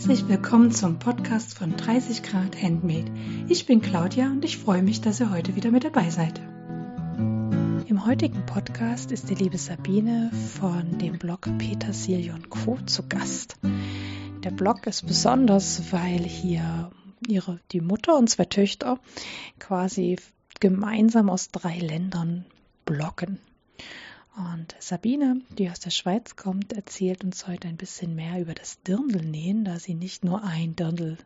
Herzlich willkommen zum Podcast von 30 Grad Handmade. Ich bin Claudia und ich freue mich, dass ihr heute wieder mit dabei seid. Im heutigen Podcast ist die liebe Sabine von dem Blog Petersilie Co. zu Gast. Der Blog ist besonders, weil hier ihre, die Mutter und zwei Töchter quasi gemeinsam aus drei Ländern bloggen. Und Sabine, die aus der Schweiz kommt, erzählt uns heute ein bisschen mehr über das Dirndlnähen, da sie nicht nur ein Dirndl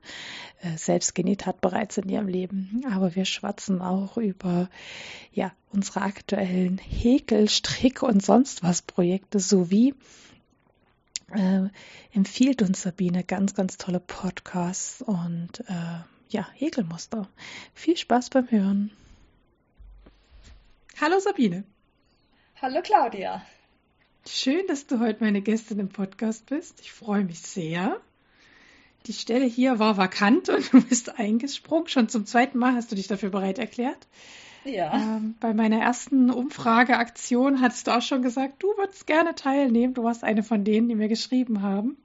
äh, selbst genäht hat bereits in ihrem Leben. Aber wir schwatzen auch über ja, unsere aktuellen Häkel, Strick und sonst was Projekte sowie äh, empfiehlt uns Sabine ganz, ganz tolle Podcasts und äh, ja, Häkelmuster. Viel Spaß beim Hören. Hallo Sabine. Hallo Claudia. Schön, dass du heute meine Gästin im Podcast bist. Ich freue mich sehr. Die Stelle hier war vakant und du bist eingesprungen. Schon zum zweiten Mal hast du dich dafür bereit erklärt. Ja. Ähm, bei meiner ersten Umfrageaktion hattest du auch schon gesagt, du würdest gerne teilnehmen. Du warst eine von denen, die mir geschrieben haben.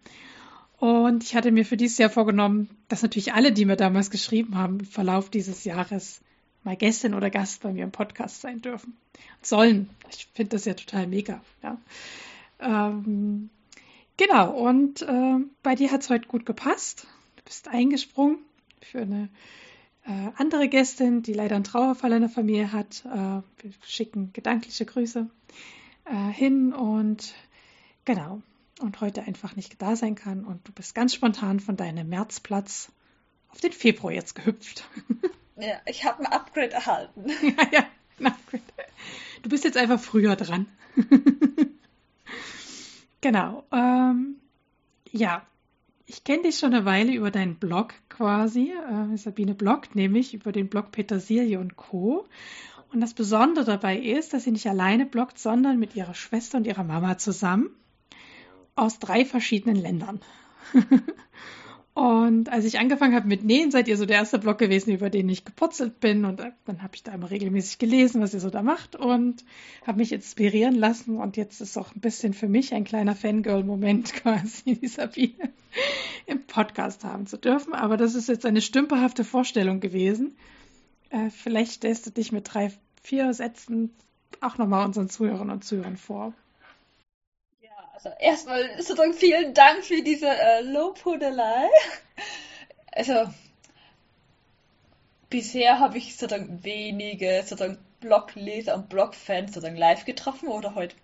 Und ich hatte mir für dieses Jahr vorgenommen, dass natürlich alle, die mir damals geschrieben haben, im Verlauf dieses Jahres mal Gästin oder Gast bei mir im Podcast sein dürfen. Sollen. Ich finde das ja total mega. Ja. Ähm, genau, und äh, bei dir hat es heute gut gepasst. Du bist eingesprungen für eine äh, andere Gästin, die leider einen Trauerfall in der Familie hat. Äh, wir schicken gedankliche Grüße äh, hin und genau. Und heute einfach nicht da sein kann. Und du bist ganz spontan von deinem Märzplatz auf den Februar jetzt gehüpft. Ja, ich habe ein Upgrade erhalten. ja, ja, ein Upgrade. Du bist jetzt einfach früher dran. genau. Ähm, ja, ich kenne dich schon eine Weile über deinen Blog quasi. Äh, Sabine bloggt nämlich über den Blog Petersilie und Co. Und das Besondere dabei ist, dass sie nicht alleine bloggt, sondern mit ihrer Schwester und ihrer Mama zusammen aus drei verschiedenen Ländern. Und als ich angefangen habe mit Nähen, seid ihr so der erste Blog gewesen, über den ich geputzelt bin. Und dann habe ich da immer regelmäßig gelesen, was ihr so da macht und habe mich inspirieren lassen. Und jetzt ist auch ein bisschen für mich ein kleiner Fangirl-Moment quasi, die Sabine im Podcast haben zu dürfen. Aber das ist jetzt eine stümperhafte Vorstellung gewesen. Äh, vielleicht stellst du dich mit drei, vier Sätzen auch nochmal unseren Zuhörern und Zuhörern vor. Also erstmal sozusagen vielen Dank für diese äh, Lobhudelei. Also bisher habe ich sozusagen wenige sozusagen Blogleser und Blogfans sozusagen live getroffen oder heute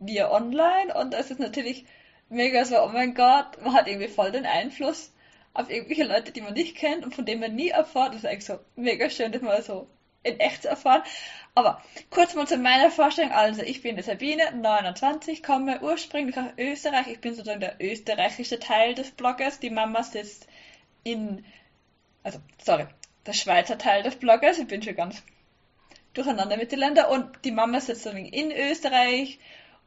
via online und es ist natürlich mega so, oh mein Gott, man hat irgendwie voll den Einfluss auf irgendwelche Leute, die man nicht kennt und von denen man nie erfährt. Das ist eigentlich so mega schön, das mal so in echt zu erfahren. Aber kurz mal zu meiner Vorstellung. Also, ich bin die Sabine, 29, komme ursprünglich aus Österreich. Ich bin sozusagen der österreichische Teil des Bloggers. Die Mama sitzt in, also, sorry, der Schweizer Teil des Bloggers. Ich bin schon ganz durcheinander mit den Ländern. Und die Mama sitzt sozusagen in Österreich.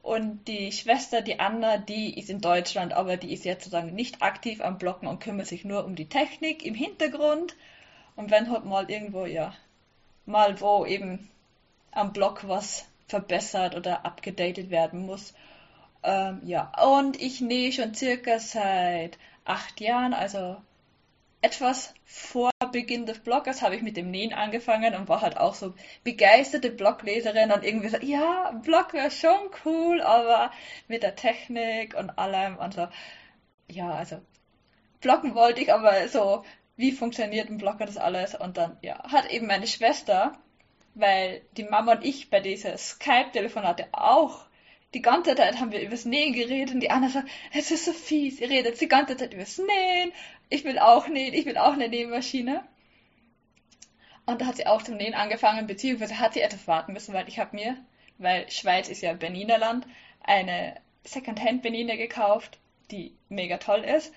Und die Schwester, die Anna, die ist in Deutschland, aber die ist jetzt sozusagen nicht aktiv am Bloggen und kümmert sich nur um die Technik im Hintergrund. Und wenn halt mal irgendwo, ja, mal wo eben am Blog was verbessert oder abgedatet werden muss. Ähm, ja, und ich nähe schon circa seit acht Jahren, also etwas vor Beginn des Bloggers habe ich mit dem Nähen angefangen und war halt auch so begeisterte Blogleserin und irgendwie so, ja, Blog wäre schon cool, aber mit der Technik und allem und so. Ja, also bloggen wollte ich, aber so, wie funktioniert ein Blogger das alles? Und dann, ja, hat eben meine Schwester weil die Mama und ich bei dieser Skype-Telefonate auch die ganze Zeit haben wir übers Nähen geredet und die Anna sagt, es ist so fies, ihr redet die ganze Zeit übers Nähen, ich will auch nähen, ich will auch eine Nähmaschine. Und da hat sie auch zum Nähen angefangen, beziehungsweise hat sie etwas warten müssen, weil ich habe mir, weil Schweiz ist ja Berlinerland, eine Secondhand Berliner gekauft, die mega toll ist.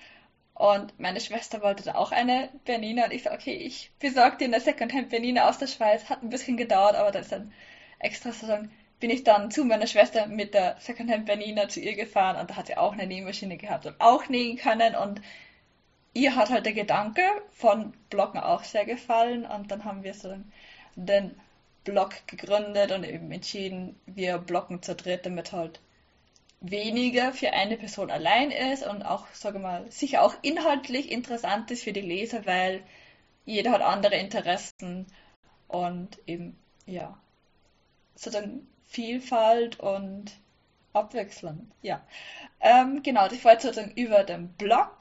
Und meine Schwester wollte da auch eine Bernina. Und ich so, okay, ich besorge dir eine Secondhand Bernina aus der Schweiz. Hat ein bisschen gedauert, aber das ist dann extra sozusagen, bin ich dann zu meiner Schwester mit der Secondhand Bernina zu ihr gefahren. Und da hat sie auch eine Nähmaschine gehabt und auch nähen können. Und ihr hat halt der Gedanke von Bloggen auch sehr gefallen. Und dann haben wir so den Blog gegründet und eben entschieden, wir bloggen zu dritt, damit halt weniger für eine Person allein ist und auch, sage mal, sicher auch inhaltlich interessant ist für die Leser, weil jeder hat andere Interessen und eben, ja, sozusagen Vielfalt und abwechselnd, ja. Ähm, genau, das war jetzt sozusagen über den Blog,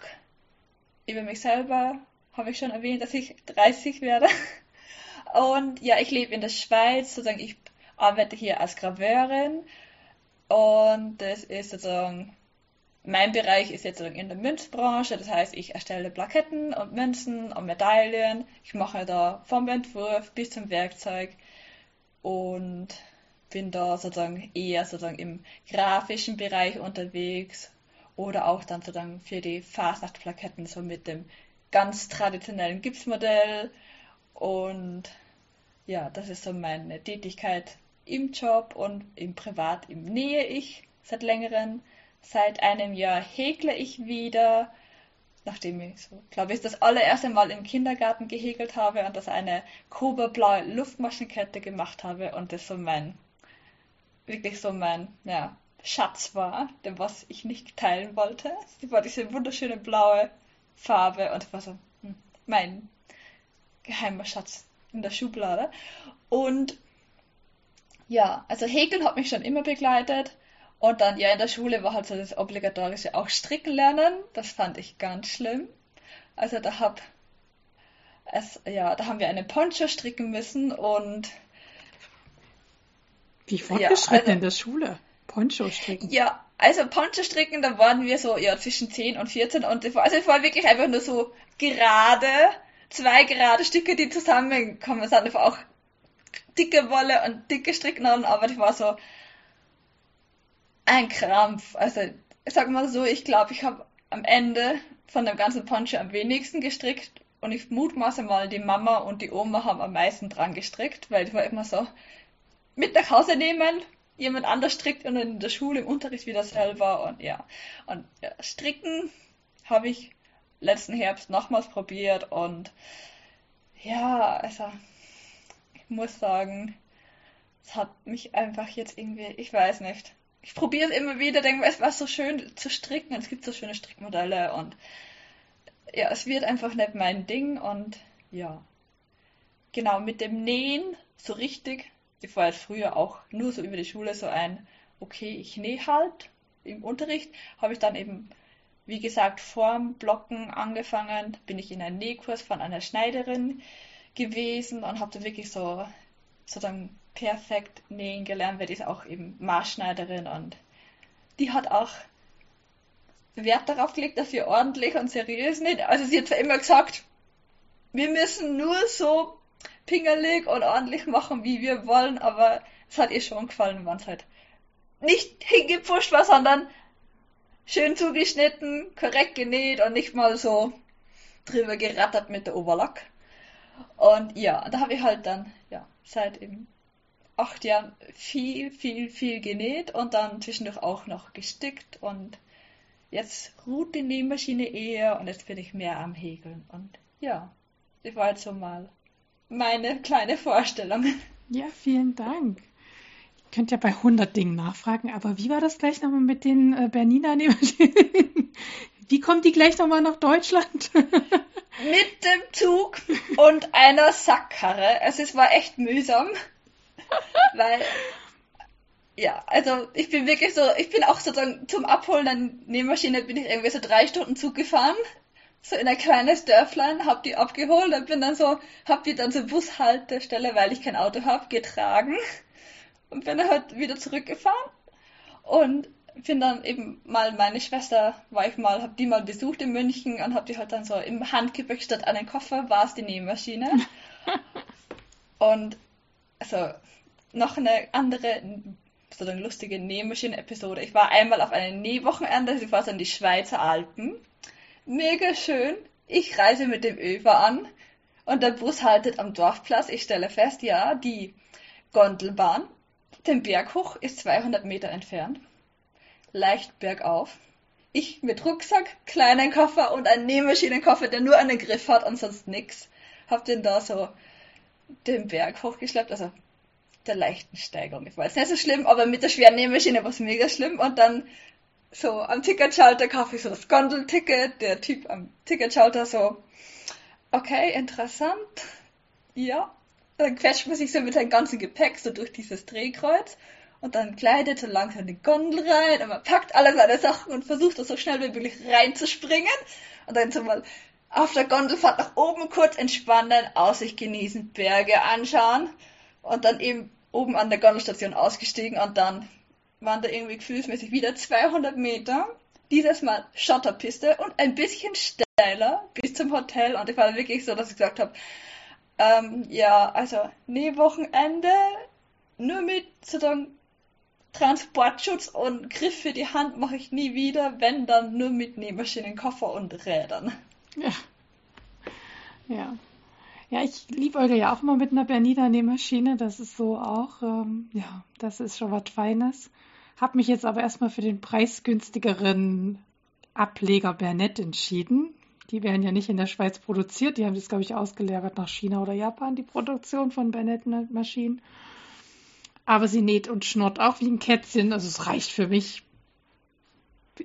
über mich selber habe ich schon erwähnt, dass ich 30 werde. Und ja, ich lebe in der Schweiz, sozusagen ich arbeite hier als Graveurin und das ist sozusagen, mein Bereich ist jetzt in der Münzbranche, das heißt, ich erstelle Plaketten und Münzen und Medaillen. Ich mache da vom Entwurf bis zum Werkzeug und bin da sozusagen eher sozusagen im grafischen Bereich unterwegs oder auch dann sozusagen für die Fasnachtplaketten so mit dem ganz traditionellen Gipsmodell. Und ja, das ist so meine Tätigkeit im Job und im Privat im nähe ich seit längerem. Seit einem Jahr häkle ich wieder, nachdem ich so, glaube ich, das allererste Mal im Kindergarten gehäkelt habe und das eine kobaltblaue Luftmaschenkette gemacht habe und das so mein, wirklich so mein, ja, Schatz war, denn was ich nicht teilen wollte. Das war diese wunderschöne blaue Farbe und war so hm, mein geheimer Schatz in der Schublade. Und ja, also Häkeln hat mich schon immer begleitet. Und dann, ja, in der Schule war halt so das obligatorische auch Stricken lernen. Das fand ich ganz schlimm. Also da hab es, ja, da haben wir einen Poncho stricken müssen und wie fortgeschritten ja, also, in der Schule? Poncho stricken? Ja, also Poncho stricken, da waren wir so ja zwischen 10 und 14 und das war, also es war wirklich einfach nur so gerade, zwei gerade Stücke, die zusammenkommen sind. Das war auch dicke Wolle und dicke Stricknadeln, aber das war so ein Krampf. Also, ich sag mal so, ich glaube, ich habe am Ende von dem ganzen Poncho am wenigsten gestrickt und ich mutmaße mal, die Mama und die Oma haben am meisten dran gestrickt, weil ich war immer so mit nach Hause nehmen, jemand anders strickt und in der Schule im Unterricht wieder selber und ja. Und ja, stricken habe ich letzten Herbst nochmals probiert und ja, also muss sagen, es hat mich einfach jetzt irgendwie, ich weiß nicht. Ich probiere es immer wieder, denke, es war so schön zu stricken, es gibt so schöne Strickmodelle und ja, es wird einfach nicht mein Ding und ja. Genau, mit dem Nähen so richtig, ich war jetzt früher auch nur so über die Schule so ein, okay, ich nähe halt im Unterricht, habe ich dann eben, wie gesagt, vorm Blocken angefangen, bin ich in einen Nähkurs von einer Schneiderin gewesen und habe da wirklich so sozusagen perfekt nähen gelernt, weil die ist auch eben Maßschneiderin und die hat auch Wert darauf gelegt, dass wir ordentlich und seriös nähen. Also sie hat zwar immer gesagt, wir müssen nur so pingelig und ordentlich machen, wie wir wollen, aber es hat ihr schon gefallen, wenn es halt nicht hingepusht war, sondern schön zugeschnitten, korrekt genäht und nicht mal so drüber gerattert mit der Overlock. Und ja, da habe ich halt dann, ja, seit eben acht Jahren viel, viel, viel genäht und dann zwischendurch auch noch gestickt und jetzt ruht die Nähmaschine eher und jetzt bin ich mehr am Häkeln. Und ja, das war jetzt so mal meine kleine Vorstellung. Ja, vielen Dank. Ihr könnt ja bei 100 Dingen nachfragen, aber wie war das gleich nochmal mit den äh, Bernina Nähmaschinen? Wie kommt die gleich nochmal nach Deutschland? mit dem Zug und einer Sackkarre. Also es war echt mühsam, weil ja, also ich bin wirklich so, ich bin auch sozusagen zum Abholen der Nähmaschine bin ich irgendwie so drei Stunden Zug gefahren, so in ein kleines Dörflein, hab die abgeholt und bin dann so, hab die dann zur Bushaltestelle, weil ich kein Auto hab, getragen und bin dann halt wieder zurückgefahren und bin dann eben mal meine Schwester, war ich mal, hab die mal besucht in München und hab die halt dann so im Handgepäck statt einen Koffer war es die Nähmaschine. und also noch eine andere so eine lustige Nähmaschinen-Episode. Ich war einmal auf einem Nähwochenende, ich war in die Schweizer Alpen. Mega schön. Ich reise mit dem Över an und der Bus haltet am Dorfplatz. Ich stelle fest, ja, die Gondelbahn den Berg hoch ist 200 Meter entfernt leicht bergauf. Ich mit Rucksack, kleinen Koffer und einen Nähmaschinenkoffer, der nur einen Griff hat und sonst nix, hab den da so den Berg hochgeschleppt. Also der leichten Steigung. Ich weiß nicht so schlimm, aber mit der schweren Nähmaschine war es mega schlimm. Und dann so am Ticketschalter kaufe ich so das Gondelticket, der Typ am Ticketschalter so, okay, interessant, ja. Dann quetscht man sich so mit seinem ganzen Gepäck so durch dieses Drehkreuz und dann gleitet er langsam die Gondel rein und man packt alle seine Sachen und versucht so schnell wie möglich reinzuspringen. Und dann so mal auf der Gondelfahrt nach oben kurz entspannen, Aussicht genießen, Berge anschauen. Und dann eben oben an der Gondelstation ausgestiegen und dann waren da irgendwie gefühlsmäßig wieder 200 Meter, dieses Mal Schotterpiste und ein bisschen steiler bis zum Hotel. Und ich war wirklich so, dass ich gesagt habe, ähm, ja, also nee, Wochenende nur mit sozusagen Transportschutz und Griff für die Hand mache ich nie wieder, wenn dann nur mit Nähmaschinen, Koffer und Rädern. Ja. Ja. Ja, ich liebäugle ja auch mal mit einer Bernina Nähmaschine. Das ist so auch, ähm, ja, das ist schon was Feines. Hab mich jetzt aber erstmal für den preisgünstigeren Ableger Bernett entschieden. Die werden ja nicht in der Schweiz produziert. Die haben das, glaube ich, ausgelagert nach China oder Japan, die Produktion von Bernett-Maschinen. Aber sie näht und schnurrt auch wie ein Kätzchen. Also es reicht für mich.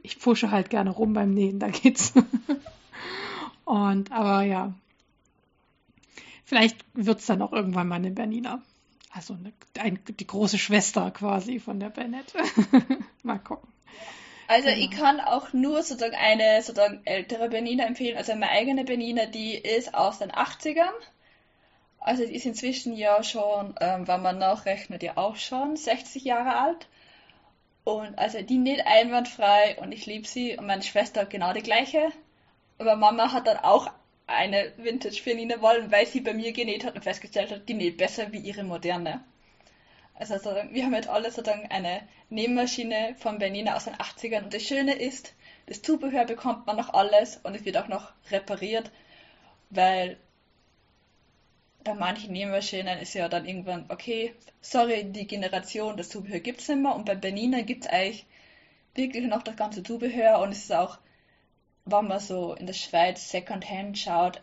Ich pushe halt gerne rum beim Nähen, da geht's. und, aber ja. Vielleicht wird es dann auch irgendwann mal eine Bernina. Also eine, ein, die große Schwester quasi von der Bennett. mal gucken. Also genau. ich kann auch nur sozusagen eine sozusagen ältere Bernina empfehlen. Also meine eigene Bernina, die ist aus den 80ern. Also die ist inzwischen ja schon, ähm, wenn man nachrechnet, ja auch schon 60 Jahre alt. Und also die näht einwandfrei und ich liebe sie. Und meine Schwester hat genau die gleiche. Aber Mama hat dann auch eine Vintage Bernina wollen, weil sie bei mir genäht hat und festgestellt hat, die näht besser wie ihre moderne. Also wir haben jetzt alle sozusagen eine Nähmaschine von Bernina aus den 80ern und das Schöne ist, das Zubehör bekommt man noch alles und es wird auch noch repariert, weil bei manchen Nähmaschinen ist ja dann irgendwann, okay, sorry, die Generation, das Zubehör gibt es nicht mehr. Und bei Bernina gibt es eigentlich wirklich noch das ganze Zubehör und es ist auch, wenn man so in der Schweiz Secondhand schaut,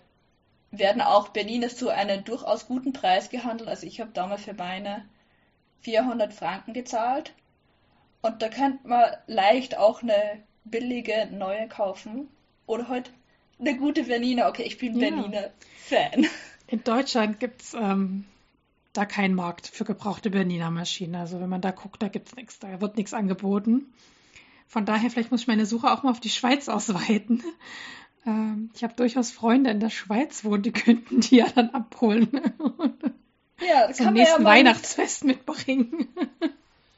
werden auch Bernina zu einem durchaus guten Preis gehandelt. Also ich habe damals für meine 400 Franken gezahlt und da könnte man leicht auch eine billige neue kaufen oder halt eine gute Bernina. Okay, ich bin ja. Bernina-Fan. In Deutschland gibt es ähm, da keinen Markt für gebrauchte Berliner Maschinen. Also wenn man da guckt, da gibt es nichts. Da wird nichts angeboten. Von daher, vielleicht muss ich meine Suche auch mal auf die Schweiz ausweiten. Ähm, ich habe durchaus Freunde in der Schweiz wo die könnten die ja dann abholen. Ja, das Zum kann nächsten man ja Weihnachtsfest mitbringen.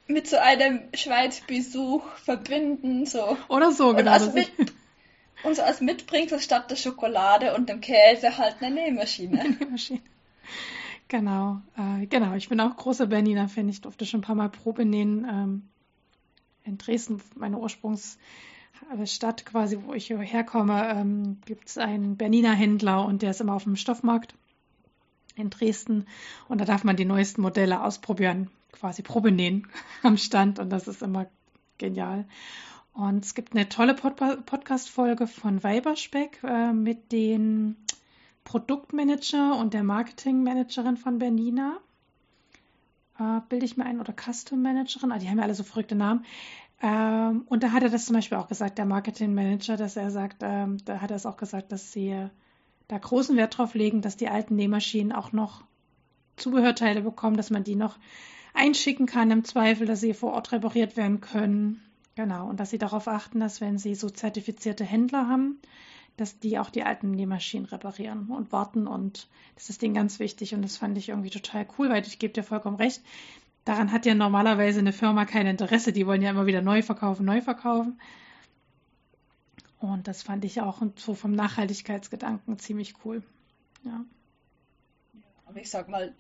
mit so einem Schweizbesuch verbinden. So. Oder so, und genau. Als mit, und so als mitbringt, statt der Schokolade und dem Käse halt eine Nähmaschine. Nähmaschine. Genau, äh, genau. Ich bin auch großer Bernina Fan. Ich durfte schon ein paar Mal Probe nähen. Ähm, in Dresden, meine Ursprungsstadt quasi, wo ich herkomme, ähm, gibt es einen Bernina Händler und der ist immer auf dem Stoffmarkt in Dresden und da darf man die neuesten Modelle ausprobieren, quasi Probe nähen am Stand und das ist immer genial. Und es gibt eine tolle Pod Podcast-Folge von Weiberspeck äh, mit den Produktmanager und der Marketingmanagerin von Bernina. Äh, bilde ich mir ein, oder Custom Managerin, ah, die haben ja alle so verrückte Namen. Ähm, und da hat er das zum Beispiel auch gesagt, der Marketingmanager, dass er sagt, ähm, da hat er es auch gesagt, dass sie da großen Wert drauf legen, dass die alten Nähmaschinen auch noch Zubehörteile bekommen, dass man die noch einschicken kann im Zweifel, dass sie vor Ort repariert werden können. Genau, und dass sie darauf achten, dass wenn sie so zertifizierte Händler haben, dass die auch die alten Nähmaschinen reparieren und warten. Und das ist denen ganz wichtig. Und das fand ich irgendwie total cool, weil ich gebe dir vollkommen recht. Daran hat ja normalerweise eine Firma kein Interesse. Die wollen ja immer wieder neu verkaufen, neu verkaufen. Und das fand ich auch so vom Nachhaltigkeitsgedanken ziemlich cool. Ja. Aber ich sag mal,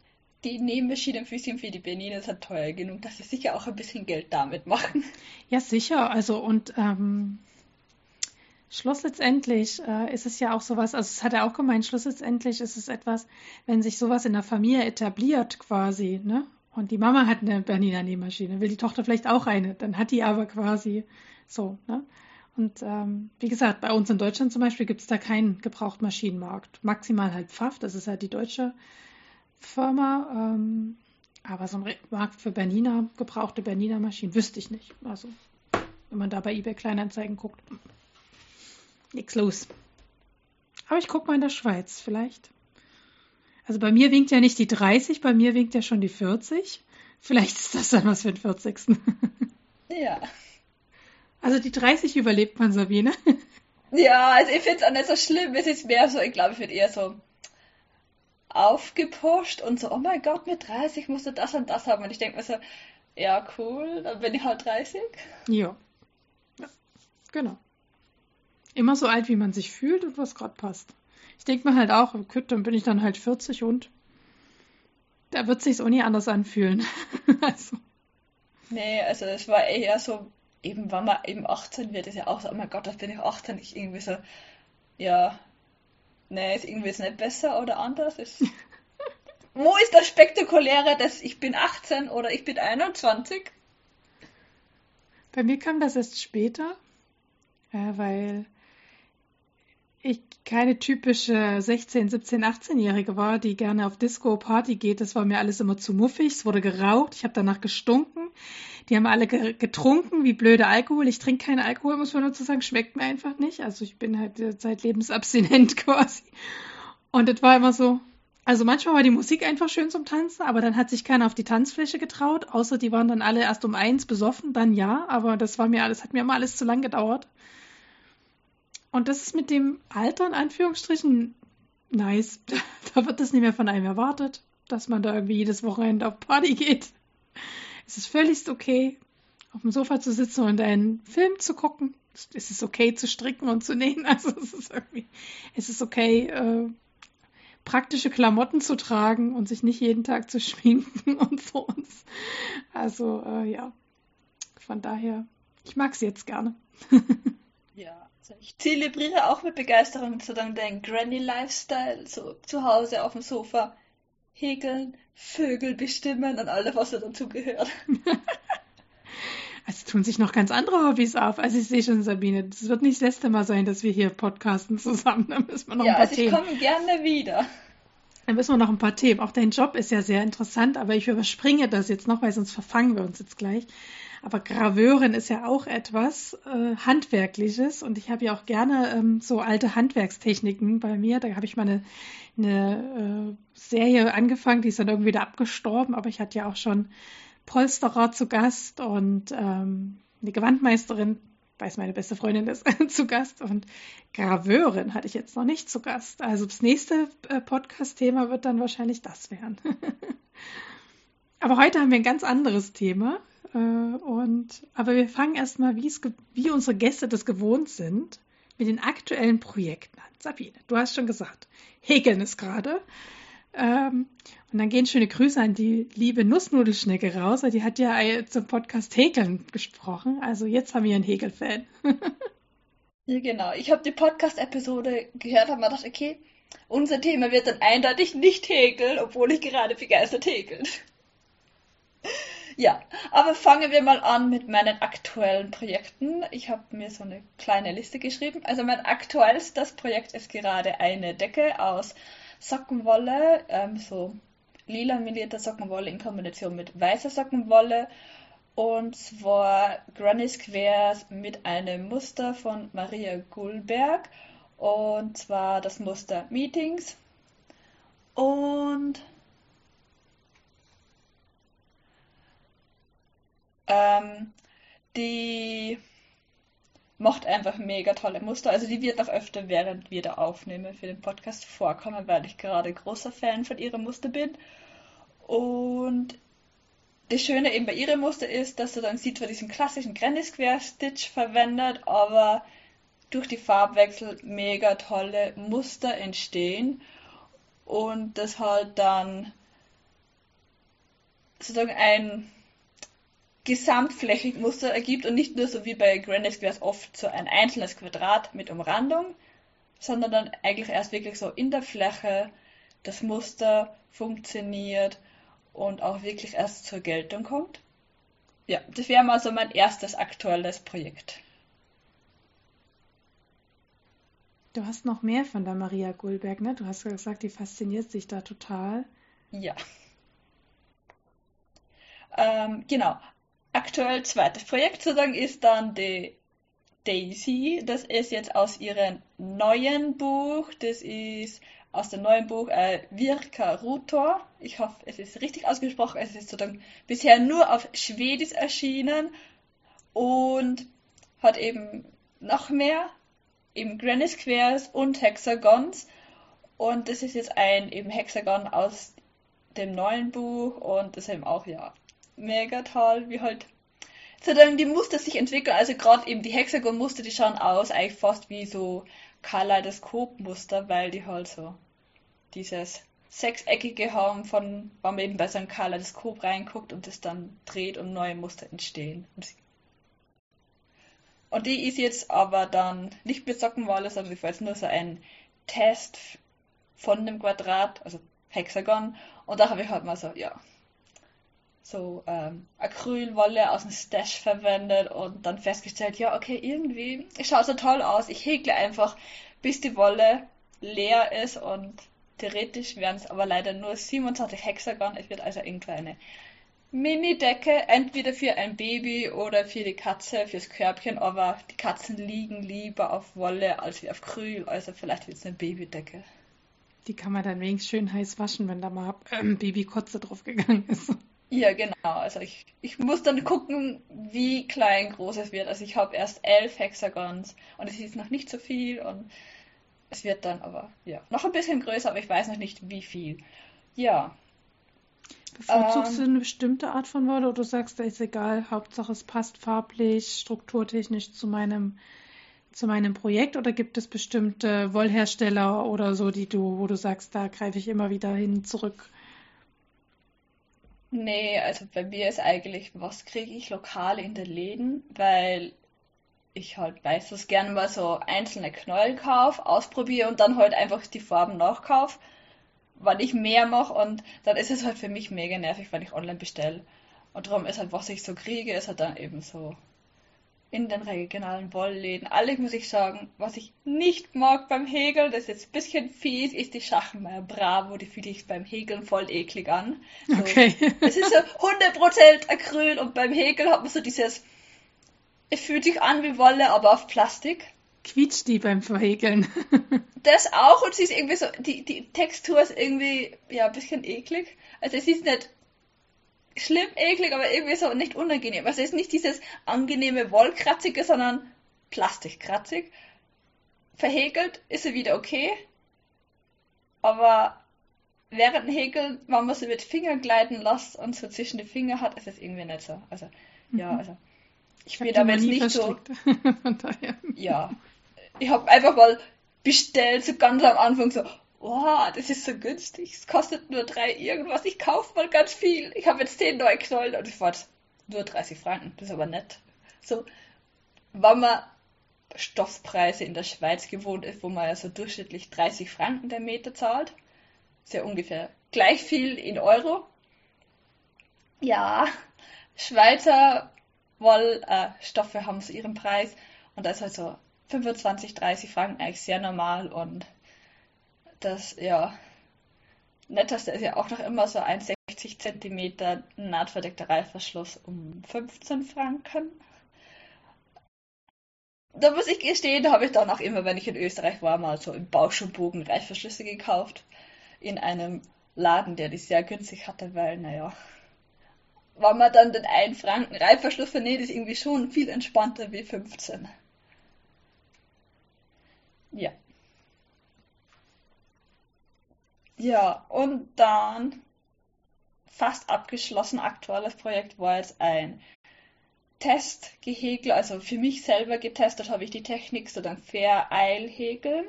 die Nähmaschinen für für die Benine sind teuer genug, dass sie sicher auch ein bisschen Geld damit machen. Ja, sicher. Also und ähm, Schluss letztendlich äh, ist es ja auch sowas, also es hat er auch gemeint, Schluss letztendlich ist es etwas, wenn sich sowas in der Familie etabliert quasi, ne? Und die Mama hat eine Bernina Nähmaschine, will die Tochter vielleicht auch eine, dann hat die aber quasi so, ne? Und ähm, wie gesagt, bei uns in Deutschland zum Beispiel gibt es da keinen Gebrauchtmaschinenmarkt. Maximal halt Pfaff, das ist halt die deutsche Firma. Ähm, Aber so ein Markt für Bernina, gebrauchte Bernina Maschinen, wüsste ich nicht. Also, wenn man da bei eBay Kleinanzeigen guckt, nichts los. Aber ich gucke mal in der Schweiz, vielleicht. Also bei mir winkt ja nicht die 30, bei mir winkt ja schon die 40. Vielleicht ist das dann was für den 40. Ja. Also die 30 überlebt man, Sabine. Ja, also ich finde es auch nicht so schlimm. Es ist mehr so, ich glaube, ich werde eher so aufgepusht und so, oh mein Gott, mit 30 musst du das und das haben. Und ich denke mir so, ja, cool, dann bin ich halt 30. Ja. ja. Genau. Immer so alt, wie man sich fühlt und was gerade passt. Ich denke mir halt auch, gut, dann bin ich dann halt 40 und da wird sich's auch nie anders anfühlen. also. Nee, also es war eher so, eben wenn man eben 18 wird, ist ja auch so, oh mein Gott, das bin ich 18, ich irgendwie so, ja, nee, ist irgendwie nicht besser oder anders. Ist, wo ist das Spektakuläre, dass ich bin 18 oder ich bin 21? Bei mir kam das erst später, weil ich keine typische 16, 17, 18-Jährige war, die gerne auf Disco, Party geht. Das war mir alles immer zu muffig. Es wurde geraucht. Ich habe danach gestunken. Die haben alle getrunken, wie blöde Alkohol. Ich trinke keinen Alkohol, muss man dazu sagen. Schmeckt mir einfach nicht. Also ich bin halt zeitlebens abstinent quasi. Und das war immer so. Also manchmal war die Musik einfach schön zum Tanzen, aber dann hat sich keiner auf die Tanzfläche getraut, außer die waren dann alle erst um eins besoffen, dann ja, aber das war mir alles, hat mir immer alles zu lang gedauert. Und das ist mit dem Alter in Anführungsstrichen nice. Da wird das nicht mehr von einem erwartet, dass man da irgendwie jedes Wochenende auf Party geht. Es ist völlig okay, auf dem Sofa zu sitzen und einen Film zu gucken. Es ist okay zu stricken und zu nähen. Also es ist irgendwie, es ist okay, äh, praktische Klamotten zu tragen und sich nicht jeden Tag zu schminken und so. Also äh, ja, von daher, ich mag es jetzt gerne. ja, also ich zelebriere auch mit Begeisterung sozusagen den Granny-Lifestyle, so zu Hause auf dem Sofa häkeln, Vögel bestimmen und alles, was dazu gehört. Also tun sich noch ganz andere Hobbys auf. Also ich sehe schon, Sabine, das wird nicht das letzte Mal sein, dass wir hier podcasten zusammen. Da müssen wir noch ja, ein paar also Themen. ich komme gerne wieder. Da müssen wir noch ein paar Themen. Auch dein Job ist ja sehr interessant, aber ich überspringe das jetzt noch, weil sonst verfangen wir uns jetzt gleich. Aber Graveurin ist ja auch etwas äh, Handwerkliches und ich habe ja auch gerne ähm, so alte Handwerkstechniken bei mir. Da habe ich mal eine, eine äh, Serie angefangen, die ist dann irgendwie wieder abgestorben, aber ich hatte ja auch schon Polsterer zu Gast und ähm, eine Gewandmeisterin, weiß meine beste Freundin ist, zu Gast und Graveurin hatte ich jetzt noch nicht zu Gast. Also das nächste äh, Podcast-Thema wird dann wahrscheinlich das werden. aber heute haben wir ein ganz anderes Thema. Äh, und, aber wir fangen erstmal, wie unsere Gäste das gewohnt sind, mit den aktuellen Projekten an. Sabine, du hast schon gesagt, Häkeln ist gerade. Ähm, und dann gehen schöne Grüße an die liebe Nussnudelschnecke raus. Die hat ja zum Podcast Häkeln gesprochen. Also jetzt haben wir einen Häkelfan. ja, genau. Ich habe die Podcast-Episode gehört und mir gedacht, okay, unser Thema wird dann eindeutig nicht häkeln, obwohl ich gerade begeistert häkeln. Ja, aber fangen wir mal an mit meinen aktuellen Projekten. Ich habe mir so eine kleine Liste geschrieben. Also mein aktuellstes Projekt ist gerade eine Decke aus Sockenwolle, ähm, so lila melierte Sockenwolle in Kombination mit weißer Sockenwolle. Und zwar Granny Squares mit einem Muster von Maria Gulberg. Und zwar das Muster Meetings. Und Ähm, die macht einfach mega tolle Muster. Also die wird auch öfter, während wir da aufnehmen, für den Podcast vorkommen, weil ich gerade großer Fan von ihrem Muster bin. Und das Schöne eben bei ihrem Muster ist, dass du dann siehst, wo diesen klassischen Granny Square Stitch verwendet, aber durch die Farbwechsel mega tolle Muster entstehen und das halt dann sozusagen ein gesamtflächig Muster ergibt und nicht nur so wie bei Grandex wäre es oft so ein einzelnes Quadrat mit Umrandung, sondern dann eigentlich erst wirklich so in der Fläche das Muster funktioniert und auch wirklich erst zur Geltung kommt. Ja, das wäre mal so mein erstes aktuelles Projekt. Du hast noch mehr von der Maria Gulberg, ne? Du hast gesagt, die fasziniert sich da total. Ja. Ähm, genau. Aktuell zweites Projekt sozusagen ist dann die Daisy. Das ist jetzt aus ihrem neuen Buch. Das ist aus dem neuen Buch äh, Virka Rutor. Ich hoffe, es ist richtig ausgesprochen. Es ist sozusagen bisher nur auf Schwedisch erschienen und hat eben noch mehr, eben Granny Squares und Hexagons. Und das ist jetzt ein eben Hexagon aus dem neuen Buch und das eben auch, ja, mega toll, wie halt sozusagen die Muster sich entwickeln. Also gerade eben die Hexagon-Muster, die schauen aus eigentlich fast wie so Kaleidoskop-Muster, weil die halt so dieses sechseckige haben, von wenn man eben bei so einem Kaleidoskop reinguckt und das dann dreht und neue Muster entstehen. Und die ist jetzt aber dann nicht mit Sockenwolle, sondern war jetzt nur so ein Test von dem Quadrat, also Hexagon. Und da habe ich halt mal so, ja, so ähm, Acrylwolle aus dem Stash verwendet und dann festgestellt, ja, okay, irgendwie, schaut so toll aus. Ich häkle einfach, bis die Wolle leer ist und theoretisch wären es aber leider nur 27 Hexagon. Es wird also irgendwo eine Mini-Decke, entweder für ein Baby oder für die Katze, fürs Körbchen, aber die Katzen liegen lieber auf Wolle als auf Acryl, also vielleicht wird es eine Babydecke. Die kann man dann wenigstens schön heiß waschen, wenn da mal ähm, Babykotze drauf gegangen ist. Ja, genau. Also ich, ich muss dann gucken, wie klein groß es wird. Also ich habe erst elf Hexagons und es ist noch nicht so viel und es wird dann aber ja noch ein bisschen größer, aber ich weiß noch nicht wie viel. Ja. Bevorzugst ähm, du eine bestimmte Art von Wolle oder du sagst, da ist egal, Hauptsache es passt farblich, strukturtechnisch zu meinem zu meinem Projekt oder gibt es bestimmte Wollhersteller oder so, die du, wo du sagst, da greife ich immer wieder hin zurück? Nee, also bei mir ist eigentlich, was kriege ich lokal in den Läden, weil ich halt meistens gerne mal so einzelne Knäuel kaufe, ausprobiere und dann halt einfach die Farben nachkaufe, weil ich mehr mache und dann ist es halt für mich mega nervig, wenn ich online bestelle. Und darum ist halt, was ich so kriege, ist halt dann eben so in den regionalen Wollläden. Alle muss ich sagen, was ich nicht mag beim Häkeln, das ist jetzt ein bisschen fies, ist die Schachenmeier Bravo, die fühle ich beim Häkeln voll eklig an. So, okay. Es ist so 100% Acryl und beim Häkeln hat man so dieses, es fühlt sich an wie Wolle, aber auf Plastik. Quietscht die beim Verhäkeln. das auch und sie ist irgendwie so, die, die Textur ist irgendwie, ja, ein bisschen eklig. Also es ist nicht schlimm, eklig, aber irgendwie so nicht unangenehm. Also es ist nicht dieses angenehme Wollkratzige, sondern plastikkratzig. Verhäkelt ist sie wieder okay, aber während Häkeln, wenn man sie mit Fingern gleiten lässt und so zwischen die Finger hat, ist es irgendwie nicht so. Also, mhm. ja, also ich bin aber jetzt nicht verstrickt. so. Von daher. Ja. Ich habe einfach mal bestellt, so ganz am Anfang so, oh, das ist so günstig, es kostet nur drei irgendwas, ich kaufe mal ganz viel. Ich habe jetzt zehn neue Knollen und ich wollte nur 30 Franken, das ist aber nett. So, wenn man Stoffpreise in der Schweiz gewohnt ist, wo man ja so durchschnittlich 30 Franken der Meter zahlt, ist ja ungefähr gleich viel in Euro. Ja, Schweizer Wollstoffe äh, haben so ihren Preis und da ist halt so 25, 30 Franken eigentlich sehr normal und das, ja, netteste ist ja auch noch immer so ein 60 cm nahtverdeckter Reißverschluss um 15 Franken. Da muss ich gestehen, da habe ich dann auch immer, wenn ich in Österreich war, mal so im Bausch und Bogen Reißverschlüsse gekauft. In einem Laden, der die sehr günstig hatte, weil, naja, wenn man dann den 1 Franken Reißverschluss vernäht, ist irgendwie schon viel entspannter wie 15. Ja. Ja, und dann fast abgeschlossen aktuelles Projekt war jetzt ein Testgehäkel, also für mich selber getestet habe ich die Technik so dann Vereilhäkeln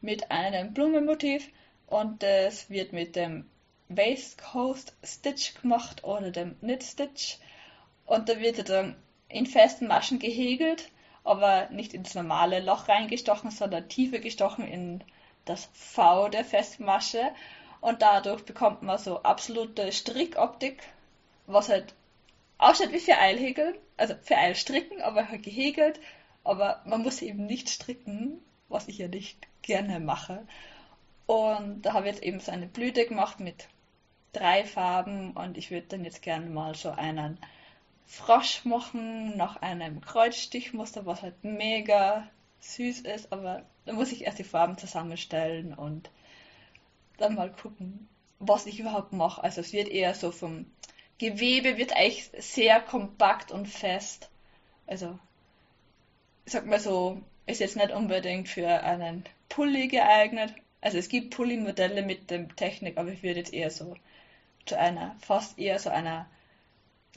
mit einem Blumenmotiv und das wird mit dem Waistcoast Stitch gemacht oder dem Knit Stitch und da wird dann in festen Maschen gehäkelt, aber nicht ins normale Loch reingestochen, sondern tiefer gestochen in das V der Festmasche. Und dadurch bekommt man so absolute Strickoptik, was halt ausschaut wie für Eilhäkeln, also für Eilstricken, aber halt gehäkelt, aber man muss eben nicht stricken, was ich ja nicht gerne mache. Und da habe ich jetzt eben so eine Blüte gemacht mit drei Farben. Und ich würde dann jetzt gerne mal so einen Frosch machen nach einem Kreuzstichmuster, was halt mega süß ist, aber da muss ich erst die Farben zusammenstellen und dann mal gucken, was ich überhaupt mache. Also es wird eher so vom Gewebe wird eigentlich sehr kompakt und fest. Also ich sag mal so, ist jetzt nicht unbedingt für einen Pulli geeignet. Also es gibt Pulli-Modelle mit dem Technik, aber ich würde jetzt eher so zu einer, fast eher so einer,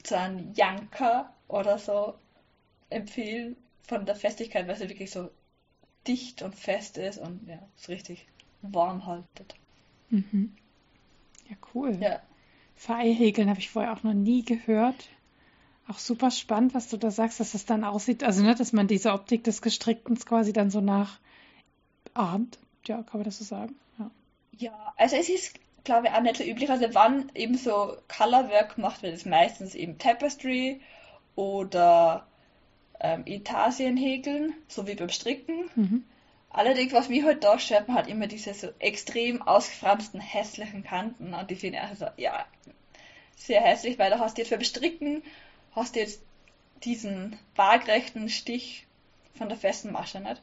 zu einem Janker oder so empfehlen von der Festigkeit, weil es wirklich so dicht und fest ist und ja, es richtig warm haltet. Mhm. Ja, cool. Ja. Pfeilhäkeln habe ich vorher auch noch nie gehört. Auch super spannend, was du da sagst, dass es dann aussieht. Also, ne, dass man diese Optik des Gestrickten quasi dann so nachahmt. Ja, kann man das so sagen? Ja. Ja, also es ist, glaube ich, auch nicht so üblich. Also wann eben so Colorwork gemacht wird, ist meistens eben Tapestry oder ähm, Intarsien häkeln, so wie beim Stricken. Mhm. Allerdings, was mich halt da stört, man hat immer diese so extrem ausgefransten, hässlichen Kanten und die finde ich also, ja, sehr hässlich, weil da hast du jetzt beim Stricken, hast du jetzt diesen waagrechten Stich von der festen Masche nicht.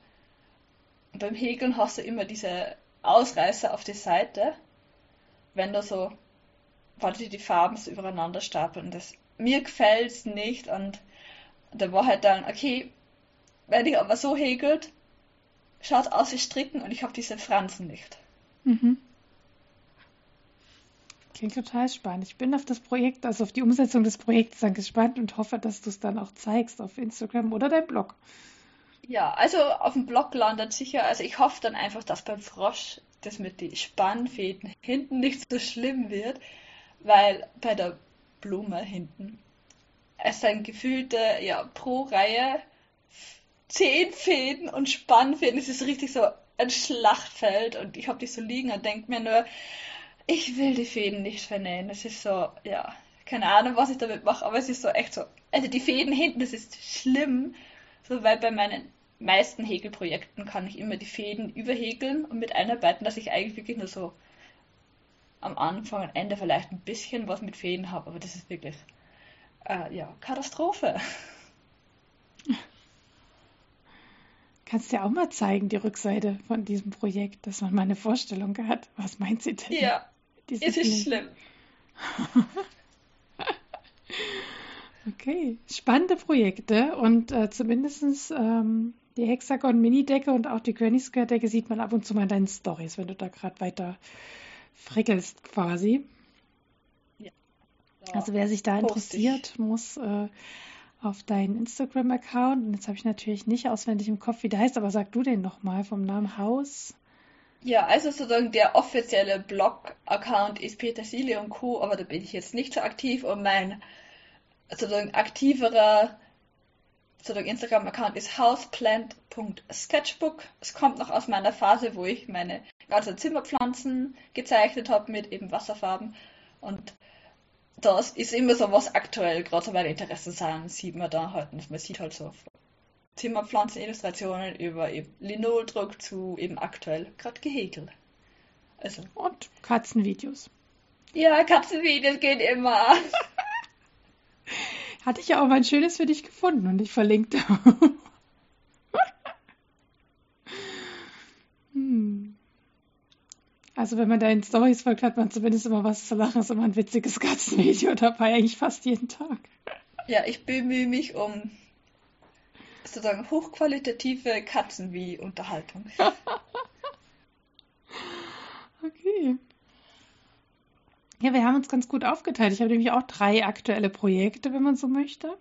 Und beim Häkeln hast du immer diese Ausreißer auf die Seite, wenn du so, weil die die Farben so übereinander stapeln. Das, mir gefällt's nicht und da war halt dann, okay, wenn ich aber so häkelt, schaut aus wie Stricken und ich habe diese Fransen nicht. Mhm. Klingt total spannend. Ich bin auf das Projekt, also auf die Umsetzung des Projekts dann gespannt und hoffe, dass du es dann auch zeigst auf Instagram oder deinem Blog. Ja, also auf dem Blog landet sicher, also ich hoffe dann einfach, dass beim Frosch das mit den Spannfäden hinten nicht so schlimm wird, weil bei der Blume hinten es sind gefühlte, ja, pro Reihe zehn Fäden und Spannfäden. Es ist richtig so ein Schlachtfeld und ich habe die so liegen und denke mir nur, ich will die Fäden nicht vernähen. Es ist so, ja, keine Ahnung, was ich damit mache, aber es ist so echt so. Also die Fäden hinten, das ist schlimm, so weil bei meinen meisten Häkelprojekten kann ich immer die Fäden überhäkeln und mit einarbeiten, dass ich eigentlich wirklich nur so am Anfang und Ende vielleicht ein bisschen was mit Fäden habe, aber das ist wirklich äh, ja, Katastrophe. Kannst du ja auch mal zeigen, die Rückseite von diesem Projekt, dass man mal eine Vorstellung hat. Was meint sie denn? Ja, es ist Link? schlimm. okay, spannende Projekte und äh, zumindest ähm, die Hexagon Mini-Decke und auch die Granny Square Decke sieht man ab und zu mal in deinen Stories, wenn du da gerade weiter frickelst quasi. Also wer sich da interessiert, muss äh, auf deinen Instagram-Account. Und jetzt habe ich natürlich nicht auswendig im Kopf, wie der heißt, aber sag du den nochmal vom Namen Haus. Ja, also sozusagen der offizielle Blog-Account ist Petersilie und Co., aber da bin ich jetzt nicht so aktiv und mein sozusagen aktiverer sozusagen Instagram-Account ist houseplant.sketchbook. Es kommt noch aus meiner Phase, wo ich meine ganzen Zimmerpflanzen gezeichnet habe mit eben Wasserfarben und das ist immer so, was aktuell gerade so meine Interessen sind, sieht man da halt. Man sieht halt so Zimmerpflanzenillustrationen über eben Linoldruck zu eben aktuell gerade gehäkelt. Also. Und Katzenvideos. Ja, Katzenvideos gehen immer. Hatte ich ja auch mal ein schönes für dich gefunden und ich verlinkte. hm. Also wenn man deinen Stories folgt, hat man zumindest immer was zu lachen. Ist immer ein witziges Katzenvideo dabei, eigentlich fast jeden Tag. Ja, ich bemühe mich um sozusagen hochqualitative Katzenwie-Unterhaltung. okay. Ja, wir haben uns ganz gut aufgeteilt. Ich habe nämlich auch drei aktuelle Projekte, wenn man so möchte.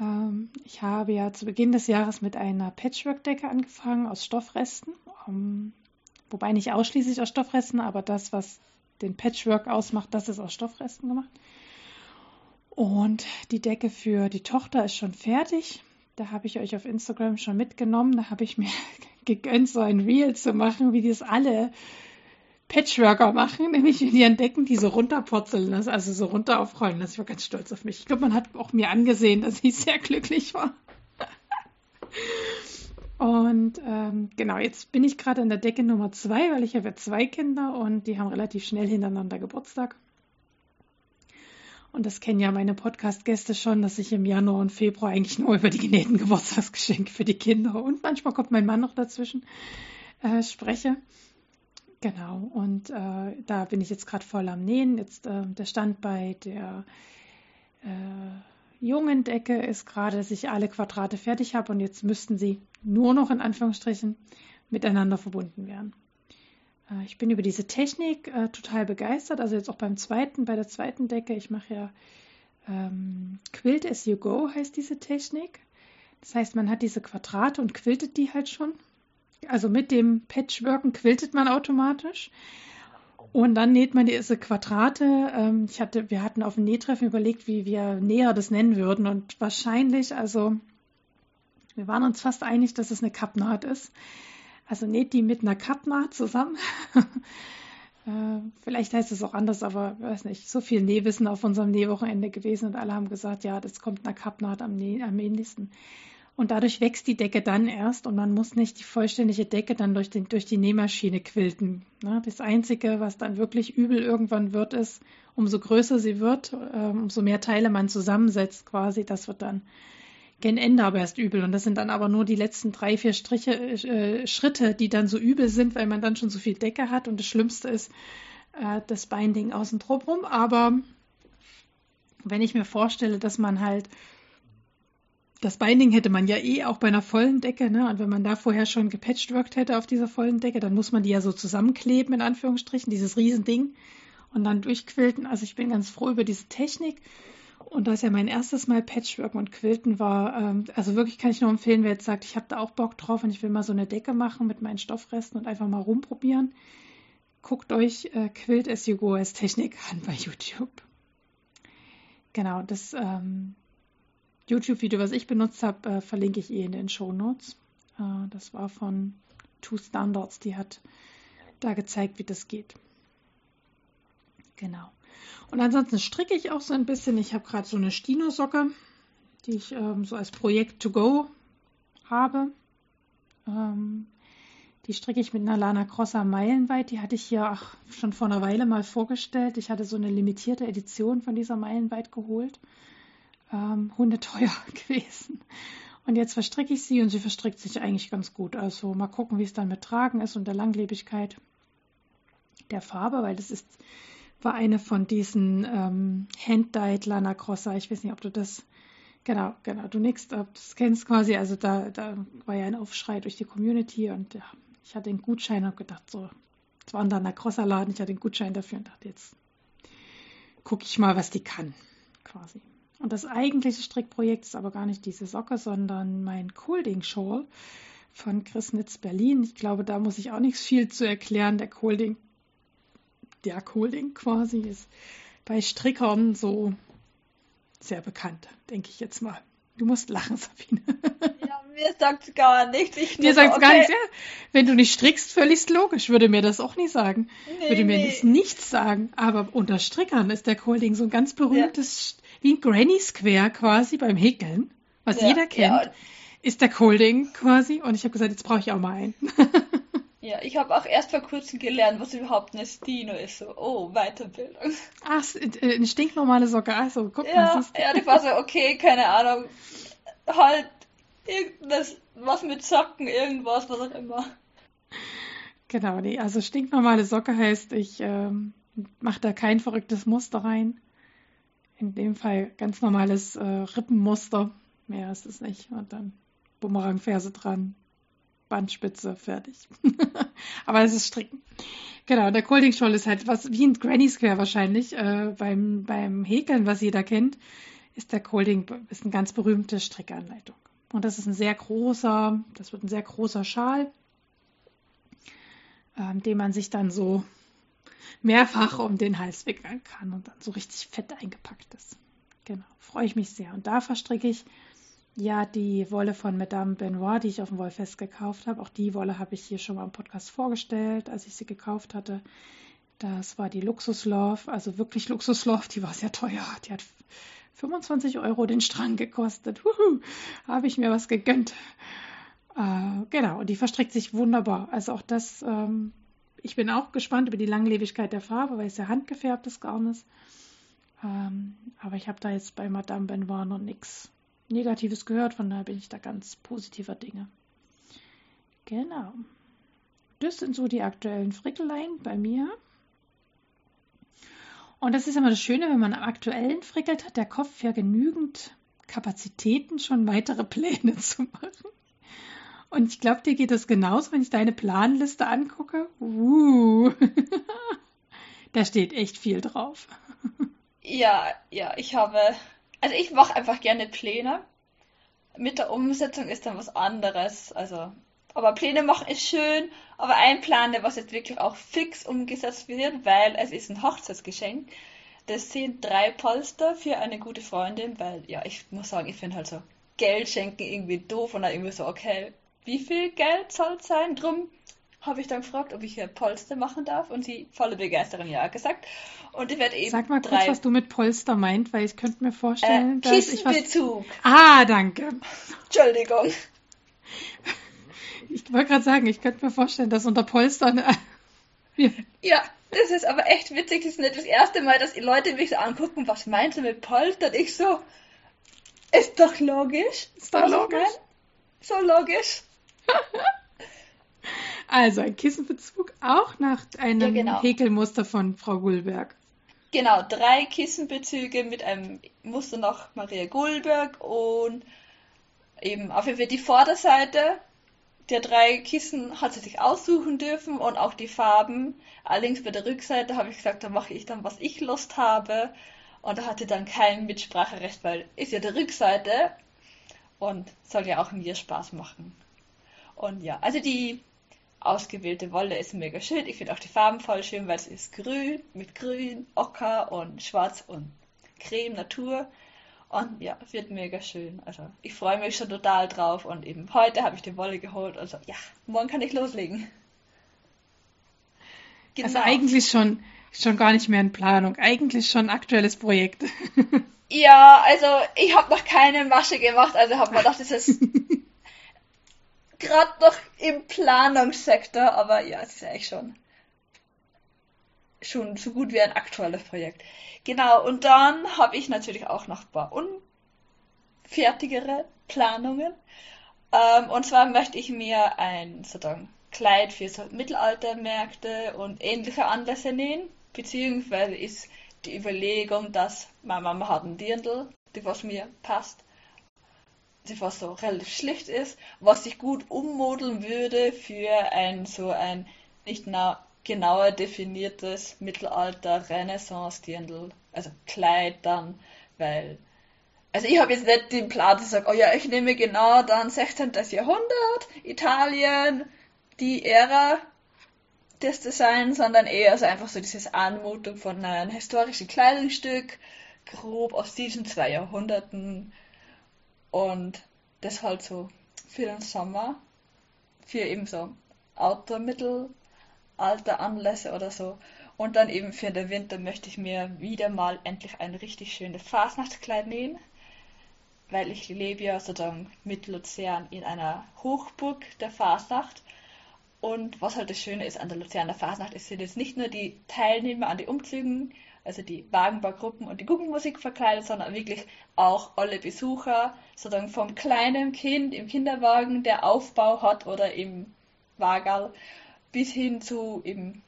Ähm, ich habe ja zu Beginn des Jahres mit einer Patchwork-Decke angefangen aus Stoffresten. Wobei nicht ausschließlich aus Stoffresten, aber das, was den Patchwork ausmacht, das ist aus Stoffresten gemacht. Und die Decke für die Tochter ist schon fertig. Da habe ich euch auf Instagram schon mitgenommen. Da habe ich mir gegönnt, so ein Reel zu machen, wie es alle Patchworker machen, nämlich in ihren Decken, die so runterpurzeln, also so runter aufrollen. Das war ganz stolz auf mich. Ich glaube, man hat auch mir angesehen, dass ich sehr glücklich war. Und ähm, genau, jetzt bin ich gerade an der Decke Nummer zwei, weil ich habe ja zwei Kinder und die haben relativ schnell hintereinander Geburtstag. Und das kennen ja meine Podcast-Gäste schon, dass ich im Januar und Februar eigentlich nur über die genähten Geburtstagsgeschenke für die Kinder und manchmal kommt mein Mann noch dazwischen äh, spreche. Genau, und äh, da bin ich jetzt gerade voll am Nähen. Jetzt äh, der Stand bei der äh, jungen Decke ist gerade, dass ich alle Quadrate fertig habe und jetzt müssten sie nur noch in Anführungsstrichen miteinander verbunden werden. Äh, ich bin über diese Technik äh, total begeistert. Also jetzt auch beim zweiten, bei der zweiten Decke. Ich mache ja ähm, Quilt as you go heißt diese Technik. Das heißt, man hat diese Quadrate und quiltet die halt schon. Also mit dem Patchworken quiltet man automatisch. Und dann näht man diese Quadrate. Ähm, ich hatte, wir hatten auf dem Nähtreffen überlegt, wie wir näher das nennen würden. Und wahrscheinlich, also wir waren uns fast einig, dass es eine Kappnaht ist. Also näht die mit einer Kappnaht zusammen. äh, vielleicht heißt es auch anders, aber ich weiß nicht, so viel Nähwissen auf unserem Nähwochenende gewesen und alle haben gesagt, ja, das kommt einer Kappnaht am, Näh am ähnlichsten. Und dadurch wächst die Decke dann erst und man muss nicht die vollständige Decke dann durch, den, durch die Nähmaschine quilten. Ne? Das Einzige, was dann wirklich übel irgendwann wird, ist, umso größer sie wird, äh, umso mehr Teile man zusammensetzt quasi, das wird dann gen Ende aber erst übel. Und das sind dann aber nur die letzten drei, vier Striche, äh, Schritte, die dann so übel sind, weil man dann schon so viel Decke hat. Und das Schlimmste ist äh, das Binding außen drum. Aber wenn ich mir vorstelle, dass man halt das Binding hätte man ja eh auch bei einer vollen Decke, ne? Und wenn man da vorher schon gepatchworked hätte auf dieser vollen Decke, dann muss man die ja so zusammenkleben, in Anführungsstrichen, dieses Riesending und dann durchquilten. Also ich bin ganz froh über diese Technik. Und da es ja mein erstes Mal Patchwork und Quilten war, ähm, also wirklich kann ich nur empfehlen, wer jetzt sagt, ich habe da auch Bock drauf und ich will mal so eine Decke machen mit meinen Stoffresten und einfach mal rumprobieren. Guckt euch äh, Quilt as you go als Technik an bei YouTube. Genau, das ähm, YouTube-Video, was ich benutzt habe, äh, verlinke ich eh in den Show Notes. Äh, das war von Two Standards, die hat da gezeigt, wie das geht. Genau. Und ansonsten stricke ich auch so ein bisschen. Ich habe gerade so eine Stino-Socke, die ich ähm, so als Projekt to go habe. Ähm, die stricke ich mit einer Lana Crossa meilenweit. Die hatte ich hier ach, schon vor einer Weile mal vorgestellt. Ich hatte so eine limitierte Edition von dieser meilenweit geholt. Ähm, hundeteuer gewesen. Und jetzt verstricke ich sie und sie verstrickt sich eigentlich ganz gut. Also mal gucken, wie es dann mit Tragen ist und der Langlebigkeit der Farbe, weil das ist war eine von diesen ähm, Hand-Dyed Lana Crossa. Ich weiß nicht, ob du das, genau, genau, du nix, ob du das kennst quasi. Also da, da war ja ein Aufschrei durch die Community und ja, ich hatte den Gutschein und gedacht, so, es war ein Lana Crossa Laden, ich hatte den Gutschein dafür und dachte, jetzt gucke ich mal, was die kann, quasi. Und das eigentliche Strickprojekt ist aber gar nicht diese Socke, sondern mein Colding Shawl von Chris Nitz Berlin. Ich glaube, da muss ich auch nichts viel zu erklären. Der Colding der Kohling quasi ist bei Strickern so sehr bekannt, denke ich jetzt mal. Du musst lachen, Sabine. Ja, mir sagt gar nichts. Ich mir sagt okay. gar nichts, ja. Wenn du nicht strickst, völlig logisch, würde mir das auch nie sagen. Nee, würde mir nee. nichts sagen. Aber unter Strickern ist der Kohling so ein ganz berühmtes, ja. wie ein Granny Square quasi beim Häkeln, was ja, jeder kennt, ja. ist der Colding quasi. Und ich habe gesagt, jetzt brauche ich auch mal einen. Ja, ich habe auch erst vor kurzem gelernt, was überhaupt eine Stino ist. So, oh, Weiterbildung. Ach, äh, eine stinknormale Socke. Also, guck ja, mal. Ja, ich war so, okay, keine Ahnung. Halt irgendwas, was mit Socken, irgendwas, was auch immer. Genau, nee, also stinknormale Socke heißt, ich ähm, mache da kein verrücktes Muster rein. In dem Fall ganz normales äh, Rippenmuster. Mehr ist es nicht. Und dann Bumerangferse dran, Bandspitze, fertig. Aber es ist Stricken. Genau, der Colding Shawl ist halt was wie ein Granny Square wahrscheinlich. Äh, beim, beim Häkeln, was jeder kennt, ist der Colding ist eine ganz berühmte Strickanleitung. Und das ist ein sehr großer, das wird ein sehr großer Schal, ähm, den man sich dann so mehrfach um den Hals wickeln kann und dann so richtig fett eingepackt ist. Genau, freue ich mich sehr. Und da verstricke ich ja, die Wolle von Madame Benoit, die ich auf dem Wollfest gekauft habe, auch die Wolle habe ich hier schon mal im Podcast vorgestellt, als ich sie gekauft hatte. Das war die Luxus Love, also wirklich Luxus Love, die war sehr teuer. Die hat 25 Euro den Strang gekostet. Habe ich mir was gegönnt. Äh, genau, und die verstrickt sich wunderbar. Also auch das, ähm, ich bin auch gespannt über die Langlebigkeit der Farbe, weil es ja handgefärbtes Garn ist. Ähm, aber ich habe da jetzt bei Madame Benoit noch nichts Negatives gehört, von daher bin ich da ganz positiver Dinge. Genau. Das sind so die aktuellen Frickeleien bei mir. Und das ist immer das Schöne, wenn man am aktuellen frickelt, hat der Kopf ja genügend Kapazitäten, schon weitere Pläne zu machen. Und ich glaube, dir geht das genauso, wenn ich deine Planliste angucke. Uh. da steht echt viel drauf. Ja, ja, ich habe, also ich mache einfach gerne Pläne. Mit der Umsetzung ist dann was anderes. Also, aber Pläne machen ist schön, aber ein Plan, der was jetzt wirklich auch fix umgesetzt wird, weil es ist ein Hochzeitsgeschenk. Das sind drei Polster für eine gute Freundin, weil ja, ich muss sagen, ich finde halt so Geld schenken irgendwie doof und dann irgendwie so, okay, wie viel Geld soll es sein? Drum habe ich dann gefragt, ob ich hier Polster machen darf und sie volle Begeisterung ja gesagt. Und ich werde eben Sag mal drei... kurz, was du mit Polster meint, weil ich könnte mir vorstellen, äh, dass ich was... Kissenbezug. Ah, danke. Entschuldigung. Ich wollte gerade sagen, ich könnte mir vorstellen, dass unter Polstern... Ja. Ja, das ist aber echt witzig. Das ist nicht das erste Mal, dass die Leute mich so angucken, was meinst du mit Polster? Und ich so, ist doch logisch. Ist doch logisch. So logisch. Also ein Kissenbezug auch nach einem Ja, genau. Häkelmuster von Frau Gulberg. Genau, drei Kissenbezüge mit einem Muster nach Maria Gulberg und eben auf jeden Fall die Vorderseite der drei Kissen hat sie sich aussuchen dürfen und auch die Farben. Allerdings bei der Rückseite habe ich gesagt, da mache ich dann, was ich Lust habe. Und da hatte dann kein Mitspracherecht, weil ist ja der Rückseite und soll ja auch mir Spaß machen. Und ja, also die ausgewählte Wolle ist mega schön. Ich finde auch die Farben voll schön, weil es ist grün mit grün, ocker und schwarz und creme Natur. Und ja, wird mega schön. Also ich freue mich schon total drauf. Und eben heute habe ich die Wolle geholt. Also ja, morgen kann ich loslegen. Also Genau. eigentlich schon, schon gar nicht mehr in Planung. Eigentlich schon ein aktuelles Projekt. Ja, also ich habe noch keine Masche gemacht. Also habe mir gedacht, das ist gerade noch im Planungssektor. Aber ja, es ist echt schon schon so gut wie ein aktuelles Projekt. Genau, und dann habe ich natürlich auch noch ein paar unfertigere Planungen. Ähm, und zwar möchte ich mir ein sozusagen Kleid für so Mittelaltermärkte und ähnliche Anlässe nähen. Beziehungsweise ist die Überlegung, dass meine Mama hat ein Dirndl, die was mir passt, was so relativ schlicht ist, was ich gut ummodeln würde für ein so ein nicht na genauer definiertes Mittelalter-Renaissance-Dirndl, also Kleid dann, weil also ich habe jetzt nicht den Plan, dass ich sage, oh ja, ich nehme genau dann 16. Jahrhundert, Italien, die Ära des Designs, sondern eher so einfach so dieses Anmutung von einem historischen Kleidungsstück, grob aus diesen zwei Jahrhunderten und das halt so für den Sommer, für eben so Outdoor-Mittelalter-Anlässe oder so. Und dann eben für den Winter möchte ich mir wieder mal endlich ein richtig schönes Fasnachtskleid nähen, weil ich lebe ja sozusagen mit Luzern in einer Hochburg der Fasnacht. Und was halt das Schöne ist an der Luzerner Fasnacht, ist, sind jetzt nicht nur die Teilnehmer an den Umzügen, also die Wagenbaugruppen und die Guggenmusik verkleidet, sondern wirklich auch alle Besucher, sozusagen vom kleinen Kind im Kinderwagen, der Aufbau hat oder im Wagerl, bis hin zu eben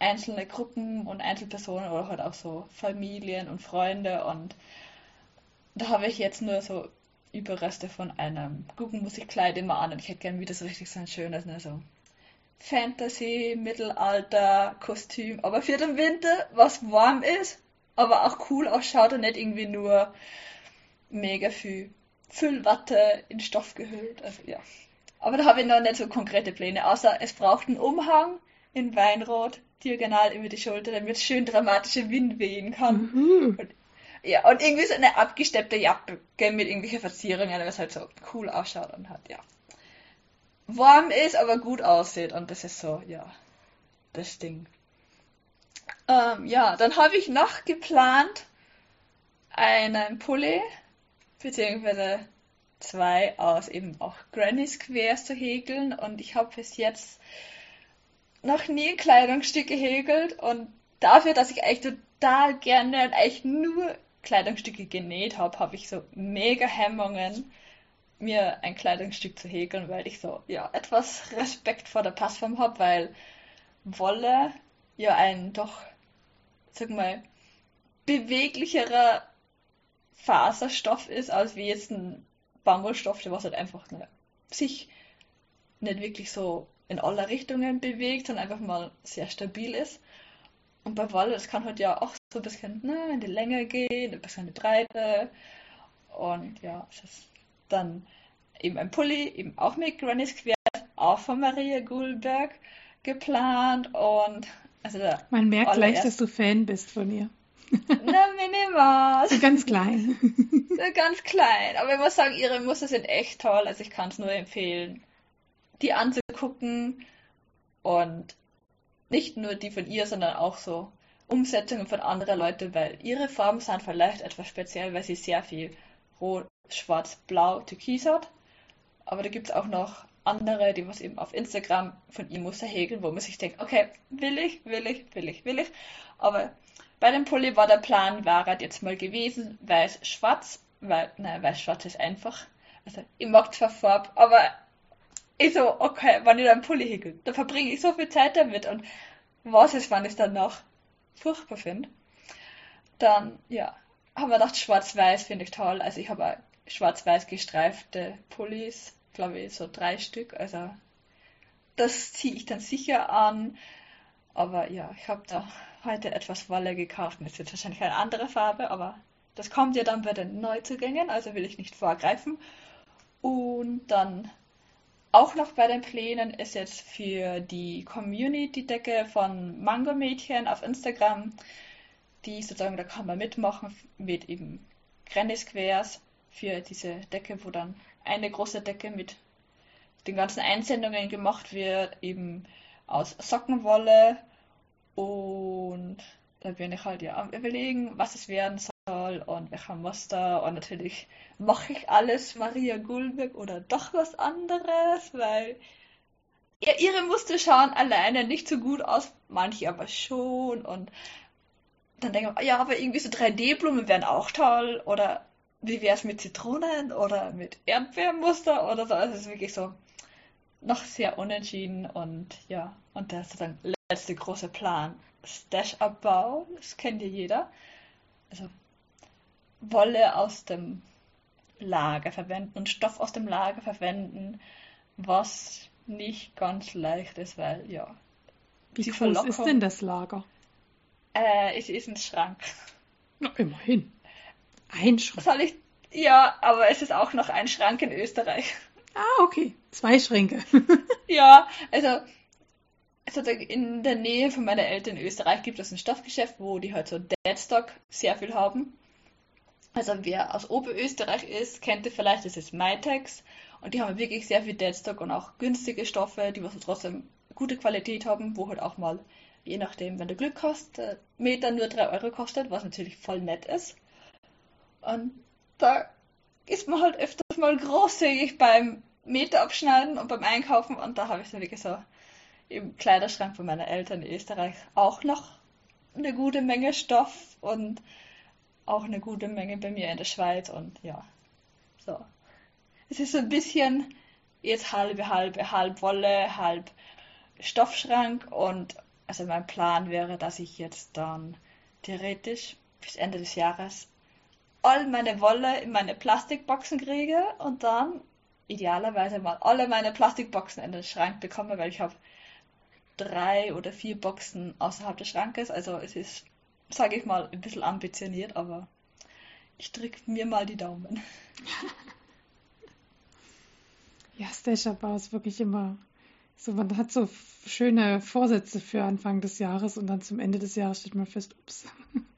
einzelne Gruppen und Einzelpersonen oder halt auch so Familien und Freunde. Und da habe ich jetzt nur so Überreste von einem Guggenmusikkleid immer an und ich hätte gern wieder so richtig so ein schönes, ne, so Fantasy, Mittelalter, Kostüm, aber für den Winter, was warm ist, aber auch cool ausschaut und nicht irgendwie nur mega viel Füllwatte in Stoff gehüllt, also ja. Aber da habe ich noch nicht so konkrete Pläne, außer es braucht einen Umhang in Weinrot, diagonal über die Schulter, damit es schön dramatische Wind wehen kann. Mhm. Und, ja, und irgendwie so eine abgesteppte Jacke mit irgendwelchen Verzierungen, was halt so cool ausschaut und hat, ja. Warm ist, aber gut aussieht. Und das ist so, ja, das Ding. Ähm, ja, dann habe ich noch geplant, einen Pulli, beziehungsweise zwei aus eben auch Granny Squares zu häkeln und ich habe bis jetzt noch nie ein Kleidungsstück gehäkelt und dafür, dass ich eigentlich total gerne eigentlich nur Kleidungsstücke genäht habe, habe ich so mega Hemmungen, mir ein Kleidungsstück zu häkeln, weil ich so ja etwas Respekt vor der Passform habe, weil Wolle ja ein doch, sag mal, beweglicherer Faserstoff ist, als wie jetzt ein Bambusstoff, der was halt einfach ne, sich nicht wirklich so in alle Richtungen bewegt, sondern einfach mal sehr stabil ist. Und bei Wolle, das kann halt ja auch so ein bisschen ne, in die Länge gehen, ein bisschen in die Breite. Und ja, es ist dann eben ein Pulli, eben auch mit Granny Square, auch von Maria Gulberg geplant. Und also Man merkt gleich, dass du Fan bist von ihr. Na, minimal. So ganz klein. So ganz klein. Aber ich muss sagen, ihre Muster sind echt toll. Also ich kann es nur empfehlen, die anzugucken. Und nicht nur die von ihr, sondern auch so Umsetzungen von anderen Leuten, weil ihre Farben sind vielleicht etwas speziell, weil sie sehr viel Rot, Schwarz, Blau, Türkis hat. Aber da gibt es auch noch andere, die was eben auf Instagram von ihm Muster häkeln, wo man sich denkt, okay, will ich, will ich, will ich, will ich. Aber bei dem Pulli war der Plan, war halt jetzt mal gewesen, weiß-schwarz, weil, naja, weiß-schwarz ist einfach. Also, ich mag zwar Farbe, aber ich so, okay, wenn ich da einen Pulli häkel, da verbringe ich so viel Zeit damit und was ist, wenn ich es dann noch furchtbar finde. Dann, ja, haben wir gedacht, schwarz-weiß finde ich toll. Also ich habe schwarz-weiß gestreifte Pullis, glaube ich, so drei Stück. Also das ziehe ich dann sicher an. Aber ja, ich habe da heute etwas Wolle gekauft. Das ist jetzt wahrscheinlich eine andere Farbe, aber das kommt ja dann bei den Neuzugängen, also will ich nicht vorgreifen. Und dann auch noch bei den Plänen ist jetzt für die Community-Decke von Mango Mädchen auf Instagram, die sozusagen, da kann man mitmachen mit eben Granny Squares für diese Decke, wo dann eine große Decke mit den ganzen Einsendungen gemacht wird, eben aus Sockenwolle. Und da bin ich halt ja am überlegen, was es werden soll und welcher Muster. Und natürlich mache ich alles Maria Gulbeck oder doch was anderes, weil ja, ihre Muster schauen alleine nicht so gut aus, manche aber schon. Und dann denke ich, ja, aber irgendwie so 3D-Blumen wären auch toll. Oder wie wäre es mit Zitronen oder mit Erdbeermuster oder so. Also es ist wirklich so noch sehr unentschieden und ja, und der sozusagen letzte große Plan. Stash-Abbau, das kennt ja jeder. Also Wolle aus dem Lager verwenden und Stoff aus dem Lager verwenden, was nicht ganz leicht ist, weil ja. Wie groß ist denn das Lager? Äh, es ist ein Schrank. Na, immerhin. Ein Schrank. Soll ich? Ja, aber es ist auch noch ein Schrank in Österreich. Ah, okay. Zwei Schränke. ja, also, also in der Nähe von meiner Eltern in Österreich gibt es ein Stoffgeschäft, wo die halt so Deadstock sehr viel haben. Also wer aus Oberösterreich ist, kennt ihr vielleicht, das ist Mytex. Und die haben wirklich sehr viel Deadstock und auch günstige Stoffe, die was trotzdem gute Qualität haben, wo halt auch mal, je nachdem, wenn du Glück hast, Meter nur 3 Euro kostet, was natürlich voll nett ist. Und da ist man halt öfters mal großzügig beim Meter abschneiden und beim Einkaufen. Und da habe ich so wirklich so im Kleiderschrank von meiner Eltern in Österreich auch noch eine gute Menge Stoff und auch eine gute Menge bei mir in der Schweiz. Und ja, so. Es ist so ein bisschen jetzt halbe, halbe, halb Wolle, halb Stoffschrank. Und also mein Plan wäre, dass ich jetzt dann theoretisch bis Ende des Jahres all meine Wolle in meine Plastikboxen kriege und dann idealerweise mal alle meine Plastikboxen in den Schrank bekomme, weil ich habe drei oder vier Boxen außerhalb des Schrankes. Also es ist, sage ich mal, ein bisschen ambitioniert, aber ich drücke mir mal die Daumen. ja, Stashabau ist wirklich immer so, man hat so schöne Vorsätze für Anfang des Jahres und dann zum Ende des Jahres steht man fest, ups.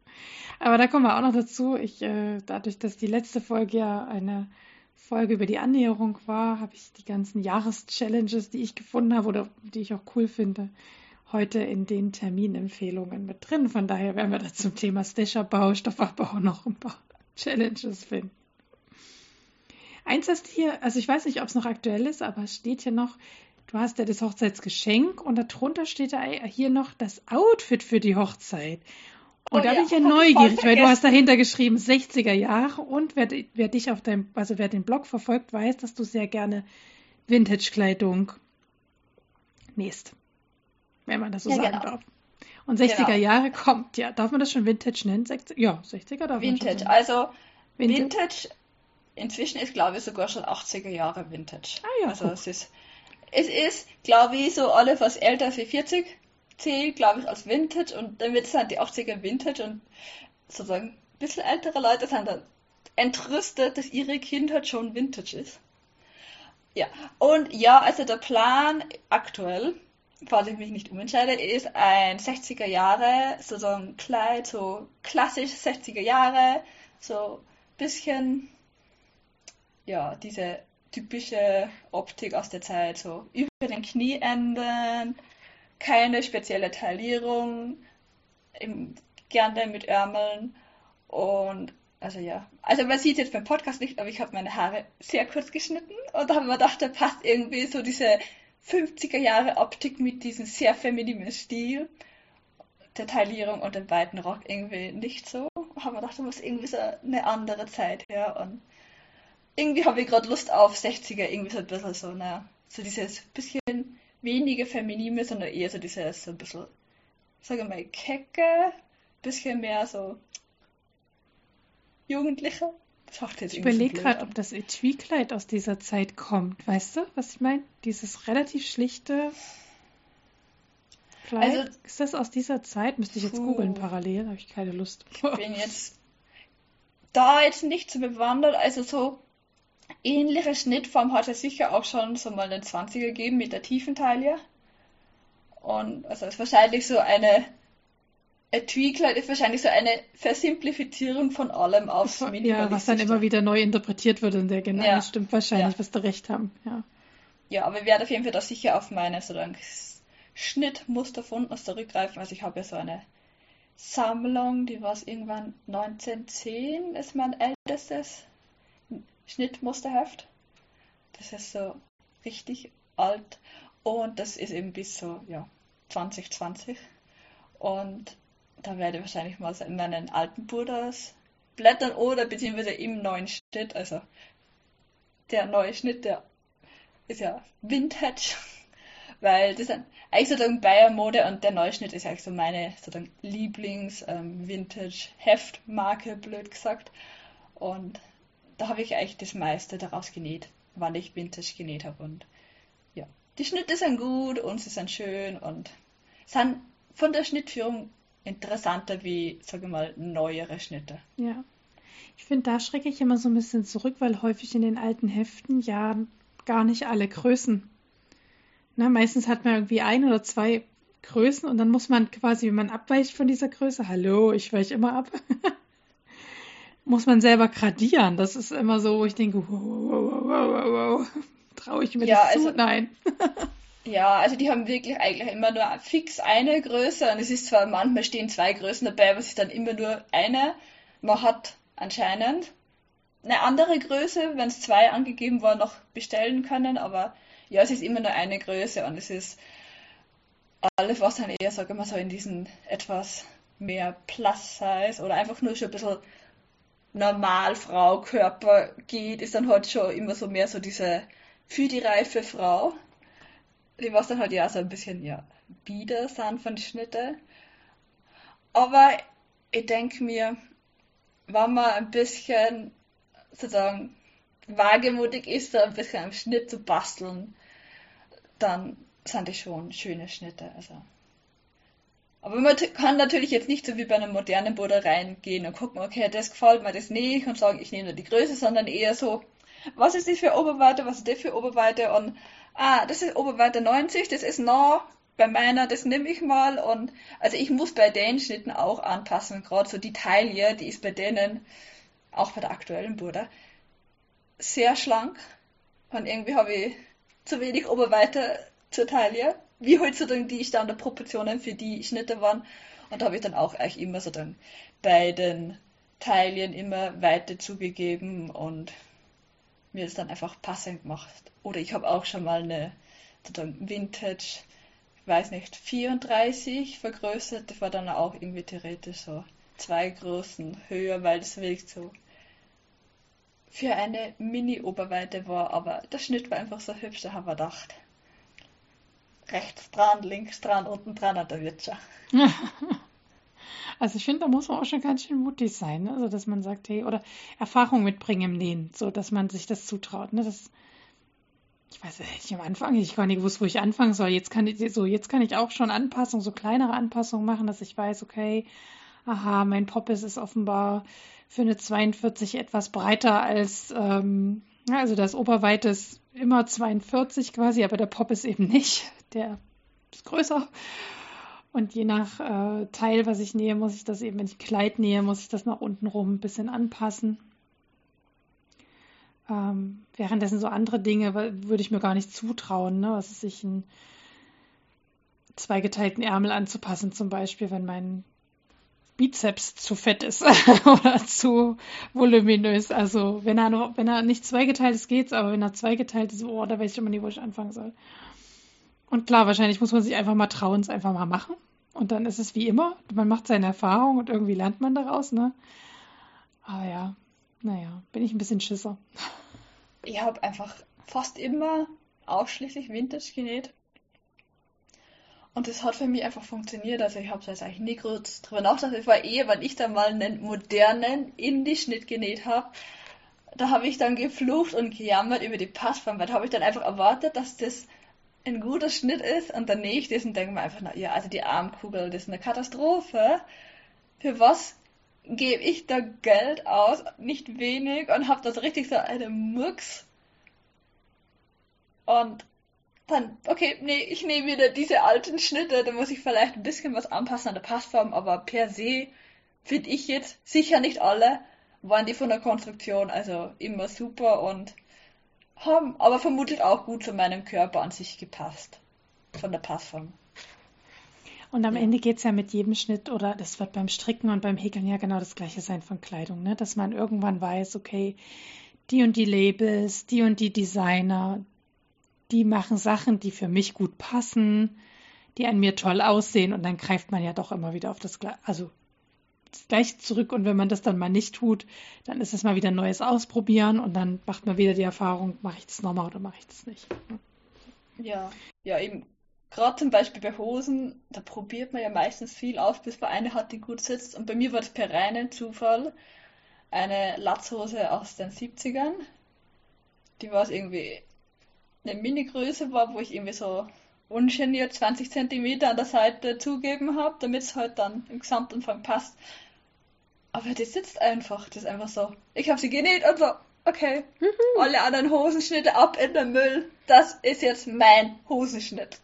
Aber da kommen wir auch noch dazu. Ich, äh, dadurch, dass die letzte Folge ja eine Folge über die Annäherung war, habe ich die ganzen Jahreschallenges, die ich gefunden habe oder die ich auch cool finde, heute in den Terminempfehlungen mit drin. Von daher werden wir da zum Thema Stasherbau, Stoffabbau noch ein paar Challenges finden. Eins hast hier, also ich weiß nicht, ob es noch aktuell ist, aber es steht hier noch, du hast ja das Hochzeitsgeschenk und darunter steht da hier noch das Outfit für die Hochzeit. Und oh, da ja, bin ich ja neugierig, weil du hast dahinter geschrieben 60er Jahre und wer, wer dich auf deinem, also wer den Blog verfolgt, weiß, dass du sehr gerne Vintage-Kleidung nähst. Wenn man das so ja, sagen genau. darf. Und 60er genau. Jahre kommt, ja, darf man das schon Vintage nennen? 60, ja, 60er darf Vintage, man schon also Vintage, Vintage inzwischen ist, glaube ich, sogar schon 80er Jahre Vintage. Ah ja, also es ist, es ist, glaube ich, so alle was älter als 40 zählt, glaube ich, als Vintage und dann wird es halt die 80er Vintage und sozusagen ein bisschen ältere Leute sind dann entrüstet, dass ihre Kindheit schon Vintage ist. Ja, und ja, also der Plan aktuell, falls ich mich nicht umentscheide, ist ein 60er Jahre, so, so ein Kleid, so klassisch 60er Jahre, so bisschen, ja, diese typische Optik aus der Zeit, so über den Knieenden, keine spezielle Taillierung, gerne mit Ärmeln. Und also ja, also man sieht jetzt beim Podcast nicht, aber ich habe meine Haare sehr kurz geschnitten. Und da haben wir gedacht, da passt irgendwie so diese 50er Jahre Optik mit diesem sehr femininen Stil der Taillierung und dem weiten Rock irgendwie nicht so. Haben wir gedacht, da muss irgendwie so eine andere Zeit her. Und irgendwie habe ich gerade Lust auf 60er, irgendwie so ein bisschen so, na, so dieses bisschen weniger feminine, sondern eher so dieses so ein bisschen, sage mal, kecke, bisschen mehr so jugendliche. ich überlege gerade, ob das Etui-Kleid aus dieser Zeit kommt. Weißt du, was ich meine? Dieses relativ schlichte Kleid. Also, ist das aus dieser Zeit? Müsste ich jetzt googeln parallel, habe ich keine Lust. Ich bin jetzt da jetzt nicht so bewandert. Also so ähnliche Schnittform hat es sicher auch schon so mal den 20er gegeben mit der Tiefentaille. Und also ist wahrscheinlich so eine Etui-Kleid ist wahrscheinlich so eine Versimplifizierung von allem auf Ja, was dann immer wieder neu interpretiert wird in der genau. Ja. Das stimmt wahrscheinlich, ja. was du recht haben. Ja. ja, aber ich werde auf jeden Fall da sicher auf meine so ein Schnittmuster von uns zurückgreifen. Also ich habe ja so eine Sammlung, die war es irgendwann 1910, ist mein ältestes Schnittmusterheft. Das ist so richtig alt und das ist eben bis so ja 2020 und da werde ich wahrscheinlich mal in meinen alten Buddhas blättern oder beziehungsweise im neuen Schnitt. Also der neue Schnitt, der ist ja Vintage, weil das ist eigentlich sozusagen Bayer-Mode und der neue Schnitt ist eigentlich so meine sozusagen Lieblings-Vintage-Heftmarke, ähm, blöd gesagt. Und da habe ich eigentlich das meiste daraus genäht, wann ich Vintage genäht habe. Und ja, die Schnitte sind gut und sie sind schön und sind von der Schnittführung interessanter wie, sage ich mal, neuere Schnitte. Ja. Ich finde, da schrecke ich immer so ein bisschen zurück, weil häufig in den alten Heften ja gar nicht alle Größen. Na, meistens hat man irgendwie ein oder zwei Größen und dann muss man quasi, wenn man abweicht von dieser Größe, hallo, ich weiche immer ab, muss man selber gradieren. Das ist immer so, wo ich denke, wow, wow, wow, wow, wow. traue ich mir ja, das also, zu? Nein. Ja, also die haben wirklich eigentlich immer nur fix eine Größe und es ist zwar manchmal stehen zwei Größen dabei, aber es ist dann immer nur eine. Man hat anscheinend eine andere Größe, wenn es zwei angegeben war, noch bestellen können, aber ja, es ist immer nur eine Größe und es ist alles, was dann eher, sage ich mal, so in diesen etwas mehr Plus-Size oder einfach nur schon ein bisschen Normalfrau-Körper geht, ist dann halt schon immer so mehr so diese für die reife Frau die was dann halt ja so ein bisschen ja bieder sind von den Schnitten. Aber ich denke mir, wenn man ein bisschen sozusagen wagemutig ist, da ein bisschen am Schnitt zu basteln, dann sind die schon schöne Schnitte. Also. Aber man kann natürlich jetzt nicht so wie bei einer modernen Bude reingehen und gucken, okay, das gefällt mir das nicht und sagen, ich nehme nur die Größe, sondern eher so, was ist das für Oberweite, was ist das für Oberweite? Und ah, das ist Oberweite 90, das ist nah bei meiner, das nehme ich mal. Und also ich muss bei den Schnitten auch anpassen, gerade so die Taille, die ist bei denen, auch bei der aktuellen Bude, sehr schlank. Und irgendwie habe ich zu wenig Oberweite zur Taille, wie heutzutage die Standardproportionen für die Schnitte waren und da habe ich dann auch eigentlich immer so dann bei den Taillen immer Weite zugegeben und mir das dann einfach passend gemacht. Oder ich habe auch schon mal eine Vintage, ich weiß nicht, 34 vergrößert. Das war dann auch irgendwie theoretisch so zwei Größen höher, weil das wirklich so für eine Mini-Oberweite war. Aber der Schnitt war einfach so hübsch, da haben wir gedacht. Rechts dran, links dran, unten dran, und da wird schon. Also ich finde, da muss man auch schon ganz schön mutig sein, ne? also dass man sagt, hey, oder Erfahrung mitbringen im Nähen, so dass man sich das zutraut. Ne? Das, ich weiß, hätte ich am Anfang, ich gar nicht gewusst, wo ich anfangen soll. Jetzt kann ich so, jetzt kann ich auch schon Anpassungen, so kleinere Anpassungen machen, dass ich weiß, okay, aha, mein Poppes ist offenbar für eine 42 etwas breiter als, ähm, also das Oberweite ist immer 42 quasi, aber der Pop ist eben nicht, der ist größer. Und je nach äh, Teil, was ich nähe, muss ich das eben, wenn ich Kleid nähe, muss ich das nach unten rum ein bisschen anpassen. Ähm, währenddessen so andere Dinge würde ich mir gar nicht zutrauen, ne? was ist sich einen zweigeteilten Ärmel anzupassen, zum Beispiel, wenn mein Bizeps zu fett ist oder zu voluminös. Also wenn er noch, wenn er nicht zweigeteilt ist, geht's, aber wenn er zweigeteilt ist, oh, da weiß ich immer nicht, wo ich anfangen soll. Und klar, wahrscheinlich muss man sich einfach mal trauen, es einfach mal machen. Und dann ist es wie immer, man macht seine Erfahrung und irgendwie lernt man daraus, ne? Aber ja, naja, bin ich ein bisschen Schisser. Ich habe einfach fast immer ausschließlich Vintage genäht. Und das hat für mich einfach funktioniert. Also ich habe jetzt eigentlich nie kurz drüber nachgedacht. Es war eher, wenn ich dann mal einen modernen Indie-Schnitt genäht habe, da habe ich dann geflucht und gejammert über die Passform, weil da habe ich dann einfach erwartet, dass das ein guter Schnitt ist und dann nähe ich das und denke mir einfach, na ja, also die Armkugel, das ist eine Katastrophe. Für was gebe ich da Geld aus? Nicht wenig und habe das richtig so eine Murks. Und dann, okay, nee, ich nehme wieder diese alten Schnitte, da muss ich vielleicht ein bisschen was anpassen an der Passform, aber per se finde ich jetzt sicher nicht alle, waren die von der Konstruktion also immer super und haben aber vermutlich auch gut zu meinem Körper an sich gepasst. Von der Passform. Und am ja. Ende geht es ja mit jedem Schnitt oder das wird beim Stricken und beim Häkeln ja genau das gleiche sein von Kleidung, ne? dass man irgendwann weiß, okay, die und die Labels, die und die Designer, die machen Sachen, die für mich gut passen, die an mir toll aussehen und dann greift man ja doch immer wieder auf das gleiche, also gleich zurück und wenn man das dann mal nicht tut, dann ist es mal wieder ein neues Ausprobieren und dann macht man wieder die Erfahrung, mache ich das nochmal oder mache ich das nicht. Ja, ja eben. Gerade zum Beispiel bei Hosen, da probiert man ja meistens viel aus, bis man eine hat, die gut sitzt. Und bei mir war das per reinen Zufall eine Latzhose aus den 70ern. Die war es irgendwie eine Mini-Größe war, wo ich irgendwie so ungeniert 20 cm an der Seite zugeben habe, damit es halt dann im Gesamtumfang passt. Aber die sitzt einfach. Das ist einfach so. Ich habe sie genäht und so, okay. Mhm. Alle anderen Hosenschnitte ab in den Müll. Das ist jetzt mein Hosenschnitt.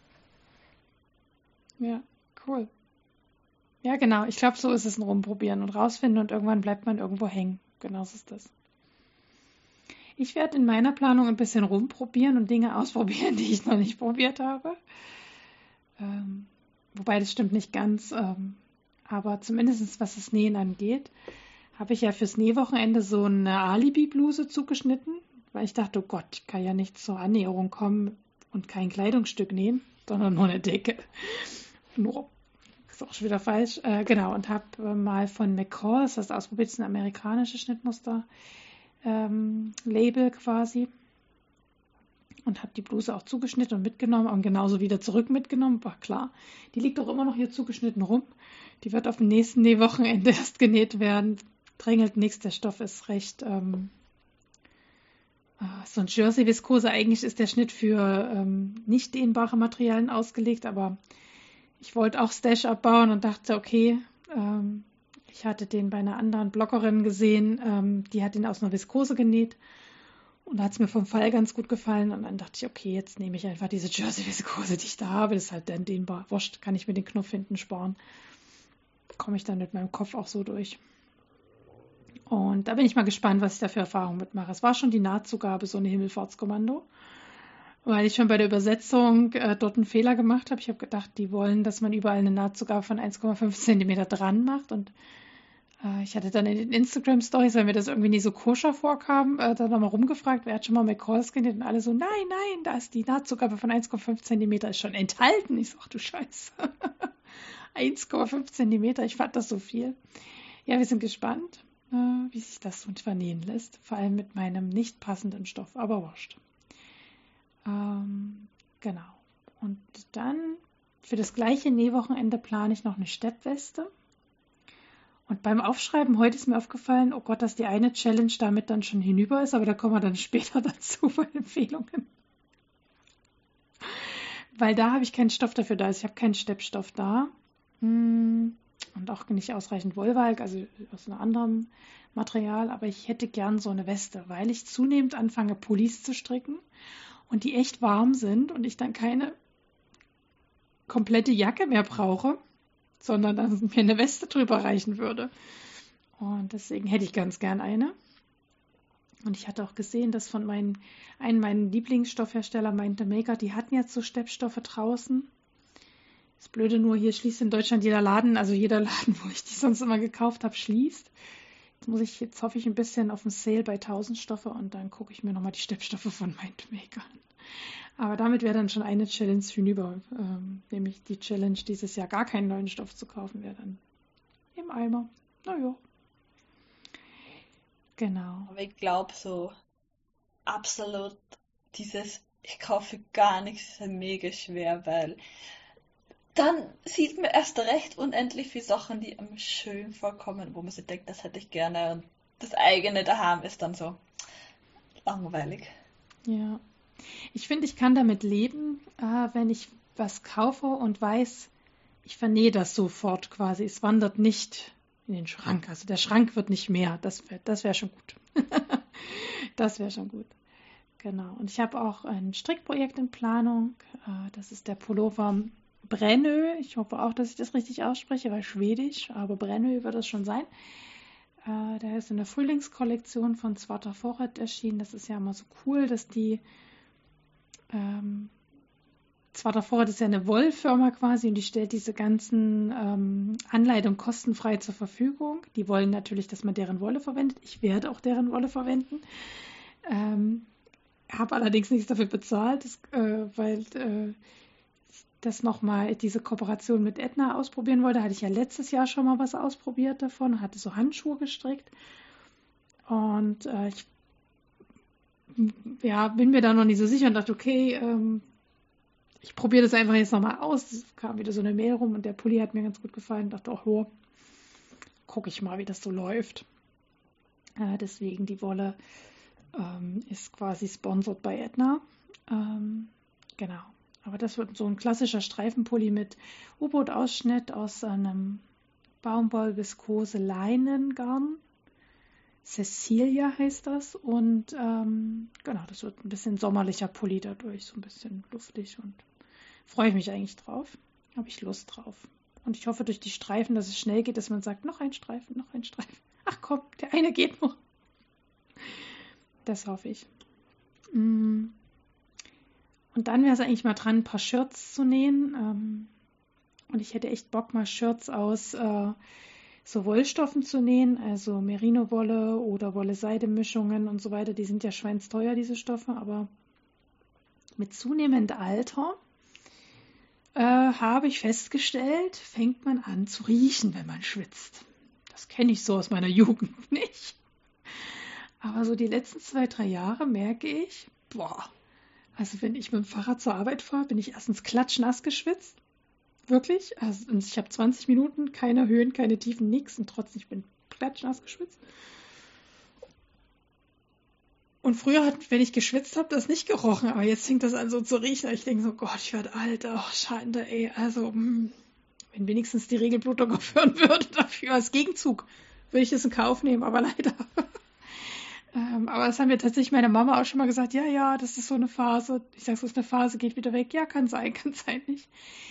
Ja, cool. Ja, genau. Ich glaube, so ist es ein Rumprobieren und rausfinden und irgendwann bleibt man irgendwo hängen. Genau so ist das. Ich werde in meiner Planung ein bisschen rumprobieren und Dinge ausprobieren, die ich noch nicht probiert habe. Ähm, wobei das stimmt nicht ganz. Ähm, aber zumindest was das Nähen angeht, habe ich ja fürs Nähwochenende so eine Alibi-Bluse zugeschnitten, weil ich dachte, oh Gott, ich kann ja nicht zur Annäherung kommen und kein Kleidungsstück nähen, sondern nur eine Decke. Nur, ist auch schon wieder falsch. Äh, genau, und habe äh, mal von McCall, das heißt ausprobiert, das ist ein amerikanisches Schnittmuster, ähm, Label quasi. Und habe die Bluse auch zugeschnitten und mitgenommen und genauso wieder zurück mitgenommen. War klar. Die liegt auch immer noch hier zugeschnitten rum. Die wird auf dem nächsten Nähwochenende erst genäht werden. Drängelt nichts. Der Stoff ist recht. Ähm, ah, so ein Jersey-Viskose. Eigentlich ist der Schnitt für ähm, nicht dehnbare Materialien ausgelegt, aber ich wollte auch Stash abbauen und dachte, okay, ähm, ich hatte den bei einer anderen Bloggerin gesehen, ähm, die hat ihn aus einer Viskose genäht. Und da hat es mir vom Fall ganz gut gefallen. Und dann dachte ich, okay, jetzt nehme ich einfach diese Jersey-Viskose, die ich da habe. Das ist halt dann dehnbar. Wurscht, kann ich mir den Knopf hinten sparen. Komme ich dann mit meinem Kopf auch so durch. Und da bin ich mal gespannt, was ich da für Erfahrungen mitmache. Es war schon die Nahtzugabe, so eine Himmelfahrtskommando. Weil ich schon bei der Übersetzung äh, dort einen Fehler gemacht habe. Ich habe gedacht, die wollen, dass man überall eine Nahtzugabe von 1,5 cm dran macht. Und Äh, ich hatte dann in den Instagram Stories, weil mir das irgendwie nie so koscher vorkam, äh, dann nochmal rumgefragt, wer hat schon mal McCalls genäht und alle so, nein, nein, da ist die Nahtzugabe von 1,5 cm ist schon enthalten. Ich so, ach du Scheiße. 1,5 cm, ich fand das so viel. Ja, wir sind gespannt, äh, wie sich das so vernähen lässt, vor allem mit meinem nicht passenden Stoff, aber wurscht. Ähm, genau. Und dann für das gleiche Nähwochenende plane ich noch eine Steppweste. Und beim Aufschreiben heute ist mir aufgefallen, oh Gott, dass die eine Challenge damit dann schon hinüber ist, aber da kommen wir dann später dazu bei Empfehlungen. Weil da habe ich keinen Stoff dafür da. Also ich habe keinen Steppstoff da. Hm, und auch nicht ausreichend Wollwalk, also aus einem anderen Material. Aber ich hätte gern so eine Weste, weil ich zunehmend anfange, Pullis zu stricken und die echt warm sind und ich dann keine komplette Jacke mehr brauche sondern dass mir eine Weste drüber reichen würde. Und deswegen hätte ich ganz gern eine. Und ich hatte auch gesehen, dass von meinen, einem meiner Lieblingsstoffhersteller meinte Maker, die hatten jetzt so Steppstoffe draußen. Das Blöde nur, hier schließt in Deutschland jeder Laden, also jeder Laden, wo ich die sonst immer gekauft habe, schließt. Jetzt muss ich, jetzt hoffe ich ein bisschen auf den Sale bei 1000 Stoffe und dann gucke ich mir nochmal die Steppstoffe von Mindmaker an. Aber damit wäre dann schon eine Challenge hinüber, ähm, nämlich die Challenge, dieses Jahr gar keinen neuen Stoff zu kaufen, wäre dann im Eimer. Naja. Genau. Aber ich glaube so absolut dieses, ich kaufe gar nichts, ist mega schwer, weil dann sieht man erst recht unendlich viele Sachen, die einem schön vorkommen, wo man sich denkt, das hätte ich gerne und das eigene daheim ist dann so langweilig. Ja. Ich finde, ich kann damit leben, äh, wenn ich was kaufe und weiß, ich vernähe das sofort quasi. Es wandert nicht in den Schrank. Also der Schrank wird nicht mehr. Das wäre das wär schon gut. das wäre schon gut. Genau. Und ich habe auch ein Strickprojekt in Planung. Äh, das ist der Pullover Brennö. Ich hoffe auch, dass ich das richtig ausspreche, weil Schwedisch, aber Brennö wird das schon sein. Äh, der ist in der Frühlingskollektion von Zwarter Vorrat erschienen. Das ist ja immer so cool, dass die ähm, zwar davor, das ist ja eine Wollfirma quasi und die stellt diese ganzen ähm, Anleitungen kostenfrei zur Verfügung. Die wollen natürlich, dass man deren Wolle verwendet. Ich werde auch deren Wolle verwenden. Ähm, habe allerdings nichts dafür bezahlt, das, äh, weil äh, das nochmal diese Kooperation mit Edna ausprobieren wollte. Hatte ich ja letztes Jahr schon mal was ausprobiert davon, hatte so Handschuhe gestrickt. Und äh, ich ja, bin mir da noch nicht so sicher und dachte, okay, ähm, ich probiere das einfach jetzt nochmal aus. Es kam wieder so eine Mail rum und der Pulli hat mir ganz gut gefallen. Ich dachte, oh, gucke ich mal, wie das so läuft. Äh, deswegen die Wolle ähm, ist quasi sponsored bei Edna. Ähm, genau. Aber das wird so ein klassischer Streifenpulli mit U-Boot-Ausschnitt aus einem Baumwoll-Viskose-Leinengarn. Cecilia heißt das. Und ähm, genau, das wird ein bisschen sommerlicher Pulli dadurch, so ein bisschen luftig und freue ich mich eigentlich drauf. Habe ich Lust drauf. Und ich hoffe durch die Streifen, dass es schnell geht, dass man sagt, noch ein Streifen, noch ein Streifen. Ach komm, der eine geht noch. Das hoffe ich. Mm. Und dann wäre es eigentlich mal dran, ein paar Shirts zu nähen. Ähm, und ich hätte echt Bock, mal Shirts aus äh, so Wollstoffen zu nähen, also Merino-Wolle oder Wolle-Seide-Mischungen und so weiter. Die sind ja schweinsteuer, diese Stoffe, aber mit zunehmendem Alter äh, habe ich festgestellt, fängt man an zu riechen, wenn man schwitzt. Das kenne ich so aus meiner Jugend nicht. Aber so die letzten zwei, drei Jahre merke ich, boah, also wenn ich mit dem Fahrrad zur Arbeit fahre, bin ich erstens klatschnass geschwitzt Wirklich. Also ich habe 20 Minuten, keine Höhen, keine Tiefen, nichts und trotzdem, ich bin klatschnass geschwitzt. Und früher hat, wenn ich geschwitzt habe, das nicht gerochen, aber jetzt fängt das an so zu riechen. Ich denke so, Gott, ich werde alt, oh, schade, ey. Also, mh, hm, wenn wenigstens die Regelblutung aufhören würde, dafür als Gegenzug würde ich das in Kauf nehmen, aber leider. Ähm, aber das haben wir tatsächlich meiner Mama auch schon mal gesagt, ja, ja, das ist so eine Phase. Ich sage, es ist eine Phase, geht wieder weg. Ja, kann sein, kann sein nicht.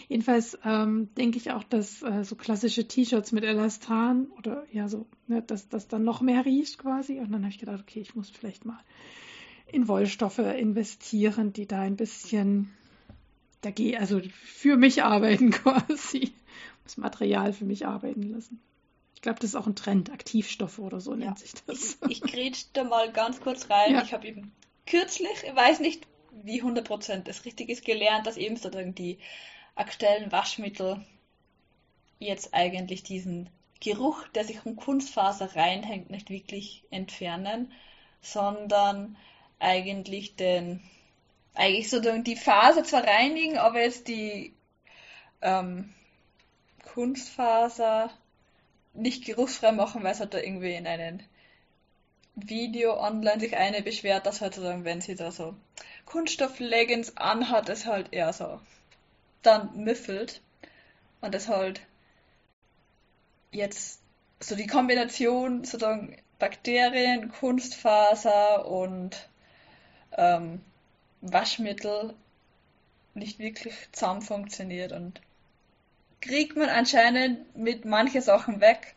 Jedenfalls ähm, denke ich auch, dass äh, so klassische T-Shirts mit Elastan oder ja so, ne, dass das dann noch mehr riecht quasi. Und dann habe ich gedacht, okay, ich muss vielleicht mal in Wollstoffe investieren, die da ein bisschen dagegen, also für mich arbeiten quasi. Das Material für mich arbeiten lassen. Ich glaube, das ist auch ein Trend, Aktivstoffe oder so nennt sich das. Ich, ich grätsch da mal ganz kurz rein. Ja. Ich habe eben kürzlich, ich weiß nicht, wie 100% das richtig ist, gelernt, dass eben sozusagen die aktuellen Waschmittel jetzt eigentlich diesen Geruch, der sich um Kunstfaser reinhängt, nicht wirklich entfernen, sondern eigentlich den, eigentlich sozusagen die Faser zwar reinigen, aber jetzt die ähm, Kunstfaser nicht geruchsfrei machen, weil es halt da irgendwie in einem Video online sich eine beschwert, dass halt sozusagen, wenn sie da so Kunststoff-Leggings anhat, es halt eher so dann müffelt und es halt jetzt so die Kombination sozusagen Bakterien, Kunstfaser und ähm, Waschmittel nicht wirklich zusammen funktioniert und kriegt man anscheinend mit manchen Sachen weg,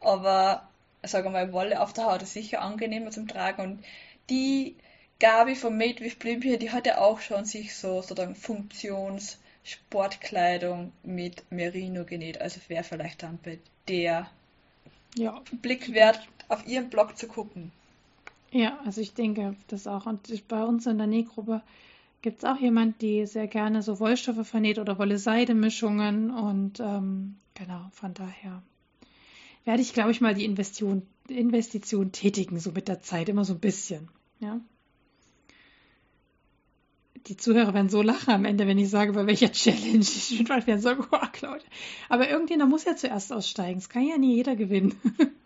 aber sagen wir mal, Wolle auf der Haut ist sicher angenehmer zum Tragen und die Gabi von Made with Blim hier, die hatte auch schon sich so sozusagen Funktions Sportkleidung mit Merino genäht, also wäre vielleicht dann bei der Ja, Blick wert, auf ihren Blog zu gucken. ja, also ich denke das auch. Und bei uns in der Nähgruppe gibt es auch jemand, die sehr gerne so Wollstoffe vernäht oder Wolle-Seide-Mischungen. Und ähm, genau, von daher werde ich, glaube ich, mal die Investition, Investition tätigen, so mit der Zeit, immer so ein bisschen. Ja. Die Zuhörer werden so lachen am Ende, wenn ich sage, bei welcher Challenge ich bin, weil wir sagen, oh, Claudia. Aber irgendjemand muss ja zuerst aussteigen. Es kann ja nie jeder gewinnen.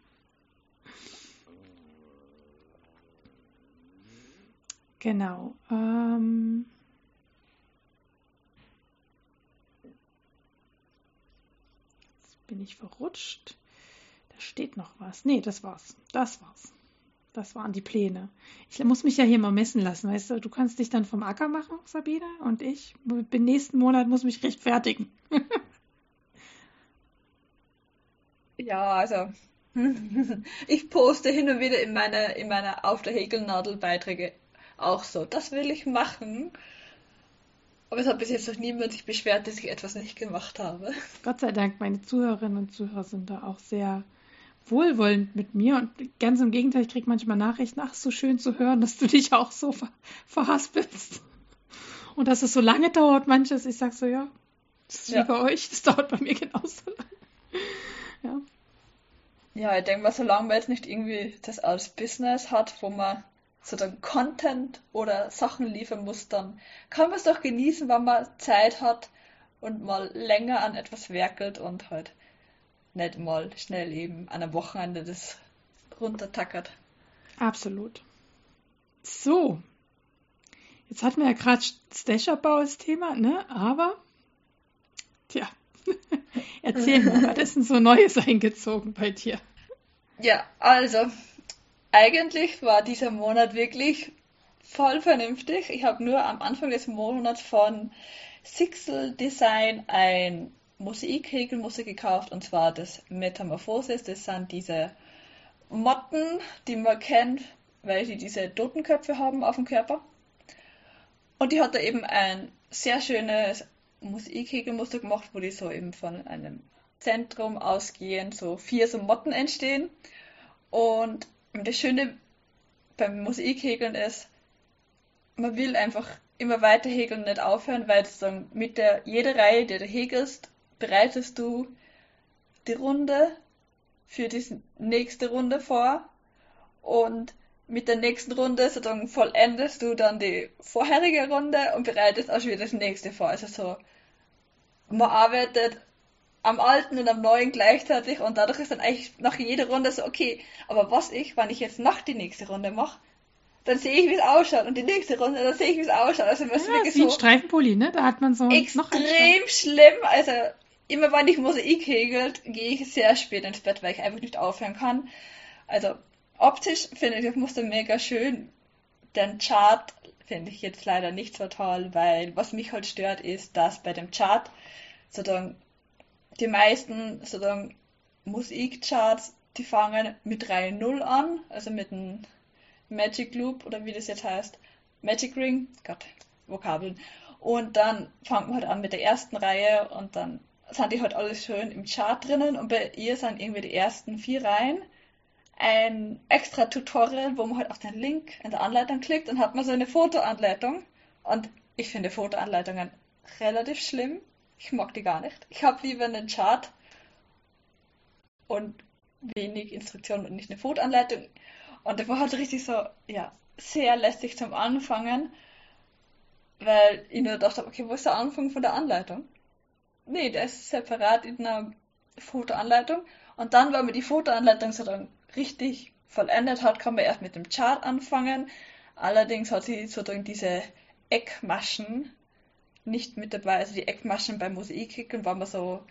Genau. Ähm, jetzt bin ich verrutscht. Da steht noch was. Nee, das war's. Das war's. Das waren die Pläne. Ich muss mich ja hier mal messen lassen, weißt du? Du kannst dich dann vom Acker machen, Sabine, und ich bin nächsten Monat muss mich rechtfertigen. Ja, also ich poste hin und wieder in meine, in meine Auf der Häkelnadel Beiträge auch so. Das will ich machen. Aber es hat bis jetzt noch niemand sich beschwert, dass ich etwas nicht gemacht habe. Gott sei Dank, meine Zuhörerinnen und Zuhörer sind da auch sehr wohlwollend mit mir und ganz im Gegenteil, ich kriege manchmal Nachrichten, ach, so schön zu hören, dass du dich auch so ver verhaspelst. Und dass es so lange dauert, manches. Ich sag so, ja, das ist Ja. wie bei euch, das dauert bei mir genauso lang. Ja, Ja, ich denke mal, solange man jetzt nicht irgendwie das als Business hat, wo man sozusagen Content oder Sachen liefern muss, dann kann man es doch genießen, wenn man Zeit hat und mal länger an etwas werkelt und halt nicht mal schnell eben an einem Wochenende das runtertackert. absolut. So, jetzt hatten wir ja gerade Stash-Abbau als Thema, ne? Aber, tja, erzähl mal, was ist denn so Neues eingezogen bei dir? Ja, also, eigentlich war dieser Monat wirklich voll vernünftig. Ich habe nur am Anfang des Monats von Sixel Design ein Mosaik-Häkelmuster gekauft und zwar das Metamorphosis. Das sind diese Motten, die man kennt, weil sie diese Totenköpfe haben auf dem Körper. Und die hat da eben ein sehr schönes Mosaik-Häkelmuster gemacht, wo die so eben von einem Zentrum ausgehend so vier so Motten entstehen. Und das Schöne beim Mosaikhäkeln ist, man will einfach immer weiter häkeln, nicht aufhören, weil sozusagen mit der jeder Reihe, die du häkelst, bereitest du die Runde für die nächste Runde vor und mit der nächsten Runde sozusagen vollendest du dann die vorherige Runde und bereitest auch schon wieder das nächste vor. Also so, man arbeitet am Alten und am Neuen gleichzeitig und dadurch ist dann eigentlich nach jeder Runde so, okay, aber was ich, wenn ich jetzt noch die nächste Runde mache, dann sehe ich, wie es ausschaut und die nächste Runde, dann sehe ich, wie es ausschaut. Also ist Ja, ist wie ein so Streifenpulli, ne? Da hat man so extrem schlimm. Also immer wenn ich Mosaik häkelt, gehe ich sehr spät ins Bett, weil ich einfach nicht aufhören kann. Also optisch finde ich das Muster mega schön. Den Chart finde ich jetzt leider nicht so toll, weil was mich halt stört, ist, dass bei dem Chart sozusagen die meisten sozusagen Musikcharts, die fangen mit Reihe 0 an, also mit einem Magic Loop oder wie das jetzt heißt, Magic Ring, Gott, Vokabeln. Und dann fängt man halt an mit der ersten Reihe und dann sind die halt alles schön im Chart drinnen und bei ihr sind irgendwie die ersten vier Reihen ein extra Tutorial, wo man halt auf den Link in der Anleitung klickt und hat man so eine Fotoanleitung. Und ich finde Fotoanleitungen relativ schlimm. Ich mag die gar nicht. Ich habe lieber einen Chart und wenig Instruktionen und nicht eine Fotoanleitung. Und der war halt richtig so, ja, sehr lästig zum Anfangen, weil ich nur dachte, okay, wo ist der Anfang von der Anleitung? Nee, der ist separat in einer Fotoanleitung. Und dann, wenn man die Fotoanleitung so dann richtig vollendet hat, kann man erst mit dem Chart anfangen. Allerdings hat sie sozusagen diese Eckmaschen nicht mit dabei. Also die Eckmaschen beim Mosaikkicken, wenn man so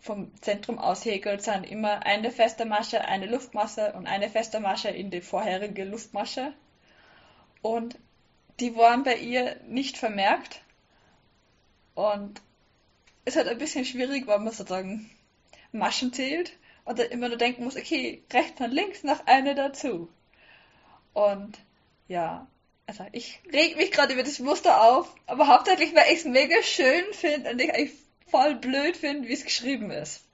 vom Zentrum aus häkelt, sind immer eine feste Masche, eine Luftmasse und eine feste Masche in die vorherige Luftmasche. Und die waren bei ihr nicht vermerkt. Und es halt ein bisschen schwierig, weil man sozusagen Maschen zählt und dann immer nur denken muss, okay, rechts und links noch eine dazu. Und ja, also ich reg mich gerade über das Muster auf, aber hauptsächlich, weil ich es mega schön finde und ich eigentlich voll blöd finde, wie es geschrieben ist.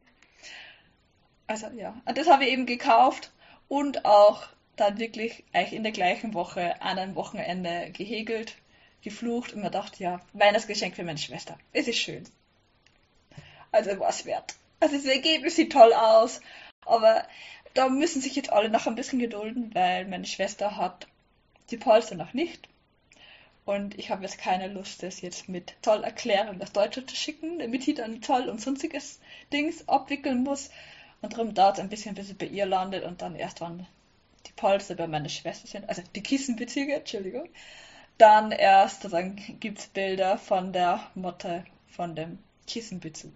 Also ja, und das habe ich eben gekauft und auch dann wirklich eigentlich in der gleichen Woche an einem Wochenende gehegelt, geflucht und mir dachte, ja, Weihnachtsgeschenk für meine Schwester. Es ist schön. Also was wert. Also das Ergebnis sieht toll aus, aber da müssen sich jetzt alle noch ein bisschen gedulden, weil meine Schwester hat die Polster noch nicht. Und ich habe jetzt keine Lust, das jetzt mit toll erklären, das Deutsche zu schicken, damit die dann toll und sonstiges Dings abwickeln muss. Und darum dauert es ein bisschen, bis es bei ihr landet und dann erst, wann die Polster bei meiner Schwester sind, also die Kissenbezüge, Entschuldigung, dann erst, dann gibt es Bilder von der Motte von dem Kissenbezug.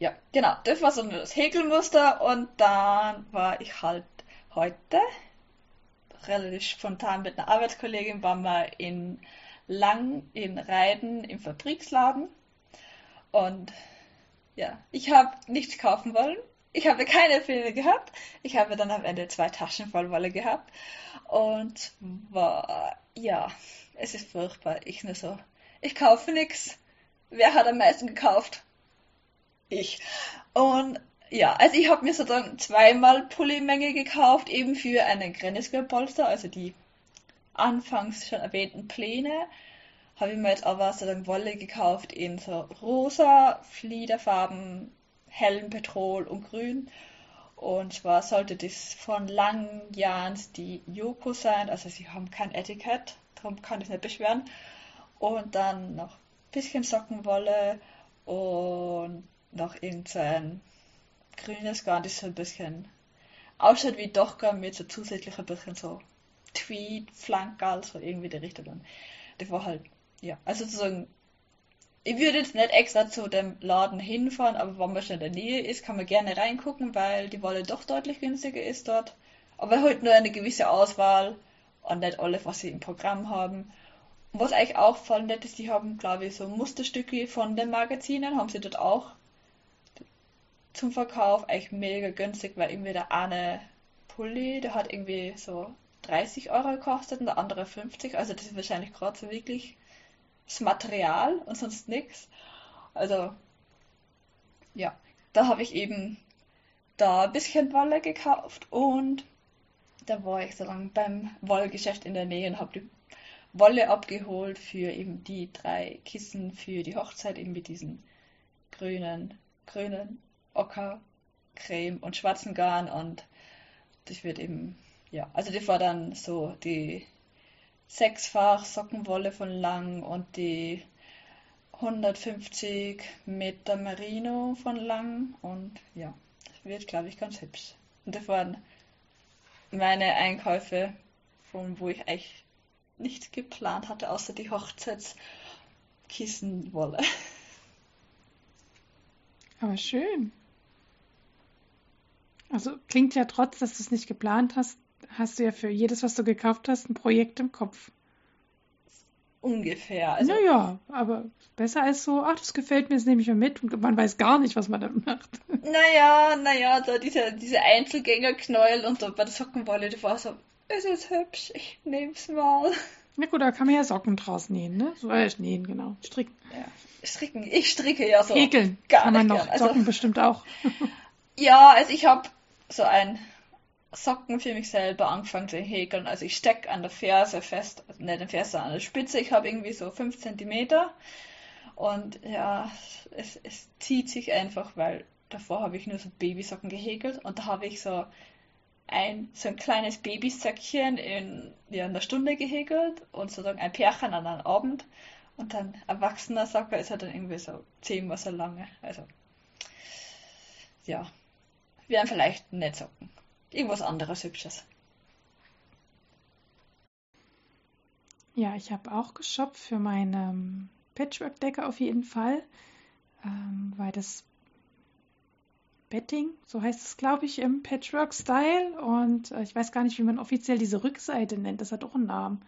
Ja, genau, das war so das Häkelmuster und dann war ich halt heute relativ spontan mit einer Arbeitskollegin waren wir in Lang in Reiden im Fabriksladen und ja, ich habe nichts kaufen wollen. Ich habe keine Filme gehabt. Ich habe dann am Ende zwei Taschen voll Wolle gehabt und war ja, es ist furchtbar. Ich nur so, ich kaufe nichts. Wer hat am meisten gekauft? ich. Und ja, also ich habe mir sozusagen zweimal Pullymenge gekauft, eben für einen Grenzgürpolster, also die anfangs schon erwähnten Pläne. Habe ich mir jetzt aber sozusagen Wolle gekauft in so rosa, Fliederfarben, hellen Petrol und grün. Und zwar sollte das von Langjans die Yoko sein, also sie haben kein Etikett, darum kann ich nicht beschweren. Und dann noch ein bisschen Sockenwolle und noch irgendein grünes das so ein bisschen ausschaut wie Dochka mit so zusätzlich ein bisschen so Tweed, Flankerl, so irgendwie die Richtung. Das war halt, ja, also sozusagen, ich würde jetzt nicht extra zu dem Laden hinfahren, aber wenn man schon in der Nähe ist, kann man gerne reingucken, weil die Wolle doch deutlich günstiger ist dort. Aber halt nur eine gewisse Auswahl und nicht alle, was sie im Programm haben. Und was eigentlich auch voll nett ist, die haben, glaube ich, so Musterstücke von den Magazinen, haben sie dort auch zum Verkauf eigentlich mega günstig, weil irgendwie der eine Pulli, der hat irgendwie so 30 Euro gekostet und der andere 50. Also das ist wahrscheinlich gerade so wirklich das Material und sonst nichts. Also ja, da habe ich eben da ein bisschen Wolle gekauft und da war ich so lange beim Wollgeschäft in der Nähe und habe die Wolle abgeholt für eben die drei Kissen für die Hochzeit eben mit diesen grünen, grünen Ocker, Creme und schwarzen Garn und das wird eben, ja, also das war dann so die sechsfach Sockenwolle von Lang und die 150 Meter Merino von Lang und ja, das wird, glaube ich, ganz hübsch. Und das waren meine Einkäufe, von wo ich eigentlich nichts geplant hatte, außer die Hochzeitskissenwolle. Aber schön. Also klingt ja trotz, dass du es nicht geplant hast, hast du ja für jedes, was du gekauft hast, ein Projekt im Kopf. Ungefähr. Also, naja, aber besser als so, ach, das gefällt mir, das nehme ich mal mit und man weiß gar nicht, was man damit macht. Naja, naja, da diese, diese Einzelgängerknäuel und so bei der Sockenwolle, die war so, es ist hübsch, ich nehm's mal. Na gut, da kann man ja Socken draus nähen, ne? So äh, nähen, genau. Stricken. Ja. Stricken. Ich stricke ja so. Häkeln. Gar kann man noch. Also, Socken bestimmt auch. ja, also ich habe so ein Socken für mich selber angefangen zu häkeln. Also ich stecke an der Ferse fest, also nicht an der Ferse, an der Spitze. Ich habe irgendwie so 5 cm. Und ja, es, es zieht sich einfach, weil davor habe ich nur so Babysocken gehäkelt und da habe ich so ein, so ein kleines Babysäckchen in ja, einer Stunde gehäkelt und sozusagen ein Pärchen an einem Abend. Und dann erwachsener Socker ist er dann irgendwie so zehnmal so lange. Also, ja, wären vielleicht nicht Socken. Irgendwas anderes Hübsches. Ja, ich habe auch geshoppt für meine Patchwork-Decke auf jeden Fall, ähm, weil das Betting, so heißt es, glaube ich, im Patchwork-Style. Und äh, ich weiß gar nicht, wie man offiziell diese Rückseite nennt. Das hat auch einen Namen.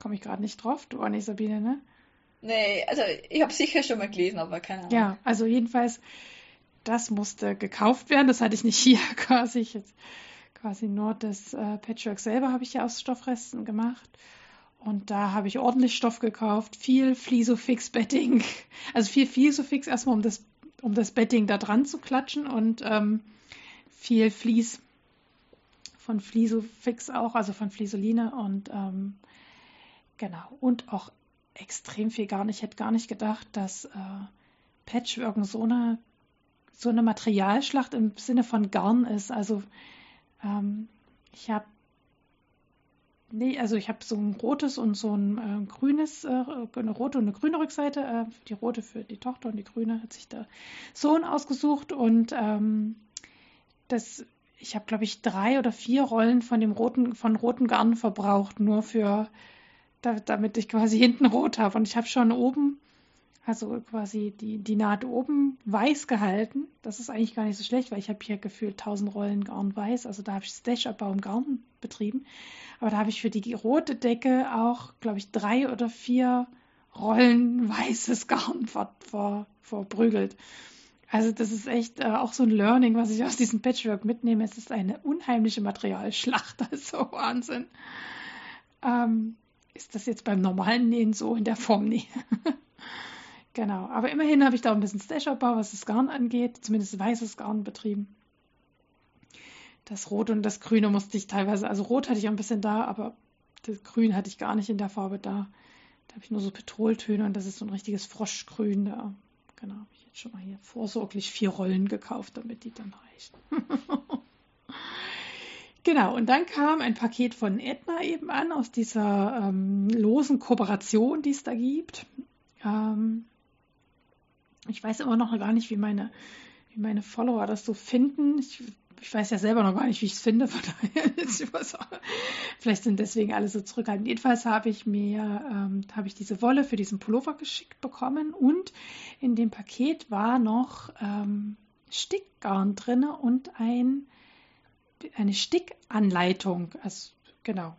Komme ich gerade nicht drauf. Du auch nicht, Sabine, ne? Nee, also ich habe sicher schon mal gelesen, aber keine Ahnung. Ja, also jedenfalls, das musste gekauft werden. Das hatte ich nicht hier quasi. Jetzt quasi nur das äh, Patchwork selber habe ich ja aus Stoffresten gemacht. Und da habe ich ordentlich Stoff gekauft, viel Flisofix-Betting, also viel Flisofix erstmal, um das um das Bedding da dran zu klatschen und ähm, viel Vlies von Flisofix auch, also von Flisoline und ähm, genau und auch extrem viel gar nicht. Ich hätte gar nicht gedacht, dass äh, Patchwork so eine so eine Materialschlacht im Sinne von Garn ist. Also ähm, ich habe Nee, also ich habe so ein rotes und so ein äh, grünes, äh, eine rote und eine grüne Rückseite. Äh, die rote für die Tochter und die grüne hat sich der Sohn ausgesucht. Und ähm, das, ich habe, glaube ich, drei oder vier Rollen von dem roten, von roten Garn verbraucht, nur für, da, damit ich quasi hinten rot habe. Und ich habe schon oben, also quasi die, die Naht oben weiß gehalten. Das ist eigentlich gar nicht so schlecht, weil ich habe hier gefühlt 1000 Rollen Garn weiß. Also da habe ich Stash-Abbau im Garn betrieben. Aber da habe ich für die rote Decke auch, glaube ich, drei oder vier Rollen weißes Garn ver, ver, verprügelt. Also das ist echt äh, auch so ein Learning, was ich aus diesem Patchwork mitnehme. Es ist eine unheimliche Materialschlacht, also Wahnsinn. Ähm, ist das jetzt beim normalen Nähen so in der Form? Nee. genau, aber immerhin habe ich da ein bisschen Stash-Abbau, was das Garn angeht, zumindest weißes Garn betrieben. Das Rot und das Grüne musste ich teilweise, also Rot hatte ich ein bisschen da, aber das Grün hatte ich gar nicht in der Farbe da. Da habe ich nur so Petroltöne und das ist so ein richtiges Froschgrün da. Genau, habe ich jetzt schon mal hier vorsorglich vier Rollen gekauft, damit die dann reichen. genau, und dann kam ein Paket von Edna eben an, aus dieser ähm, losen Kooperation, die es da gibt. Ähm, ich weiß immer noch gar nicht, wie meine, wie meine Follower das so finden. Ich ich weiß ja selber noch gar nicht, wie ich es finde, von daher vielleicht sind deswegen alle so zurückhaltend. Jedenfalls habe ich mir, ähm, habe ich diese Wolle für diesen Pullover geschickt bekommen und in dem Paket war noch ähm, Stickgarn drin und ein, eine Stickanleitung. Also, genau.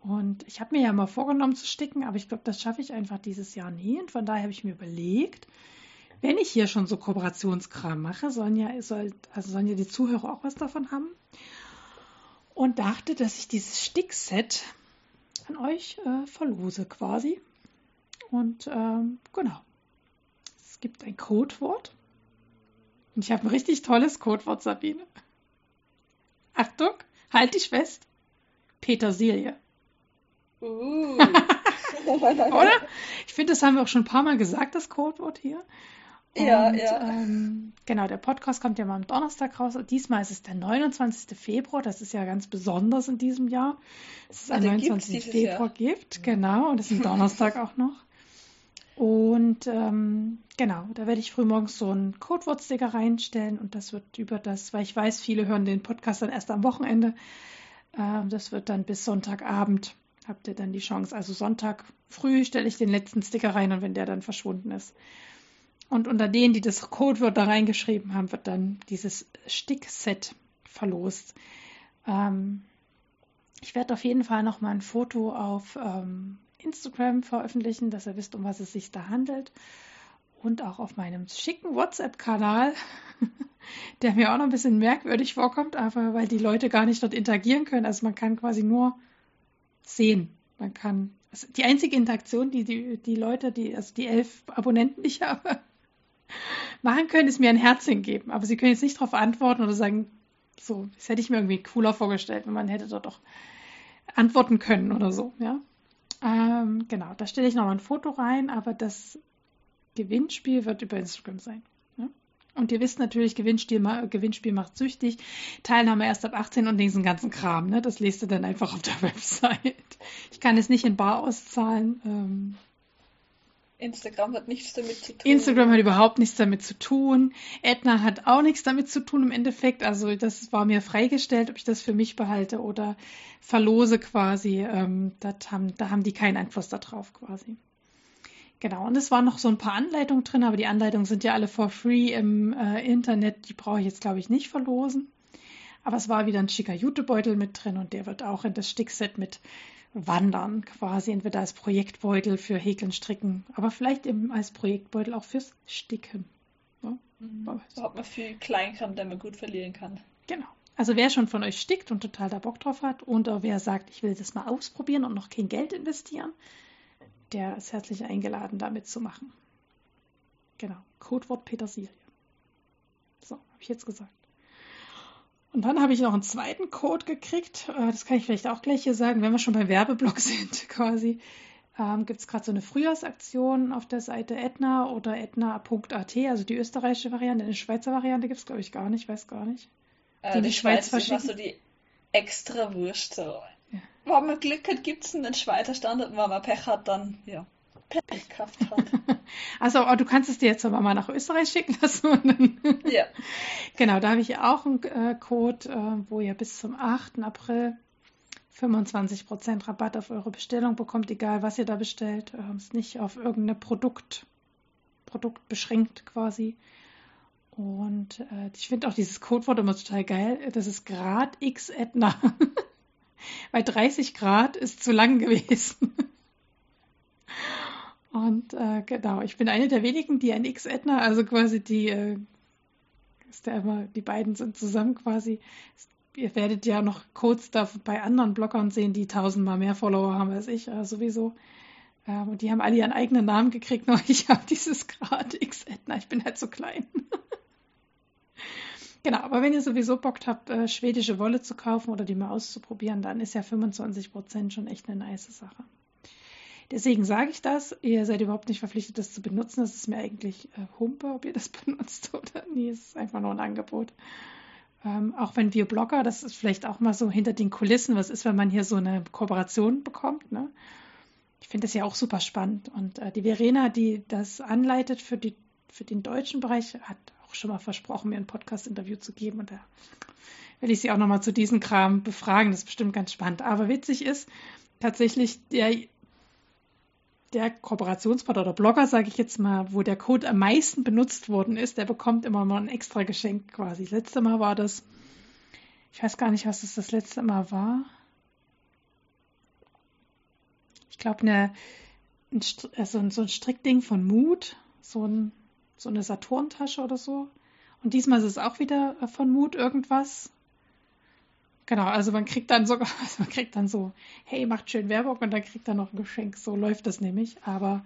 Und ich habe mir ja mal vorgenommen zu sticken, aber ich glaube, das schaffe ich einfach dieses Jahr nie. Und von daher habe ich mir überlegt, wenn ich hier schon so Kooperationskram mache, sollen ja, soll, also sollen ja die Zuhörer auch was davon haben. Und dachte, dass ich dieses Stickset an euch äh, verlose quasi. Und ähm, genau. Es gibt ein Codewort. Und ich habe ein richtig tolles Codewort, Sabine. Achtung, halt dich fest. Petersilie. Uh. Oder? Ich finde, das haben wir auch schon ein paar Mal gesagt, das Codewort hier. Ja, ja. Ähm, genau, der Podcast kommt ja mal am Donnerstag raus. Diesmal ist es der 29. Februar. Das ist ja ganz besonders in diesem Jahr. Es ist also ein 29. Februar Jahr. gibt, genau. Und es ist ein Donnerstag auch noch. Und ähm, genau, da werde ich frühmorgens so einen Codewort-Sticker reinstellen und das wird über das, weil ich weiß, viele hören den Podcast dann erst am Wochenende. Ähm, das wird dann bis Sonntagabend habt ihr dann die Chance. Also Sonntag früh stelle ich den letzten Sticker rein und wenn der dann verschwunden ist, und unter denen, die das Codewort da reingeschrieben haben, wird dann dieses Stickset verlost. Ähm, ich werde auf jeden Fall noch mal ein Foto auf ähm, Instagram veröffentlichen, dass ihr wisst, um was es sich da handelt. Und auch auf meinem schicken WhatsApp-Kanal, der mir auch noch ein bisschen merkwürdig vorkommt, aber weil die Leute gar nicht dort interagieren können. Also man kann quasi nur sehen. Man kann, also die einzige Interaktion, die, die die Leute, die, also die elf Abonnenten, die ich habe, machen können, ist mir ein Herzchen geben. Aber sie können jetzt nicht darauf antworten oder sagen, so, das hätte ich mir irgendwie cooler vorgestellt, wenn man hätte dort doch antworten können oder so, ja. Ähm, genau, da stelle ich noch mal ein Foto rein, aber das Gewinnspiel wird über Instagram sein. Und ihr wisst natürlich, Gewinnspiel, Gewinnspiel macht süchtig. Teilnahme erst ab 18 und diesen ganzen Kram. Ne? Das lest ihr dann einfach auf der Website. Ich kann es nicht in Bar auszahlen. Ähm, Instagram hat nichts damit zu tun. Instagram hat überhaupt nichts damit zu tun. Edna hat auch nichts damit zu tun im Endeffekt. Also das war mir freigestellt, ob ich das für mich behalte oder verlose quasi. Ähm, haben, da haben die keinen Einfluss darauf quasi. Genau, und es waren noch so ein paar Anleitungen drin, aber die Anleitungen sind ja alle for free im äh, Internet. Die brauche ich jetzt, glaube ich, nicht verlosen. Aber es war wieder ein schicker Jutebeutel mit drin und der wird auch in das Stickset mit wandern, quasi entweder als Projektbeutel für Häkeln, Stricken, aber vielleicht eben als Projektbeutel auch fürs Sticken. Ja? Mhm. So hat man viel Kleinkram, den man gut verlieren kann. Genau. Also wer schon von euch stickt und total da Bock drauf hat und wer sagt, ich will das mal ausprobieren und noch kein Geld investieren, der ist herzlich eingeladen, da mitzumachen. Genau. Codewort Petersilie. So, habe ich jetzt gesagt. Und dann habe ich noch einen zweiten Code gekriegt. Äh, das kann ich vielleicht auch gleich hier sagen, wenn wir schon beim Werbeblock sind quasi. Ähm, Gibt es gerade so eine Frühjahrsaktion auf der Seite Etna oder etna.at, also die österreichische Variante. Eine Schweizer Variante gibt es, glaube ich, gar nicht, weiß gar nicht. Äh, die, die, die Schweiz, Schweiz verschicken. so die extra Wurst. So. Ja. Wenn man Glück hat, gibt es einen Schweizer Standard und wenn man Pech hat, dann ja. Pech hat. Also, oh, du kannst es dir jetzt aber mal nach Österreich schicken lassen. ja. Genau, da habe ich auch einen äh, Code, äh, wo ihr bis zum 8. April 25% Rabatt auf eure Bestellung bekommt, egal was ihr da bestellt. Äh, ist nicht auf irgendein Produkt, Produkt beschränkt quasi. Und äh, ich finde auch dieses Codewort immer total geil. Das ist Grad X Etna. Weil 30 Grad ist zu lang gewesen. Und äh, genau, ich bin eine der wenigen, die ein X-Edna, also quasi die, äh, ist ja immer, die beiden sind zusammen quasi. Ihr werdet ja noch Codes da bei anderen Bloggern sehen, die tausendmal mehr Follower haben als ich, äh, sowieso. Ähm, und die haben alle ihren eigenen Namen gekriegt, nur ich habe dieses Grad X-Edna, ich bin halt so klein. genau, aber wenn ihr sowieso Bock habt, äh, schwedische Wolle zu kaufen oder die mal auszuprobieren, dann ist ja 25% schon echt eine nice Sache. Deswegen sage ich das. Ihr seid überhaupt nicht verpflichtet, das zu benutzen. Das ist mir eigentlich äh, Humpe, ob ihr das benutzt oder nie. Es ist einfach nur ein Angebot. Ähm, auch wenn wir Blogger, das ist vielleicht auch mal so hinter den Kulissen, was ist, wenn man hier so eine Kooperation bekommt. Ne? Ich finde das ja auch super spannend. Und äh, die Verena, die das anleitet für, die, für den deutschen Bereich, hat auch schon mal versprochen, mir ein Podcast-Interview zu geben. Und da will ich sie auch nochmal zu diesem Kram befragen. Das ist bestimmt ganz spannend. Aber witzig ist tatsächlich, der der Kooperationspartner oder Blogger, sage ich jetzt mal, wo der Code am meisten benutzt worden ist, der bekommt immer mal ein extra Geschenk quasi. Das letzte Mal war das, ich weiß gar nicht, was das das letzte Mal war. Ich glaube, eine, ein, also so ein Strickding von Mut, so, ein, so eine Saturntasche oder so. Und diesmal ist es auch wieder von Mut irgendwas. Genau, also man kriegt dann sogar, also man kriegt dann so, hey, macht schön Werbung und dann kriegt er noch ein Geschenk. So läuft das nämlich. Aber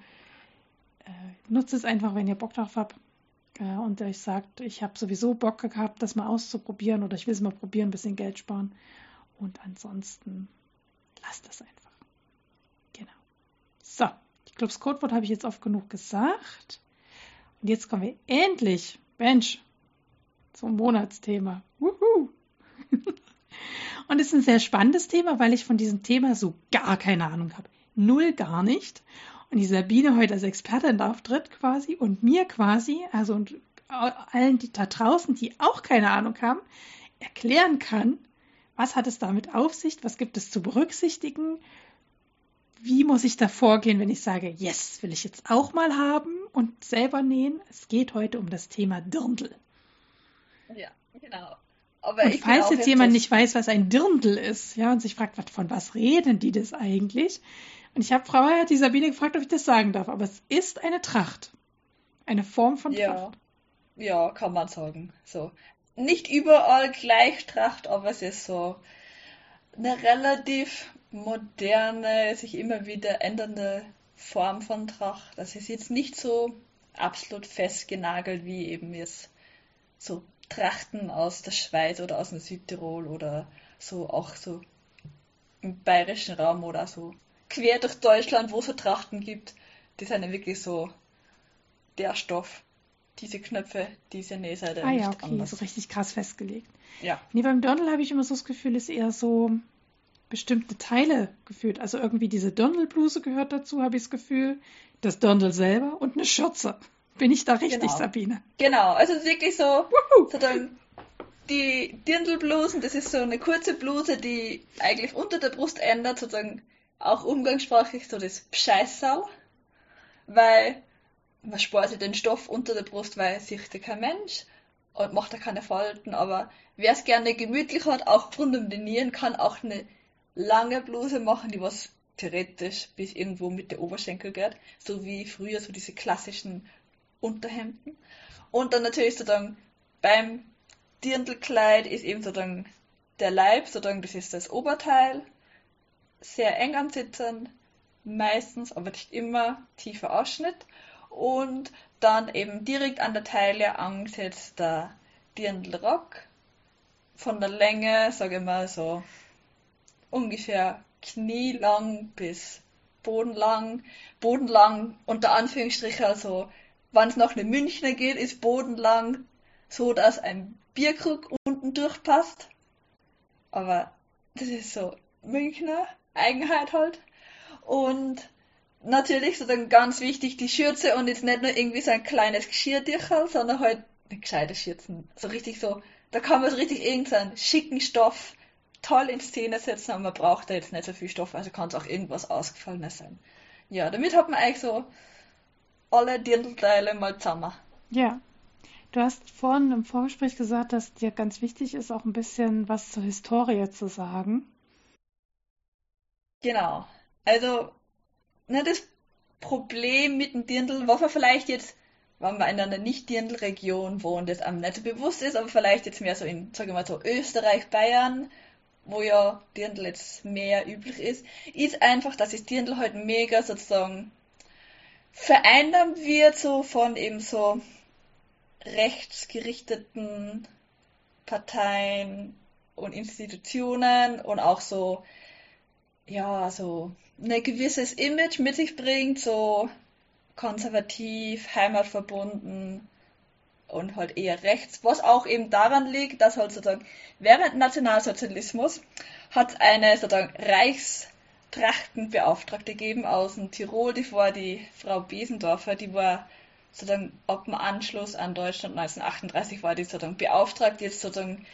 äh, nutzt es einfach, wenn ihr Bock drauf habt. Äh, und euch sagt, ich habe sowieso Bock gehabt, das mal auszuprobieren oder ich will es mal probieren, ein bisschen Geld sparen. Und ansonsten lasst das einfach. Genau. So, ich glaube, das Codewort habe ich jetzt oft genug gesagt. Und jetzt kommen wir endlich, Mensch, zum Monatsthema. Wuhu! Und es ist ein sehr spannendes Thema, weil ich von diesem Thema so gar keine Ahnung habe. Null gar nicht. Und die Sabine heute als Expertin auftritt quasi und mir quasi, also und allen die da draußen, die auch keine Ahnung haben, erklären kann, was hat es damit auf sich, was gibt es zu berücksichtigen, wie muss ich da vorgehen, wenn ich sage, yes, will ich jetzt auch mal haben und selber nähen. Es geht heute um das Thema Dirndl. Ja, genau. Aber und falls jetzt jemand nicht weiß, was ein Dirndl ist, ja, und sich fragt, was, von was reden die das eigentlich? Und ich habe Frau die Sabine gefragt, ob ich das sagen darf, aber es ist eine Tracht. Eine Form von ja. Tracht. Ja, kann man sagen. So. Nicht überall gleich Tracht, aber es ist so eine relativ moderne, sich immer wieder ändernde Form von Tracht. Das ist jetzt nicht so absolut festgenagelt wie eben jetzt so Trachten aus der Schweiz oder aus dem Südtirol oder so auch so im bayerischen Raum oder so quer durch Deutschland, wo es so Trachten gibt. Die sind ja wirklich so der Stoff. Diese Knöpfe, diese Nähseite. Ah ja, okay, anders. so richtig krass festgelegt. Ja. Nee, beim Dirndl habe ich immer so das Gefühl, ist eher so bestimmte Teile gefühlt. Also irgendwie diese Dirndl-Bluse gehört dazu, habe ich das Gefühl. Das Dirndl selber und eine Schürze. Bin ich da richtig, genau. Sabine? Genau, also wirklich so, sozusagen die Dirndlblusen, das ist so eine kurze Bluse, die eigentlich unter der Brust ändert, sozusagen auch umgangssprachlich so das Scheißsau, weil man spart den Stoff unter der Brust, weil sieht ja kein Mensch und macht da keine Falten, aber wer es gerne gemütlich hat, auch rund um die Nieren, kann auch eine lange Bluse machen, die was theoretisch bis irgendwo mit der Oberschenkel geht, so wie früher so diese klassischen Unterhemden. Und dann natürlich sozusagen beim Dirndlkleid ist eben sozusagen der Leib, sozusagen das ist das Oberteil, sehr eng am Sitzen, meistens, aber nicht immer, tiefer Ausschnitt. Und dann eben direkt an der Taille angesetzt der Dirndlrock. Von der Länge, sage ich mal so, ungefähr knielang bis bodenlang. Bodenlang unter Anführungsstrichen, also wenn es noch eine Münchner geht, ist bodenlang, so dass ein Bierkrug unten durchpasst. Aber das ist so Münchner Eigenheit halt. Und natürlich so dann ganz wichtig die Schürze und jetzt nicht nur irgendwie so ein kleines Geschirrdüchel, sondern halt eine gescheite Schürzen. So richtig so, da kann man so richtig irgendeinen schicken Stoff toll in Szene setzen, aber man braucht da jetzt nicht so viel Stoff, also kann es auch irgendwas Ausgefallenes sein. Ja, damit hat man eigentlich so alle Dirndlteile mal zusammen. Ja. Du hast vorhin im Vorgespräch gesagt, dass dir ganz wichtig ist, auch ein bisschen was zur Historie zu sagen. Genau. Also, ne, das Problem mit dem Dirndl, was man vielleicht jetzt, wenn man in einer Nicht-Dirndl-Region wohnt, das einem nicht so bewusst ist, aber vielleicht jetzt mehr so in, sagen wir mal so, Österreich, Bayern, wo ja Dirndl jetzt mehr üblich ist, ist einfach, dass das Dirndl halt mega sozusagen vereinnahmt wird, so von eben so rechtsgerichteten Parteien und Institutionen und auch so ja, so ein gewisses Image mit sich bringt, so konservativ, heimatverbunden und halt eher rechts, was auch eben daran liegt, dass halt sozusagen während Nationalsozialismus hat eine sozusagen Reichstrachtenbeauftragte gegeben aus dem Tirol, die war die Frau Besendorfer, die war sozusagen ab dem Anschluss an Deutschland 1938 war die sozusagen beauftragt, jetzt sozusagen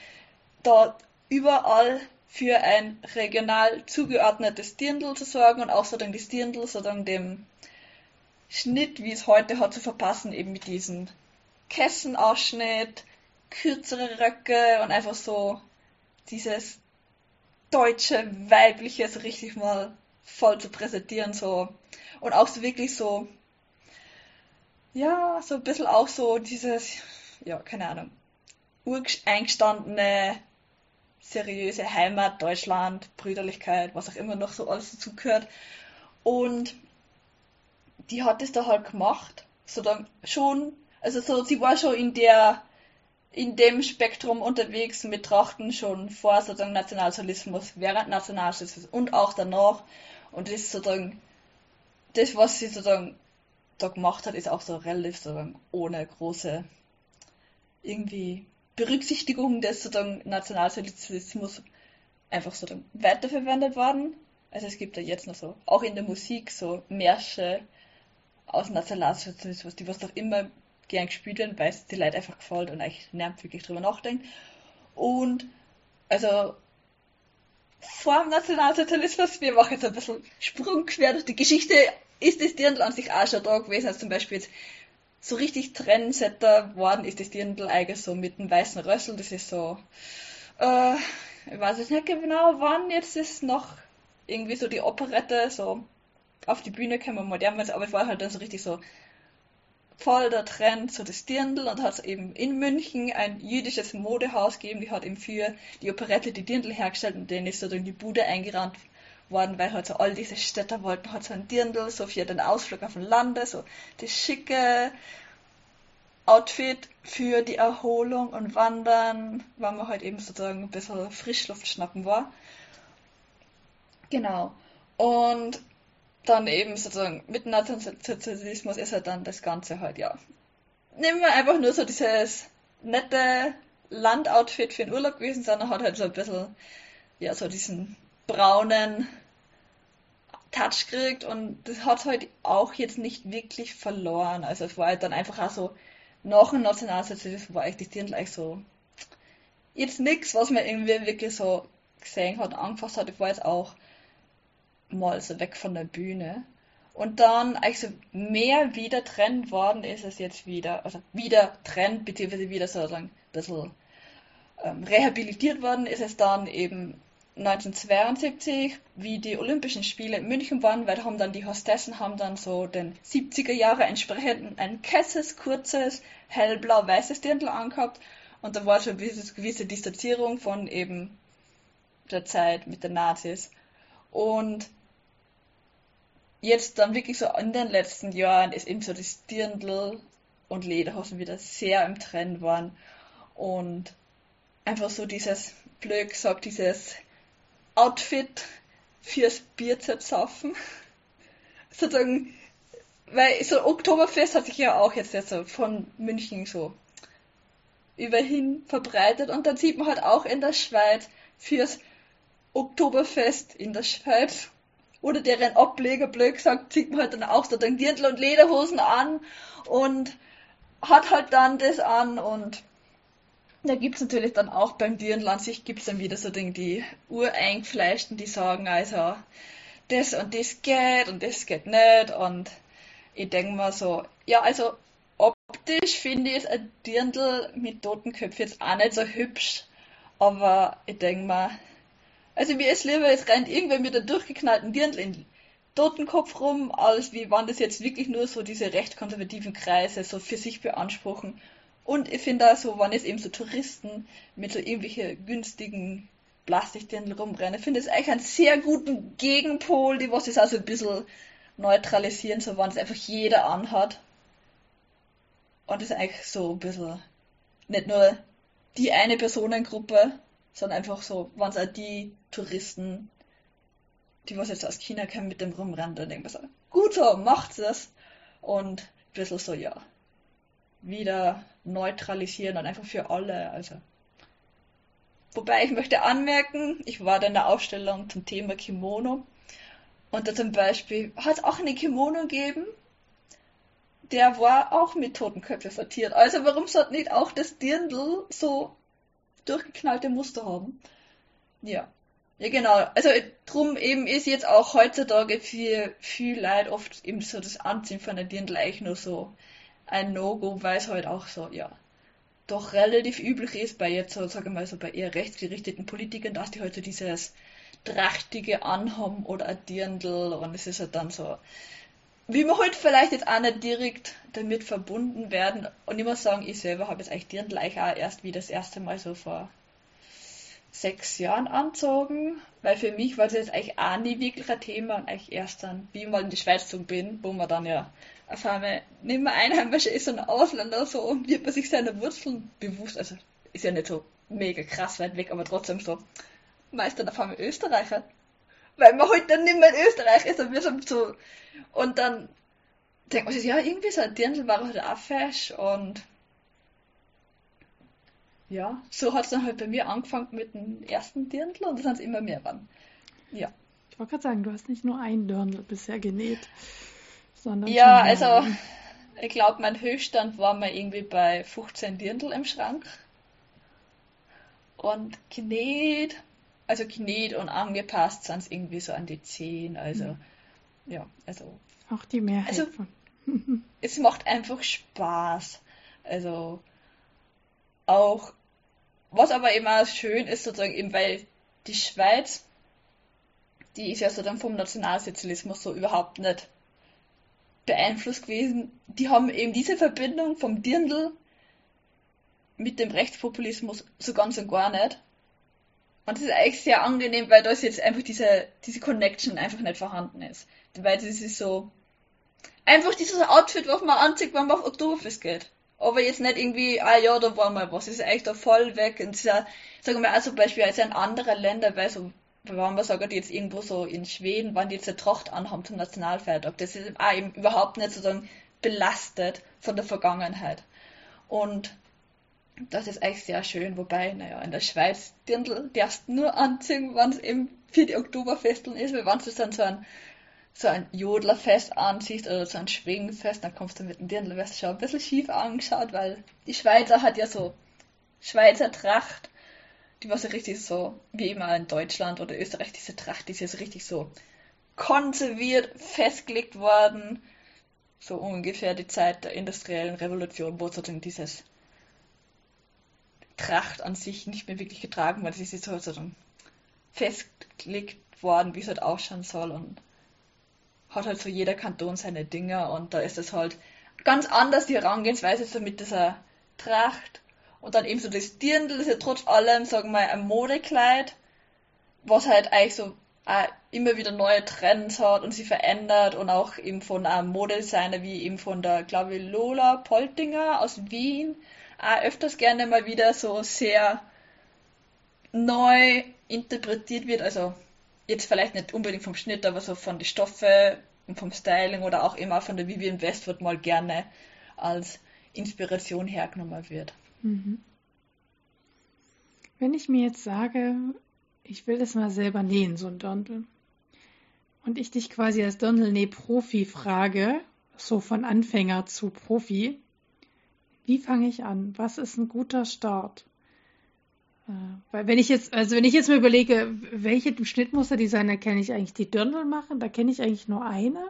dort überall für ein regional zugeordnetes Dirndl zu sorgen und auch so dann das Dirndl so dann dem Schnitt, wie es heute hat, zu verpassen, eben mit diesem Kessenausschnitt, kürzere Röcke und einfach so dieses deutsche, weibliche so richtig mal voll zu präsentieren, so. Und auch so wirklich so, ja, so ein bisschen auch so dieses, ja, keine Ahnung, ureingestandene seriöse Heimat, Deutschland, Brüderlichkeit, was auch immer noch so alles dazu gehört. Und die hat es da halt gemacht. So dann schon, also so, sie war schon in der, in dem Spektrum unterwegs mit Trachten schon vor sozusagen Nationalsozialismus, während Nationalsozialismus und auch danach. Und das ist sozusagen, das, was sie sozusagen da gemacht hat, ist auch so relativ sozusagen ohne große irgendwie Berücksichtigung des sozusagen Nationalsozialismus einfach sozusagen weiterverwendet worden. Also es gibt ja jetzt noch so, auch in der Musik, so Märsche aus Nationalsozialismus, die was doch immer gern gespielt werden, weil es die Leute einfach gefällt und eigentlich nervt wirklich drüber nachdenkt. Und also vor dem Nationalsozialismus, wir machen jetzt ein bisschen Sprung quer durch die Geschichte, ist das Dirndl an sich auch schon da gewesen, als zum Beispiel jetzt so richtig Trendsetter worden ist das Dirndl eigentlich so mit dem weißen Rössel. Das ist so, äh, ich weiß jetzt nicht genau, wann jetzt ist noch irgendwie so die Operette so auf die Bühne kommen, modern, aber es war halt dann so richtig so voll der Trend, so das Dirndl und hat es eben in München ein jüdisches Modehaus gegeben, die hat eben für die Operette die Dirndl hergestellt und denen ist so dann die Bude eingerannt worden, weil halt so all diese Städte wollten halt so ein Dirndl, so für den Ausflug auf den Lande, so das schicke Outfit für die Erholung und Wandern, weil man halt eben sozusagen ein bisschen Frischluft schnappen war. Genau. Und dann eben sozusagen mit Nationalsozialismus ist halt dann das Ganze halt, ja. Nehmen wir einfach nur so dieses nette Landoutfit für den Urlaub gewesen, sondern hat halt so ein bisschen, ja, so diesen braunen Touch gekriegt und das hat halt auch jetzt nicht wirklich verloren. Also es war halt dann einfach auch so, nach dem Nationalsozialismus war Dirndl eigentlich so, jetzt nichts, was man irgendwie wirklich so gesehen hat, angefasst hat. Ich war jetzt auch mal so weg von der Bühne. Und dann eigentlich so mehr wieder Trend worden ist es jetzt wieder, also wieder Trend, beziehungsweise wieder sozusagen ein bisschen ähm, rehabilitiert worden ist es dann eben 1972, wie die Olympischen Spiele in München waren, weil haben dann die Hostessen haben dann so den 70er Jahre entsprechend ein kesses, kurzes, hellblau-weißes Dirndl angehabt und da war schon eine gewisse Distanzierung von eben der Zeit mit den Nazis. Und jetzt dann wirklich so in den letzten Jahren ist eben so das Dirndl und Lederhosen wieder sehr im Trend waren und einfach so dieses, blöd gesagt, dieses Outfit fürs Bierzapfen. Sozusagen, weil so Oktoberfest hat sich ja auch jetzt, jetzt so von München so überhin verbreitet und dann sieht man halt auch in der Schweiz fürs Oktoberfest in der Schweiz oder deren Ableger, blöd gesagt, zieht man halt dann auch so den Dirndl und Lederhosen an und hat halt dann das an und da gibt es natürlich dann auch beim Dirndl an sich gibt es dann wieder so Dinge, die Ureingefleischten, die sagen also, das und das geht und das geht nicht und ich denke mal so, ja also optisch finde ich ein Dirndl mit Totenköpfen jetzt auch nicht so hübsch, aber ich denke mal, also mir ist lieber, es rennt irgendwer mit einem durchgeknallten Dirndl in Totenkopf rum, als wie wann das jetzt wirklich nur so diese recht konservativen Kreise so für sich beanspruchen. Und ich finde da so, wenn jetzt eben so Touristen mit so irgendwelche günstigen Plastikdirndl rumrennen, finde ich eigentlich einen sehr guten Gegenpol, die was das also ein bisschen neutralisieren, so wenn es einfach jeder anhat. Und das ist eigentlich so ein bisschen nicht nur die eine Personengruppe, sondern einfach so, wenn es auch die Touristen, die was jetzt aus China kommen, mit dem rumrennen, dann denken so, gut so, macht es. Und ein bisschen so, ja, wieder neutralisieren und einfach für alle, also. Wobei ich möchte anmerken, ich war da in der Ausstellung zum Thema Kimono und da zum Beispiel hat es auch eine Kimono gegeben, der war auch mit Totenköpfe vertiert. Also warum sollte nicht auch das Dirndl so durchgeknallte Muster haben. Ja. Ja, genau. Also drum eben ist jetzt auch heutzutage für viel Leid oft eben so das Anziehen von der Dirndl eigentlich nur so ein No-Go, weil es halt auch so, ja, doch relativ üblich ist bei jetzt so, sagen wir mal so bei eher rechtsgerichteten Politikern, dass die heute halt so dieses drachtige anhaben oder ein Dirndl und es ist halt dann so, wie wir heute vielleicht jetzt auch nicht direkt damit verbunden werden. Und muss sagen, ich selber habe jetzt eigentlich Dirndl auch erst wie das erste Mal so vor sechs Jahren anzogen, weil für mich war das jetzt eigentlich auch nie wirklich ein Thema und eigentlich erst dann, wie ich mal in die Schweiz gezogen bin, wo man dann ja auf einmal nicht mehr Einheimischer ist, sondern Ausländer, so wird man sich seiner Wurzeln bewusst, also ist ja nicht so mega krass weit weg, aber trotzdem so, meist dann auf einmal Österreicher weil man heute halt dann nicht mehr in Österreich ist und wir sind so. Und dann denkt man sich, ja, irgendwie so ein Dirndl war halt auch fesch und ja, so hat es dann halt bei mir angefangen mit dem ersten Dirndl und das sind es immer mehr waren. Ja. Ich wollte gerade sagen, du hast nicht nur ein Dirndl bisher genäht, sondern. Ja, also ich glaube, mein Höchststand war mal irgendwie bei 15 Dirndl im Schrank. Und genäht also genäht und angepasst sind es irgendwie so an die 10. Also, mhm. ja, also. Auch die Mehrheit also, es macht einfach Spaß. Also, auch, was aber immer schön ist, sozusagen eben, weil die Schweiz, die ist ja so dann vom Nationalsozialismus so überhaupt nicht beeinflusst gewesen. Die haben eben diese Verbindung vom Dirndl mit dem Rechtspopulismus so ganz und gar nicht. Und das ist eigentlich sehr angenehm, weil da jetzt einfach diese, diese Connection einfach nicht vorhanden ist. Weil das ist so, einfach dieses Outfit, was man anzieht, wenn man auf Oktoberfest geht. Aber jetzt nicht irgendwie, ah ja, da war mal was. Das ist eigentlich da voll weg. Und dieser, sagen wir mal, zum Beispiel als in anderen Ländern, weil so, wenn man sagt, jetzt irgendwo so in Schweden, wann die jetzt eine Tracht anhaben zum Nationalfeiertag, das ist auch eben überhaupt nicht sozusagen belastet von der Vergangenheit. Und das ist eigentlich sehr schön, wobei, naja, in der Schweiz Dirndl darfst nur anziehen, wenn es eben für die Oktoberfesteln ist, weil wenn du dann so ein so ein Jodlerfest ansiehst oder so ein Schwingenfest, dann kommst du mit dem Dirndl, wirst schon ein bisschen schief angeschaut, weil die Schweizer hat ja so Schweizer Tracht, die war so richtig so, wie immer in Deutschland oder Österreich, diese Tracht, die ist jetzt richtig so konserviert, festgelegt worden, so ungefähr die Zeit der industriellen Revolution, wo sozusagen dieses Tracht an sich nicht mehr wirklich getragen wurde, es ist so sozusagen festgelegt worden, wie es halt ausschauen soll und hat halt so jeder Kanton seine Dinge und da ist es halt ganz anders, die Herangehensweise so mit dieser Tracht und dann eben so das Dirndl, das ist ja trotz allem, sagen wir mal, ein Modekleid, was halt eigentlich so immer wieder neue Trends hat und sie verändert und auch eben von einem Modedesigner wie eben von der, glaube ich, Lola Poltinger aus Wien öfters gerne mal wieder so sehr neu interpretiert wird, also jetzt vielleicht nicht unbedingt vom Schnitt, aber so von den Stoffe und vom Styling oder auch immer von der Vivian Westwood mal gerne als Inspiration hergenommen wird. Mhm. Wenn ich mir jetzt sage, ich will das mal selber nähen, so ein Dirndl, und ich dich quasi als Dirndl-Näh-Profi frage, so von Anfänger zu Profi, wie fange ich an? Was ist ein guter Start? Äh, weil wenn ich jetzt, also wenn ich jetzt mir überlege, welche Schnittmusterdesigner kenne ich eigentlich, die Dirndl machen, da kenne ich eigentlich nur eine.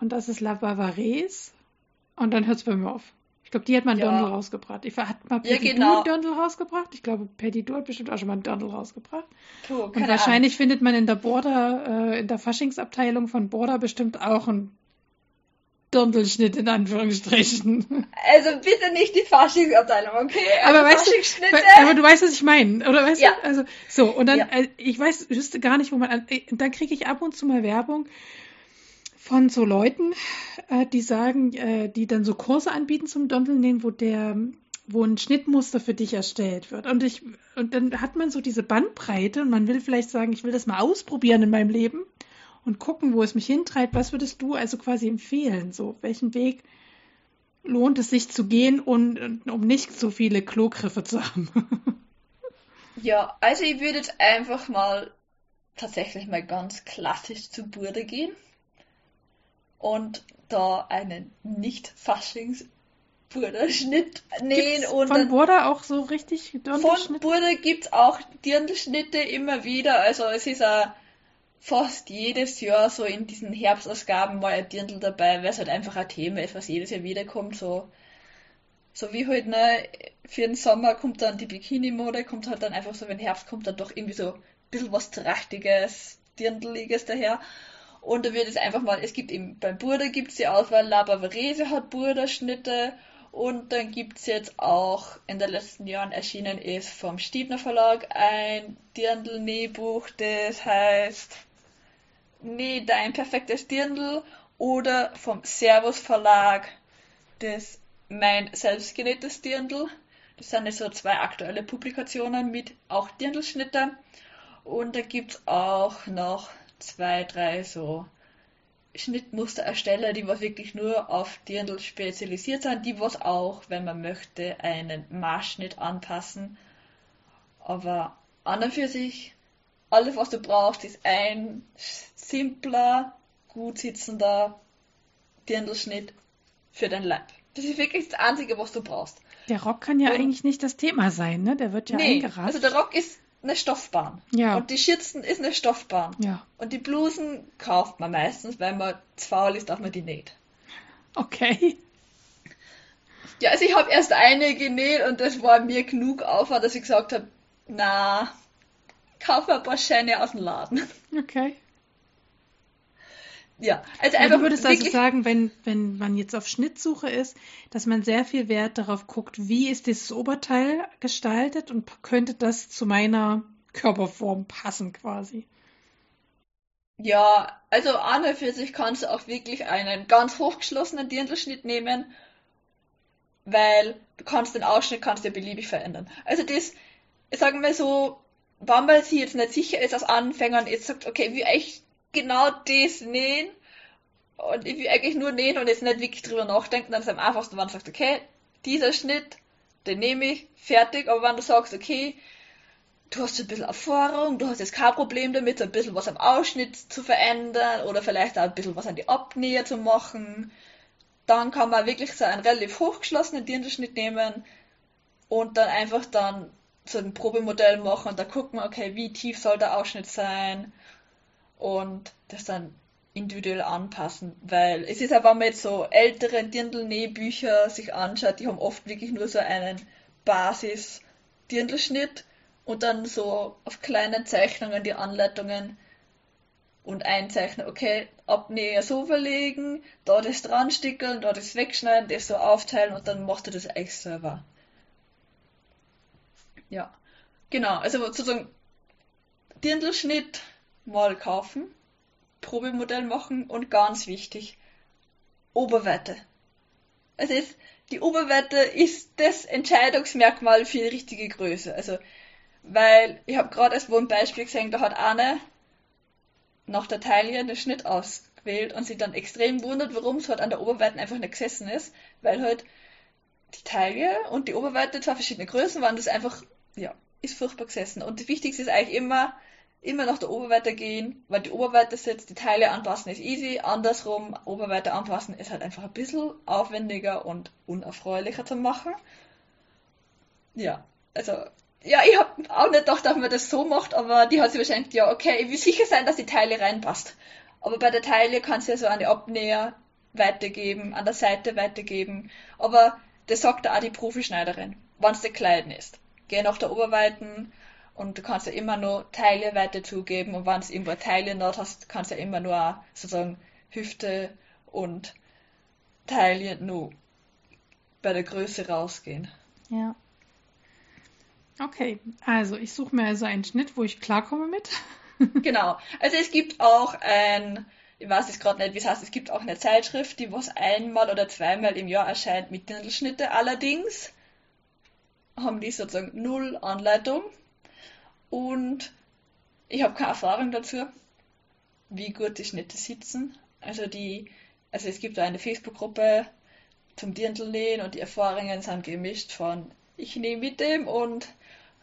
Und das ist La Bavarese. Und dann hört es bei mir auf. Ich glaube, die hat mal ein ja. Dirndl rausgebracht. Ich hat mal Petit ja, genau. Dirndl rausgebracht. Ich glaube, Petit hat bestimmt auch schon mal ein Dirndl rausgebracht. Puh, und wahrscheinlich Ahnung. findet man in der Border, äh, in der Faschingsabteilung von Border bestimmt auch ein Dirndlschnitt in Anführungsstrichen. Also bitte nicht die Faschingsabteilung, okay? Also aber weißt du, aber du weißt, was ich meine, oder weißt ja. du? Also so und dann, ja. äh, ich weiß, wüsste gar nicht, wo man, äh, dann kriege ich ab und zu mal Werbung von so Leuten, äh, die sagen, die dann so Kurse anbieten zum Dirndl wo der wo ein Schnittmuster für dich erstellt wird. Und ich, und dann hat man so diese Bandbreite und man will vielleicht sagen, ich will das mal ausprobieren in meinem Leben und gucken, wo es mich hintreibt. Was würdest du also quasi empfehlen? So, welchen Weg lohnt es sich zu gehen, und, um nicht so viele Klogriffe zu haben? ja, also ich würde jetzt einfach mal tatsächlich mal ganz klassisch zu Burde gehen und da einen nicht faschings Burda-Schnitt nähen. und von Burda auch so richtig Von Burda gibt es auch Dirndlschnitte immer wieder. Also es ist ein fast jedes Jahr so in diesen Herbstausgaben mal ein Dirndl dabei, weil es halt einfach ein Thema ist, was jedes Jahr wiederkommt. So, so wie halt, ne, für den Sommer kommt dann die Bikini-Mode, kommt halt dann einfach so, wenn Herbst kommt, dann doch irgendwie so ein bisschen was Trachtiges, Dirndliges daher. Und da wird es einfach mal, es gibt eben, beim Burda gibt es die Auswahl, La Bavarese hat Burda-Schnitte und dann gibt es jetzt auch in den letzten Jahren erschienen ist vom Stiebner Verlag ein Dirndl-Nähbuch, das heißt Nee, dein perfektes Dirndl oder vom Servus Verlag das Mein selbstgenähtes Dirndl. Das sind so zwei aktuelle Publikationen mit auch Dirndlschnitte. Und da gibt es auch noch zwei, drei so Schnittmusterersteller, die was wirklich nur auf Dirndl spezialisiert sind, die was auch, wenn man möchte, einen Maßschnitt anpassen. Aber an und für sich alles, was du brauchst, ist ein simpler, gut sitzender Dirndlschnitt für dein Leib. Das ist wirklich das Einzige, was du brauchst. Der Rock kann ja und, eigentlich nicht das Thema sein, ne? Der wird ja nee, eingerascht. Also der Rock ist eine Stoffbahn. Ja. Und die Schürzen ist eine Stoffbahn. Ja. Und die Blusen kauft man meistens, weil man zu faul ist, dass man die näht. Okay. Ja, also ich habe erst eine genäht und das war mir genug Aufwand, dass ich gesagt habe, na, kauf ein paar Scheine aus dem Laden. Okay. Ja, also einfach. Du würdest also sagen, wenn, wenn man jetzt auf Schnittsuche ist, dass man sehr viel Wert darauf guckt, wie ist dieses Oberteil gestaltet und könnte das zu meiner Körperform passen quasi. Ja, also an und für sich kannst du auch wirklich einen ganz hochgeschlossenen Dirndlschnitt nehmen, weil du kannst den Ausschnitt kannst du beliebig verändern. Also das, sagen wir so, wenn man sich jetzt nicht sicher ist als Anfänger und jetzt sagt, okay, wie echt genau das nähen und ich will eigentlich nur nähen und jetzt nicht wirklich drüber nachdenken, dann ist es am einfachsten, wenn du sagst, okay, dieser Schnitt, den nehme ich, fertig, aber wenn du sagst, okay, du hast ein bisschen Erfahrung, du hast jetzt kein Problem damit, ein bisschen was am Ausschnitt zu verändern oder vielleicht auch ein bisschen was an die Abnähe zu machen, dann kann man wirklich so einen relativ hochgeschlossenen Dirndlschnitt nehmen und dann einfach dann so ein Probemodell machen und da gucken, okay, wie tief soll der Ausschnitt sein und das dann individuell anpassen, weil es ist ja, wenn man jetzt so ältere Dirndl-Nähbücher sich anschaut, die haben oft wirklich nur so einen Basis-Dirndlschnitt und dann so auf kleinen Zeichnungen die Anleitungen und einzeichnen, okay, Abnäher so verlegen, da das dran stickeln, da das wegschneiden, das so aufteilen und dann macht er das eigentlich selber. Ja, genau, also sozusagen Dirndlschnitt mal kaufen, Probemodell machen und ganz wichtig, Oberweite. Es ist, die Oberweite ist das Entscheidungsmerkmal für die richtige Größe. Also weil ich habe gerade erst wo ein Beispiel gesehen, da hat eine nach der Taille den Schnitt ausgewählt und sich dann extrem wundert, warum es halt an der Oberweite einfach nicht gesessen ist, weil halt die Taille und die Oberweite zwei verschiedene Größen waren, das einfach, ja, ist furchtbar gesessen. Und das Wichtigste ist eigentlich immer, immer nach der Oberweite gehen, weil die Oberweite sitzt, die Teile anpassen ist easy, andersrum, Oberweite anpassen ist halt einfach ein bisschen aufwendiger und unerfreulicher zu machen. Ja, also ja, ich habe auch nicht gedacht, dass man das so macht, aber die hat sich wahrscheinlich, ja, okay, ich will sicher sein, dass die Teile reinpasst. Aber bei der Teile kannst du ja so eine Abnäher weitergeben, an der Seite weitergeben. Aber das sagt auch die Profischneiderin, wenn es der Kleiden ist. Geh nach der Oberweiten und du kannst ja immer nur Teile weiter zugeben und wenn du irgendwo Teile not hast, kannst du ja immer nur sozusagen Hüfte und Teile nur bei der Größe rausgehen. Ja. Okay, also ich suche mir also einen Schnitt, wo ich klarkomme mit. genau. Also es gibt auch ein, ich weiß es gerade nicht, wie es heißt, es gibt auch eine Zeitschrift, die was einmal oder zweimal im Jahr erscheint mit Dirndlschnitte. Allerdings haben die sozusagen null Anleitung und ich habe keine Erfahrung dazu, wie gut die Schnitte sitzen. Also die, also es gibt eine Facebook-Gruppe zum Dirndl und die Erfahrungen sind gemischt von ich nehme mit dem und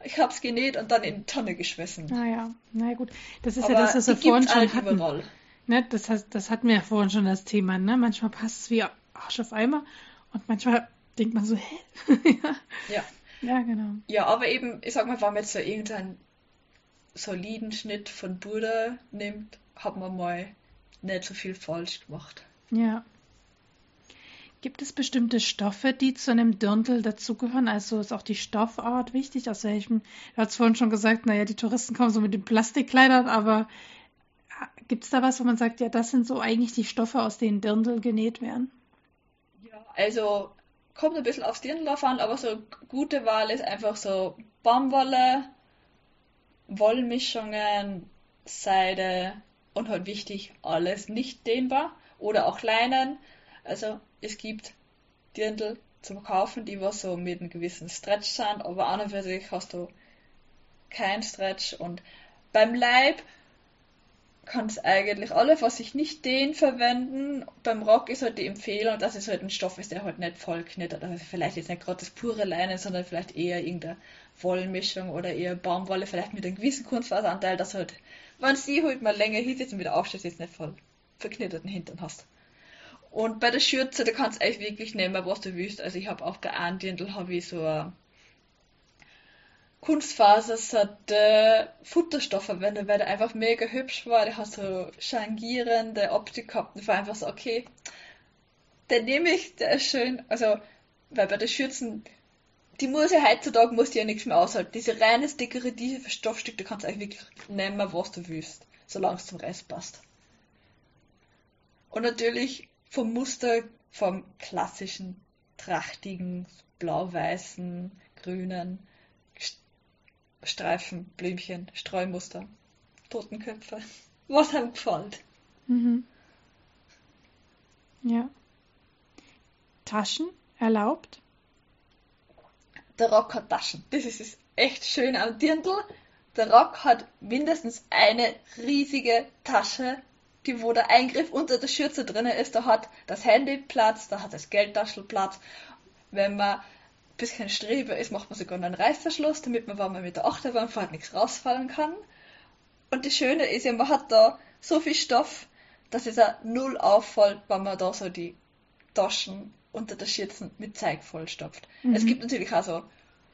ich habe es genäht und dann in die Tonne geschmissen. Naja, ah na gut. Das ist Aber ja das, was wir vorhin schon halt hatten. Überall. Ne, das, heißt, das hatten wir ja vorhin schon das Thema. Ne? Manchmal passt es wie Arsch auf Eimer und manchmal denkt man so, hä? ja. ja. Ja, genau. Ja, aber eben, ich sag mal, wenn man jetzt so irgendeinen soliden Schnitt von Buddha nimmt, hat man mal nicht so viel falsch gemacht. Ja. Gibt es bestimmte Stoffe, die zu einem Dirndl dazugehören? Also ist auch die Stoffart wichtig? Aus welchem, du hast vorhin schon gesagt, naja, die Touristen kommen so mit den Plastikkleidern, aber äh, gibt es da was, wo man sagt, ja, das sind so eigentlich die Stoffe, aus denen Dirndl genäht werden? Ja, also kommt ein bisschen aufs Dirndl an, aber so gute Wahl ist einfach so Baumwolle, Wollmischungen, Seide und halt wichtig, alles nicht dehnbar oder auch Leinen. Also es gibt Dirndl zum Kaufen, die was so mit einem gewissen Stretch sind, aber an und für sich hast du kein Stretch und beim Leib kannst eigentlich alle, was sich nicht den verwenden. Beim Rock ist halt die Empfehlung, dass es halt ein Stoff ist, der halt nicht voll knittert. Also vielleicht jetzt nicht gerade das pure Leinen, sondern vielleicht eher irgendeine Wollmischung oder eher Baumwolle, vielleicht mit einem gewissen Kunstfaseranteil, dass halt, wenn sie halt mal länger hinsetzt und wieder aufsteht, jetzt nicht voll verknitterten Hintern hast. Und bei der Schürze, da kannst du eigentlich wirklich nehmen, was du willst. Also ich habe auch bei einem Dirndl habe ich so eine Kunstfasersatte Futterstoff verwendet, weil der einfach mega hübsch war. Der hat so changierende Optik gehabt. Und war einfach so, okay, den nehme ich, der ist schön. Also, weil bei der Schürzen, die muss ja heutzutage muss die ja nichts mehr aushalten. Diese reines dekorative Stoffstück, da kannst du eigentlich wirklich nehmen, was du willst, solange es zum Rest passt. Und natürlich vom Muster vom klassischen, trachtigen, blau-weißen, grünen Streifen, Blümchen, Streumuster, Totenköpfe. Was einem gefällt. Mhm. Ja. Taschen erlaubt? Der Rock hat Taschen. Das ist echt schön am Dirndl. Der Rock hat mindestens eine riesige Tasche, die wo der Eingriff unter der Schürze drin ist. Da hat das Handy Platz, da hat das Geldtaschel Platz. Wenn man bisschen Streber ist, macht man sogar einen Reißverschluss, damit man, wenn man mit der Achterbahn fährt, nichts rausfallen kann. Und das Schöne ist ja, man hat da so viel Stoff, dass es ja null auffällt, wenn man da so die Taschen unter der Schürzen mit Zeug vollstopft. Mhm. Es gibt natürlich auch so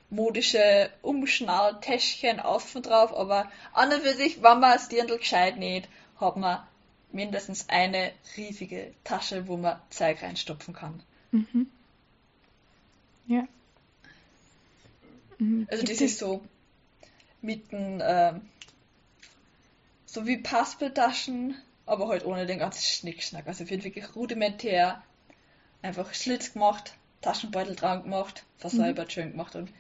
modische Umschnalltäschchen außen drauf, aber an und für sich, wenn man das Dirndl gescheit näht, hat man mindestens eine riesige Tasche, wo man Zeug reinstopfen kann. Mhm. Ja. Mhm. Also das ist so mit den, äh, so wie Paspeltaschen, aber halt ohne den ganzen Schnickschnack. Also wird wirklich rudimentär einfach Schlitz gemacht, Taschenbeutel dran gemacht, versäubert, mhm. schön gemacht und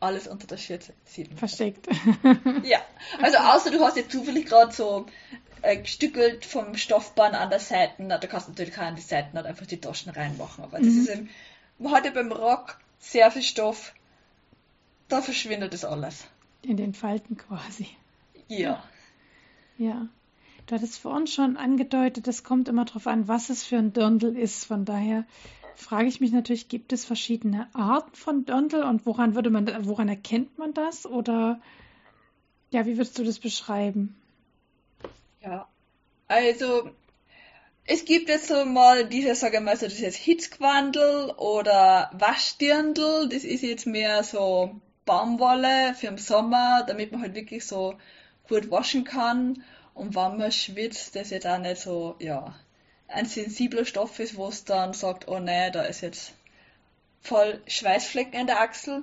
alles unter der Schürze sieht man. Versteckt. ja, also außer du hast jetzt zufällig gerade so äh, gestückelt vom Stoffband an der Seite, na, da kannst du natürlich auch an die Seiten halt einfach die Taschen reinmachen, aber mhm. das ist eben, man hat ja beim Rock sehr viel Stoff, da verschwindet das alles. In den Falten quasi. Ja. Ja. Du hattest vorhin schon angedeutet, es kommt immer darauf an, was es für ein Dirndl ist. Von daher frage ich mich natürlich, gibt es verschiedene Arten von Dirndl und woran würde man, woran erkennt man das? Oder ja, wie würdest du das beschreiben? Ja, also es gibt jetzt so mal diese, sagen wir mal so, das ist Hitzquandel oder Waschdirndl. Das ist jetzt mehr so Baumwolle für den Sommer, damit man halt wirklich so gut waschen kann. Und wenn man schwitzt, das jetzt auch nicht so, ja, ein sensibler Stoff ist, wo es dann sagt, oh ne, da ist jetzt voll Schweißflecken in der Achsel.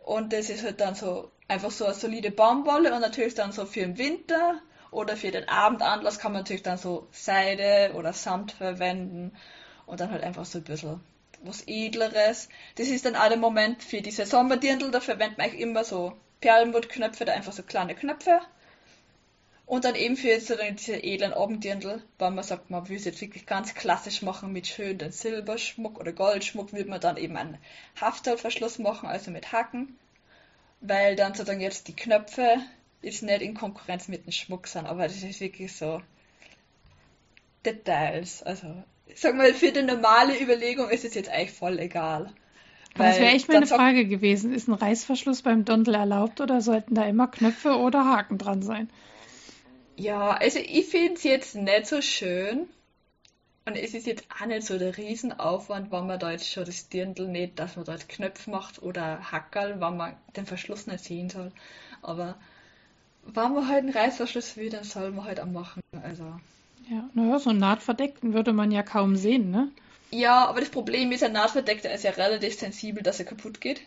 Und das ist halt dann so einfach so eine solide Baumwolle und natürlich dann so für den Winter oder für den Abendanlass kann man natürlich dann so Seide oder Samt verwenden und dann halt einfach so ein bisschen was Edleres. Das ist dann auch der Moment für diese Sommerdirndl, da verwendet man immer so Perlmuttknöpfe, da einfach so kleine Knöpfe und dann eben für diese edlen Abenddirndl, weil man sagt, man will es jetzt wirklich ganz klassisch machen mit schönen Silberschmuck oder Goldschmuck, würde man dann eben einen Haftalverschluss machen, also mit Haken, weil dann sozusagen jetzt die Knöpfe jetzt nicht in Konkurrenz mit dem Schmuck sind, aber das ist wirklich so Details. Also, sag mal, für die normale Überlegung ist es jetzt eigentlich voll egal. Aber das wäre echt meine Frage gewesen. Ist ein Reißverschluss beim Dirndl erlaubt oder sollten da immer Knöpfe oder Haken dran sein? Ja, also ich finde es jetzt nicht so schön. Und es ist jetzt auch nicht so der Riesenaufwand, wenn man da jetzt schon das Dirndl nicht, dass man jetzt Knöpfe macht oder Hackerl, wenn man den Verschluss nicht sehen soll. Aber wenn man halt einen Reißverschluss will, dann soll man halt auch machen. Also. Ja, naja, so einen Nahtverdeckten würde man ja kaum sehen, ne? Ja, aber das Problem ist, ein Nahtverdeckter ist ja relativ sensibel, dass er kaputt geht.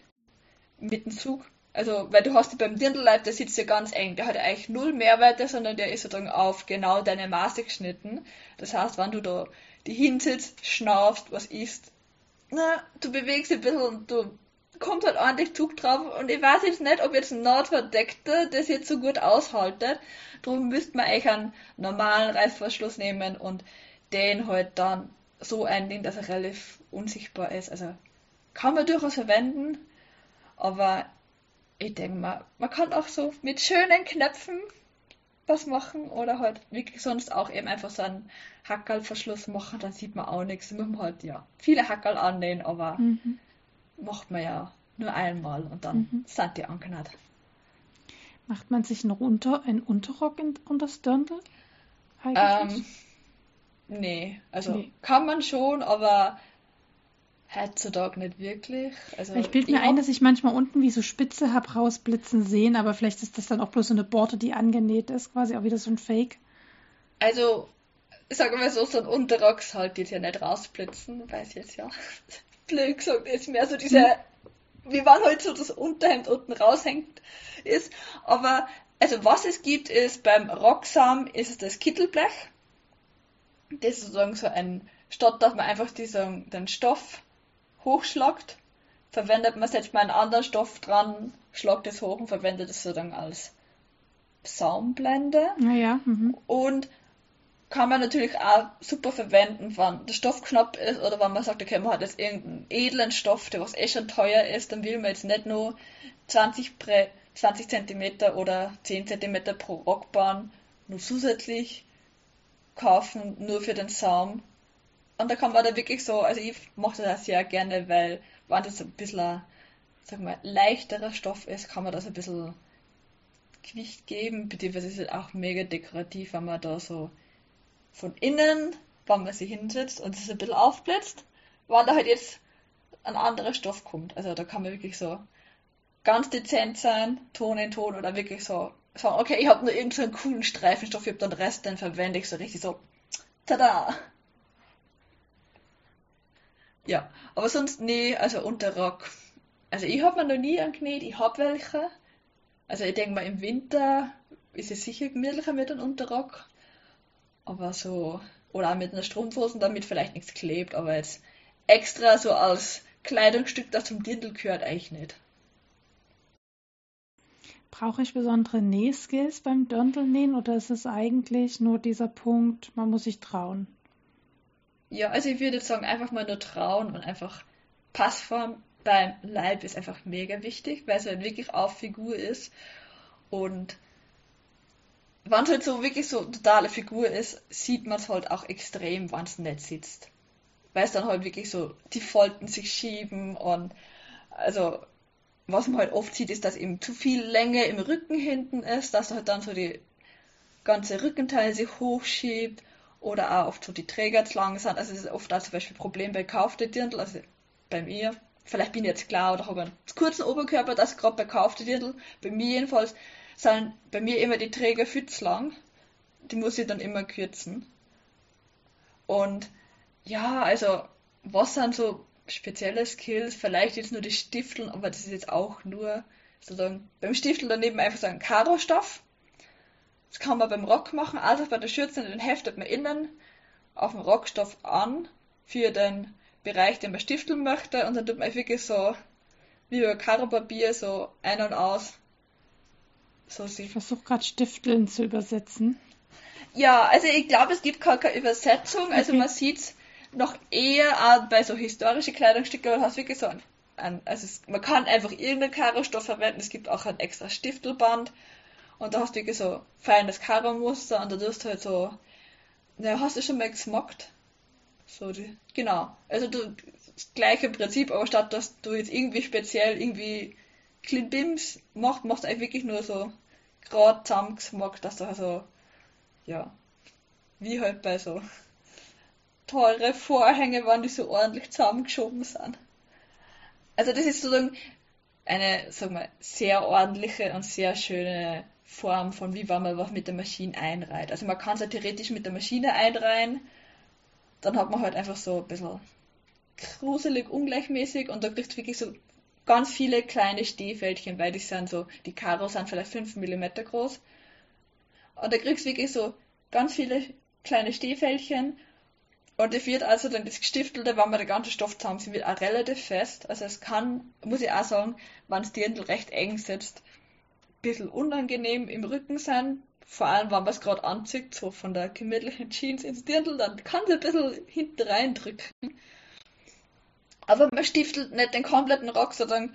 Mit dem Zug. Also, weil du hast beim Dirndlleib, der sitzt ja ganz eng, der hat ja eigentlich null Mehrwerte, sondern der ist sozusagen auf genau deine Maße geschnitten. Das heißt, wenn du da die hinsitzt, schnaufst, was isst, na, du bewegst ein bisschen und du kommt halt ordentlich Zug drauf und ich weiß jetzt nicht, ob jetzt ein Nordverdeckter das jetzt so gut aushaltet. Darum müsste man eigentlich einen normalen Reißverschluss nehmen und den halt dann so einlegen, dass er relativ unsichtbar ist. Also kann man durchaus verwenden, aber ich denke mal, man kann auch so mit schönen Knöpfen was machen oder halt wirklich sonst auch eben einfach so einen Hackerlverschluss machen, dann sieht man auch nichts. Da muss man halt ja viele Hackerl annähen, aber mhm. Macht man ja nur einmal und dann mhm. sind die angenäht. Macht man sich einen, Unter einen Unterrock in, unter das Dirndl? Ähm, nee, also nee. kann man schon, aber Heutzutage nicht wirklich. Also, ich bilde mir ein, dass ich manchmal unten wie so Spitze habe rausblitzen sehen, aber vielleicht ist das dann auch bloß so eine Borte, die angenäht ist, quasi auch wieder so ein Fake. Also, sagen wir so, so ein Unterrock sollte jetzt ja nicht rausblitzen, weiß jetzt ja. Blöd gesagt, ist mehr so diese, mhm. wie man halt so das Unterhemd unten raushängt ist. Aber, also was es gibt, ist beim Rocksam ist es das Kittelblech. Das ist sozusagen so ein, statt dass man einfach diesen, den Stoff hochschlagt, verwendet man jetzt mal einen anderen Stoff dran, schlagt es hoch und verwendet es so dann als Saumblende. Naja. Mhm. Und kann man natürlich auch super verwenden, wenn der Stoff knapp ist oder wenn man sagt, okay, man hat jetzt irgendeinen edlen Stoff, der was eh schon teuer ist, dann will man jetzt nicht nur 20, Prä 20 cm oder 10 cm pro Rockbahn nur zusätzlich kaufen, nur für den Saum. Und da kann man da wirklich so, also ich mache das sehr gerne, weil wenn das ein bisschen, sag mal, leichterer Stoff ist, kann man das ein bisschen Gewicht geben, beziehungsweise ist es auch mega dekorativ, wenn man da so von innen, wenn man sich hinsetzt und es ein bisschen aufblitzt, weil da halt jetzt ein anderer Stoff kommt. Also da kann man wirklich so ganz dezent sein, Ton in Ton oder wirklich so sagen, okay, ich habe nur irgendeinen so coolen Streifenstoff, ich habe den Rest, den verwende ich so richtig so, tada! Ja, aber sonst nee, also Unterrock. Also ich habe mir noch nie angenäht, ich habe welche. Also ich denke mal im Winter ist es sicher gemütlicher mit einem Unterrock. Aber so, oder mit einer Strumpfhosen, damit vielleicht nichts klebt, aber jetzt extra so als Kleidungsstück, das zum Dirndl gehört, eigentlich nicht. Brauche ich besondere Nähskills beim Dirndl-Nähen oder ist es eigentlich nur dieser Punkt, man muss sich trauen? Ja, also ich würde sagen, einfach mal nur trauen und einfach Passform beim Leib ist einfach mega wichtig, weil es halt wirklich auf Figur ist. Und wenn es halt so wirklich so totale Figur ist, sieht man es halt auch extrem, wenn es nicht sitzt. Weil es dann halt wirklich so die Folten sich schieben und also was man halt oft sieht, ist, dass eben zu viel Länge im Rücken hinten ist, dass halt dann so die ganze Rückenteil sich hochschiebt oder auch oft so die Träger zu lang sind. Also das ist oft auch zum Beispiel ein Problem bei kaufte Dirndl, also bei mir. Vielleicht bin ich jetzt klar oder habe einen kurzen Oberkörper, das gerade bei kaufte Dirndl. Bei mir jedenfalls sind bei mir immer die Träger viel. Die muss ich dann immer kürzen. Und ja, also was sind so spezielle Skills? Vielleicht jetzt nur die Stifteln, aber das ist jetzt auch nur sozusagen beim Stiftel daneben einfach so ein Karo-Stoff. Das kann man beim Rock machen, also bei der Schürze, den heftet man innen auf dem Rockstoff an für den Bereich, den man stifteln möchte und dann tut man wirklich so wie über Karo-Papier so ein und aus so ich versuche gerade Stifteln zu übersetzen. Ja, also ich glaube, es gibt keine, keine Übersetzung. Also okay. man sieht es noch eher auch bei so historischen Kleidungsstücken, aber du hast wirklich so ein, ein also es, man kann einfach irgendeinen Karo-Stoff verwenden. Es gibt auch ein extra Stiftelband und da hast du wirklich so feines Karo-Muster und da tust du halt so, na, hast du schon mal gesmockt? So, die, genau. Also du, das gleiche Prinzip, aber statt dass du jetzt irgendwie speziell irgendwie Klimbims macht, machst du eigentlich wirklich nur so gerade zusammengesmockt, dass du also, ja, wie halt bei so teure Vorhänge, wenn die so ordentlich zusammengeschoben sind. Also das ist sozusagen eine, sagen wir, sehr ordentliche und sehr schöne Form von wie wenn man was mit der Maschine einreiht. Also man kann es ja theoretisch mit der Maschine einreihen, dann hat man halt einfach so ein bisschen gruselig, ungleichmäßig und da kriegst du wirklich so ganz viele kleine Stehfältchen, weil die sind so, die Karos sind vielleicht 5 mm groß. Und da kriegst du wirklich so ganz viele kleine Stehfältchen. Und es wird also dann das Gestiftelte, wenn man den ganzen Stoff zusammen wird auch relativ fest. Also es kann, muss ich auch sagen, wenn das Dirndl recht eng sitzt, ein bisschen unangenehm im Rücken sein. Vor allem, wenn man es gerade anzieht, so von der gemütlichen Jeans ins Dirndl, dann kann es ein bisschen hinten reindrücken. Aber man stiftelt nicht den kompletten Rock, sondern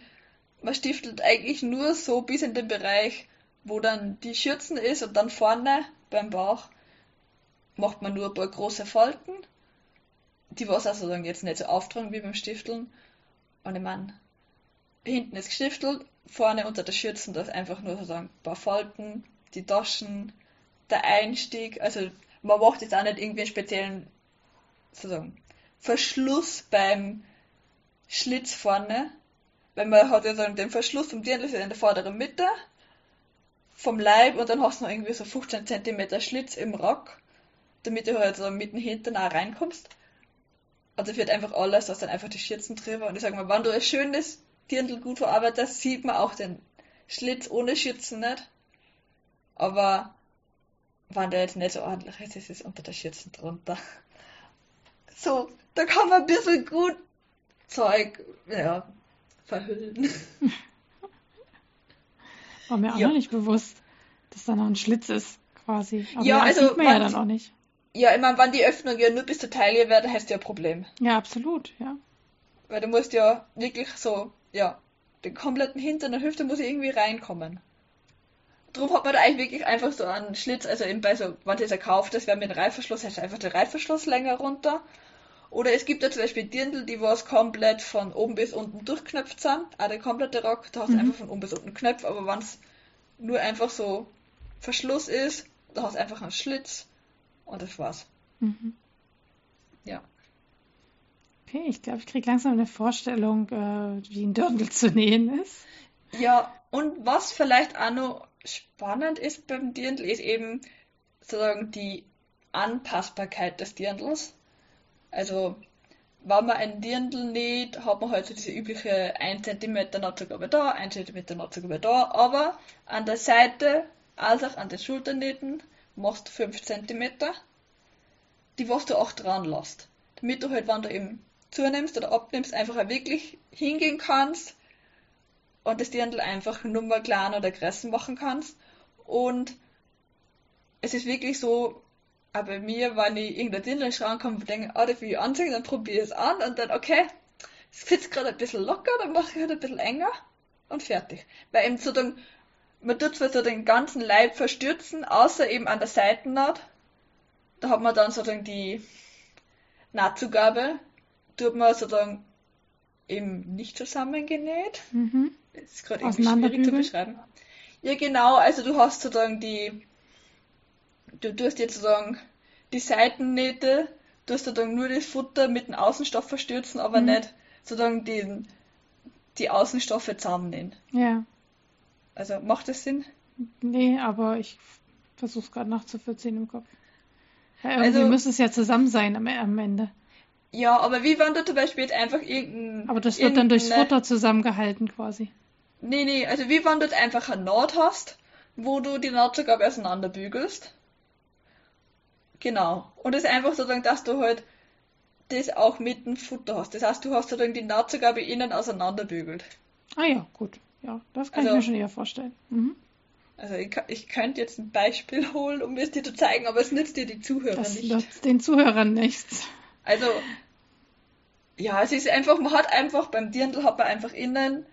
man stiftelt eigentlich nur so bis in den Bereich, wo dann die Schürzen ist und dann vorne beim Bauch macht man nur ein paar große Falten, die was also dann jetzt nicht so auftragen wie beim Stifteln. Und ich meine, hinten ist gestiftelt, vorne unter der Schürzen, da ist einfach nur sozusagen ein paar Falten, die Taschen, der Einstieg, also man macht jetzt auch nicht irgendwie einen speziellen sozusagen Verschluss beim Schlitz vorne, weil man hat ja dann den Verschluss vom Dirndl in der vorderen Mitte vom Leib und dann hast du noch irgendwie so 15 cm Schlitz im Rock, damit du halt so mitten hinten auch reinkommst. Also wird einfach alles, dass dann einfach die Schürzen drüber. Und ich sag mal, wenn du ein schönes Dirndl gut verarbeitest, sieht man auch den Schlitz ohne Schürzen nicht. Aber wenn der jetzt nicht so ordentlich ist, ist es unter der Schürzen drunter. So, da kann man ein bisschen gut Zeug, ja, verhüllen. War mir auch Ja. noch nicht bewusst, dass da noch ein Schlitz ist, quasi. Aber Ja, also sieht man ja dann auch nicht. Ja, ich meine, wenn die Öffnung ja nur bis zur Taille wäre, dann hast du ja ein Problem. Ja, absolut, ja. Weil du musst ja wirklich so, ja, den kompletten Hintern der Hüfte muss ja irgendwie reinkommen. Darum hat man da eigentlich wirklich einfach so einen Schlitz, also eben bei so, wenn du jetzt kauft, das wäre mit dem Reißverschluss, hast du einfach den Reißverschluss länger runter. Oder es gibt ja zum Beispiel Dirndl, die was komplett von oben bis unten durchknöpft sind. Auch der komplette Rock, da hast du Mhm. einfach von oben bis unten Knöpfe, aber wenn es nur einfach so Verschluss ist, da hast du einfach einen Schlitz und das war's. Mhm. Ja. Okay, ich glaube, ich kriege langsam eine Vorstellung, äh, wie ein Dirndl zu nähen ist. Ja, und was vielleicht auch noch spannend ist beim Dirndl, ist eben sozusagen die Anpassbarkeit des Dirndls. Also, wenn man ein Dirndl näht, hat man halt so diese übliche 1 cm Nahtzugabe da, 1 cm Nahtzugabe da, aber an der Seite, als auch an den Schulternähten, machst du 5 cm, die was du auch dran lässt. Damit du halt, wenn du eben zunimmst oder abnimmst, einfach auch wirklich hingehen kannst und das Dirndl einfach nur mal kleiner oder größer machen kannst. Und es ist wirklich so, bei mir, wenn ich irgendein Dirndl in den Schrank komme und denke, ah, das will ich anziehen, dann probiere ich es an und dann, okay, es sitzt gerade ein bisschen locker, dann mache ich halt ein bisschen enger und fertig. Weil eben so dann, man tut zwar so den ganzen Leib verstürzen, außer eben an der Seitennaht. Da hat man dann sozusagen die Nahtzugabe, tut man sozusagen eben nicht zusammengenäht. Mhm. Das ist gerade irgendwie schwierig zu beschreiben. Ja, genau, also du hast sozusagen die, du tust jetzt sozusagen die Seitennähte, du hast sozusagen nur das Futter mit dem Außenstoff verstürzen, aber Mhm. nicht sozusagen den, die Außenstoffe zusammennähen. Ja, Also macht das Sinn? nee, aber ich versuche es gerade nachzuvollziehen im Kopf. Ja, irgendwie Also- müsste es ja zusammen sein am, am Ende. Ja, aber wie wenn du zum Beispiel jetzt einfach irgendein... Aber das wird dann durchs Futter zusammengehalten quasi. Nee, nee, also wie wenn du jetzt einfach eine Naht hast, wo du die Nahtzugabe auseinanderbügelst. Genau. Und es ist einfach sozusagen, dass du halt das auch mit dem Futter hast. Das heißt, du hast sozusagen die Nahtzugabe innen auseinanderbügelt. Ah ja, gut. Ja, das kann ich Also- mir schon eher vorstellen. Mhm. Also ich, ich könnte jetzt ein Beispiel holen, um es dir zu zeigen, aber es nützt dir die Zuhörer Das nicht. nützt den Zuhörern nichts. Also, ja, es ist einfach, man hat einfach, beim Dirndl hat man einfach innen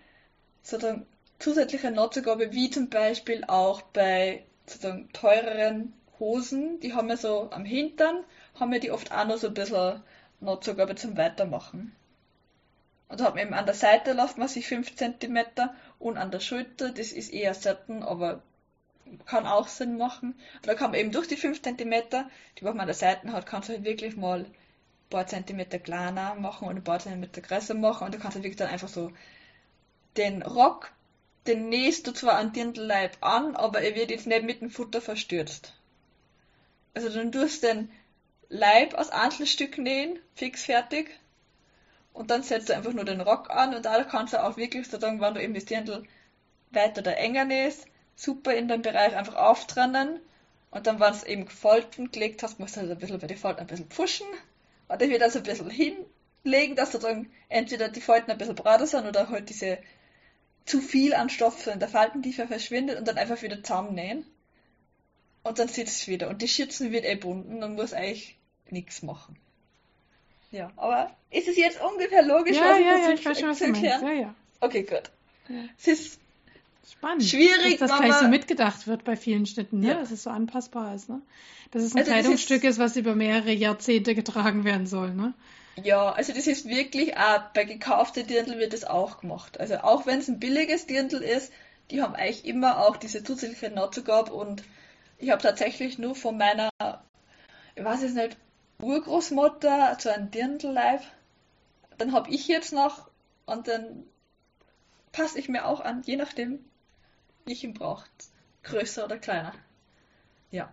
sozusagen zusätzliche Nahtzugabe, wie zum Beispiel auch bei sozusagen teureren Hosen, die haben ja so am Hintern, haben ja die oft auch noch so ein bisschen Nahtzugabe zum Weitermachen. Und da hat man eben an der Seite lässt man sich 5 cm und an der Schulter, das ist eher selten, aber kann auch Sinn machen. Und da kann man eben durch die 5 cm, die man an der Seite hat, kannst du halt wirklich mal ein paar Zentimeter kleiner machen und ein paar Zentimeter größer machen und du kannst halt wirklich dann einfach so den Rock, den nähst du zwar an den Leib an, aber er wird jetzt nicht mit dem Futter verstürzt. Also dann tust du den Leib aus Einzelstück nähen, fix fertig, und dann setzt du einfach nur den Rock an und dadurch kannst du auch wirklich sozusagen, wenn du eben das Dirndl weiter oder enger nähst, super in den Bereich einfach auftrennen und dann, wenn es eben Falten gelegt hast, musst du halt ein bisschen bei den Falten ein bisschen pushen. Dann wieder so ein bisschen hinlegen, dass sozusagen entweder die Falten ein bisschen breiter sind oder halt diese zu viel an Stoff in der Faltentiefe verschwindet und dann einfach wieder zusammennähen. Und dann sitzt es wieder. Und die Schützen wird eh bunden und muss eigentlich nichts machen. Ja, aber ist es jetzt ungefähr logisch, Ja, was ich ja, ja, ich weiß schon, was du meinst. Ja, ja. Okay, gut. Es ist Spannend. Schwierig, dass das gleich so mitgedacht wird bei vielen Schnitten, ne? Ja. Dass es so anpassbar ist, ne? Dass es ein Also Kleidungsstück ist- ist, was über mehrere Jahrzehnte getragen werden soll, ne? Ja, also das ist wirklich auch, bei gekauften Dirndl wird das auch gemacht. Also auch wenn es ein billiges Dirndl ist, die haben eigentlich immer auch diese zusätzliche Nahtzugabe und ich habe tatsächlich nur von meiner, ich weiß es nicht, Urgroßmutter so ein Dirndl-Leib. Dann habe ich jetzt noch und dann passe ich mir auch an, je nachdem, wie ich ihn brauche. Größer oder kleiner. Ja.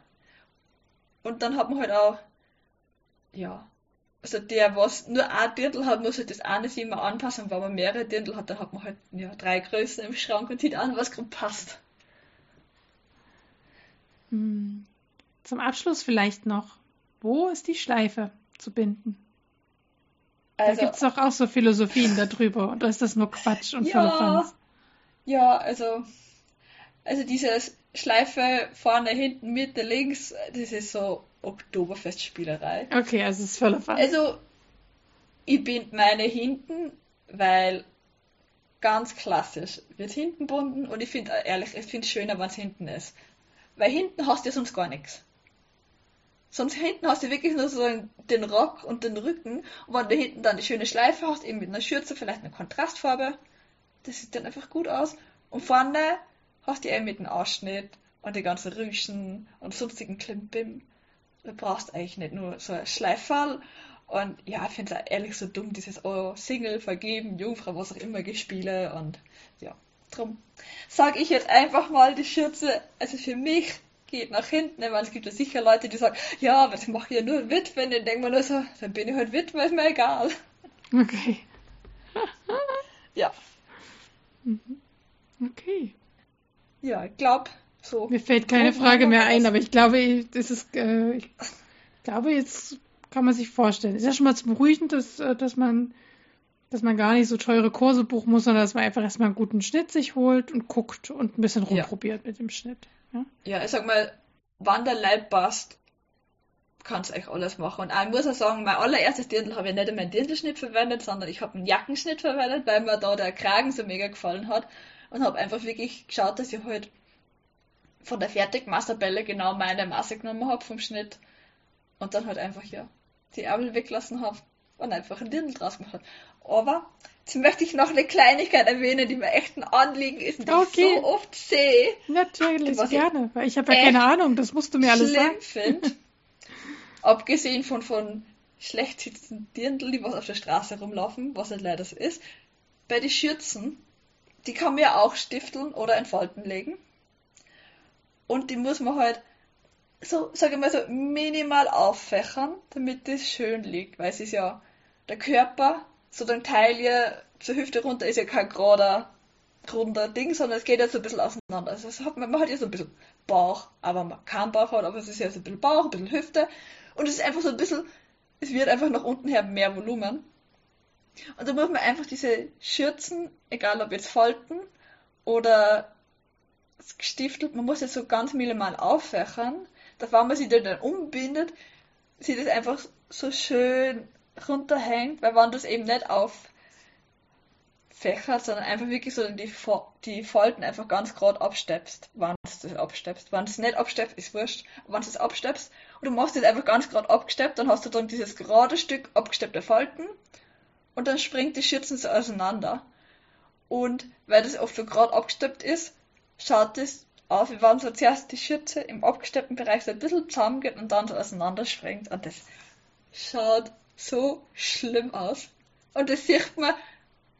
Und dann hat man halt auch, ja, also der, was nur ein Dirndl hat, muss halt das eine sich immer anpassen. Und wenn man mehrere Dirndl hat, dann hat man halt ja, drei Größen im Schrank und sieht an, was gerade passt. Hm. Zum Abschluss vielleicht noch. Wo ist die Schleife zu binden? Also, da gibt es doch auch so Philosophien darüber. Und da ist das nur Quatsch und ja. Ja, also, also dieses Schleife vorne, hinten, Mitte, links, das ist so Oktoberfestspielerei. Okay, also es ist Firlefanz. Also, ich bind meine hinten, weil ganz klassisch wird hinten bunden und ich finde ehrlich, ich finde es schöner, wenn es hinten ist. Weil hinten hast du sonst gar nichts. Sonst hinten hast du wirklich nur so den Rock und den Rücken. Und wenn du hinten dann die schöne Schleife hast, eben mit einer Schürze, vielleicht eine Kontrastfarbe, das sieht dann einfach gut aus. Und vorne hast du eben mit dem Ausschnitt und die ganzen Rüschen und sonstigen Klimbim. Du brauchst eigentlich nicht nur so ein Schleiffall. Und ja, ich finde es ehrlich so dumm, dieses oh, Single, vergeben, Jungfrau, was auch immer gespiele. Und ja, drum sage ich jetzt einfach mal die Schürze, also für mich geht nach hinten, weil es gibt ja sicher Leute, die sagen, ja, aber ich mache ja nur Witwen, dann denkt man nur so, dann bin ich halt Witwe, ist mir egal. Okay. ja. Mhm. Okay. Ja, ich glaube, so. Mir fällt keine Frage mehr ein, aber ich glaube, das ist, äh, ich glaube, jetzt kann man sich vorstellen. Ist ja schon mal zu beruhigend, dass, äh, dass man dass man gar nicht so teure Kurse buchen muss, sondern dass man einfach erstmal einen guten Schnitt sich holt und guckt und ein bisschen rumprobiert ja. mit dem Schnitt. Ja? ja, ich sag mal, wann der Leib passt, kannst eigentlich alles machen. Und ich muss auch sagen, mein allererstes Dirndl habe ich nicht einmal einen Dirndlschnitt verwendet, sondern ich habe einen Jackenschnitt verwendet, weil mir da der Kragen so mega gefallen hat und habe einfach wirklich geschaut, dass ich halt von der Fertigmasterbälle genau meine Maße genommen habe vom Schnitt und dann halt einfach ja die Ärmel weglassen habe und einfach ein Dirndl draus gemacht habe. Aber jetzt möchte ich noch eine Kleinigkeit erwähnen, die mir echt ein Anliegen ist die okay. ich so oft sehe. Natürlich, gerne, weil ich habe ja keine Ahnung, das musst du mir alles sagen. Find, abgesehen von, von schlecht sitzenden Dirndl, die was auf der Straße rumlaufen, was halt leider so ist, bei den Schürzen, die kann man ja auch stifteln oder in Falten legen. Und die muss man halt so, sage ich mal so, minimal auffächern, damit das schön liegt, weil es ist ja der Körper so dann Taille zur Hüfte runter ist ja kein gerader, runder Ding, sondern es geht ja so ein bisschen auseinander. Also hat, man, man hat ja so ein bisschen Bauch, aber man kann Bauch haben, aber es ist ja so ein bisschen Bauch, ein bisschen Hüfte. Und es ist einfach so ein bisschen, es wird einfach nach unten her mehr Volumen. Und da muss man einfach diese Schürzen, egal ob jetzt Falten oder gestiftelt, man muss jetzt so ganz minimal auffächern, dass wenn man sie dann umbindet, sieht es einfach so schön runterhängt, weil wenn du es eben nicht auffächert, sondern einfach wirklich so die, die Falten einfach ganz gerade absteppst, wenn du das absteppst. Wenn es nicht absteppst, ist wurscht, wenn du es absteppst und du machst es einfach ganz gerade abgesteppt, dann hast du dann dieses gerade Stück abgesteppte Falten und dann springt die Schürzen so auseinander. Und weil das oft so gerade abgesteppt ist, schaut es aus, wie wenn so zuerst die Schürze im abgesteppten Bereich so ein bisschen zusammengeht und dann so auseinander springt. Und das schaut so schlimm aus. Und das sieht man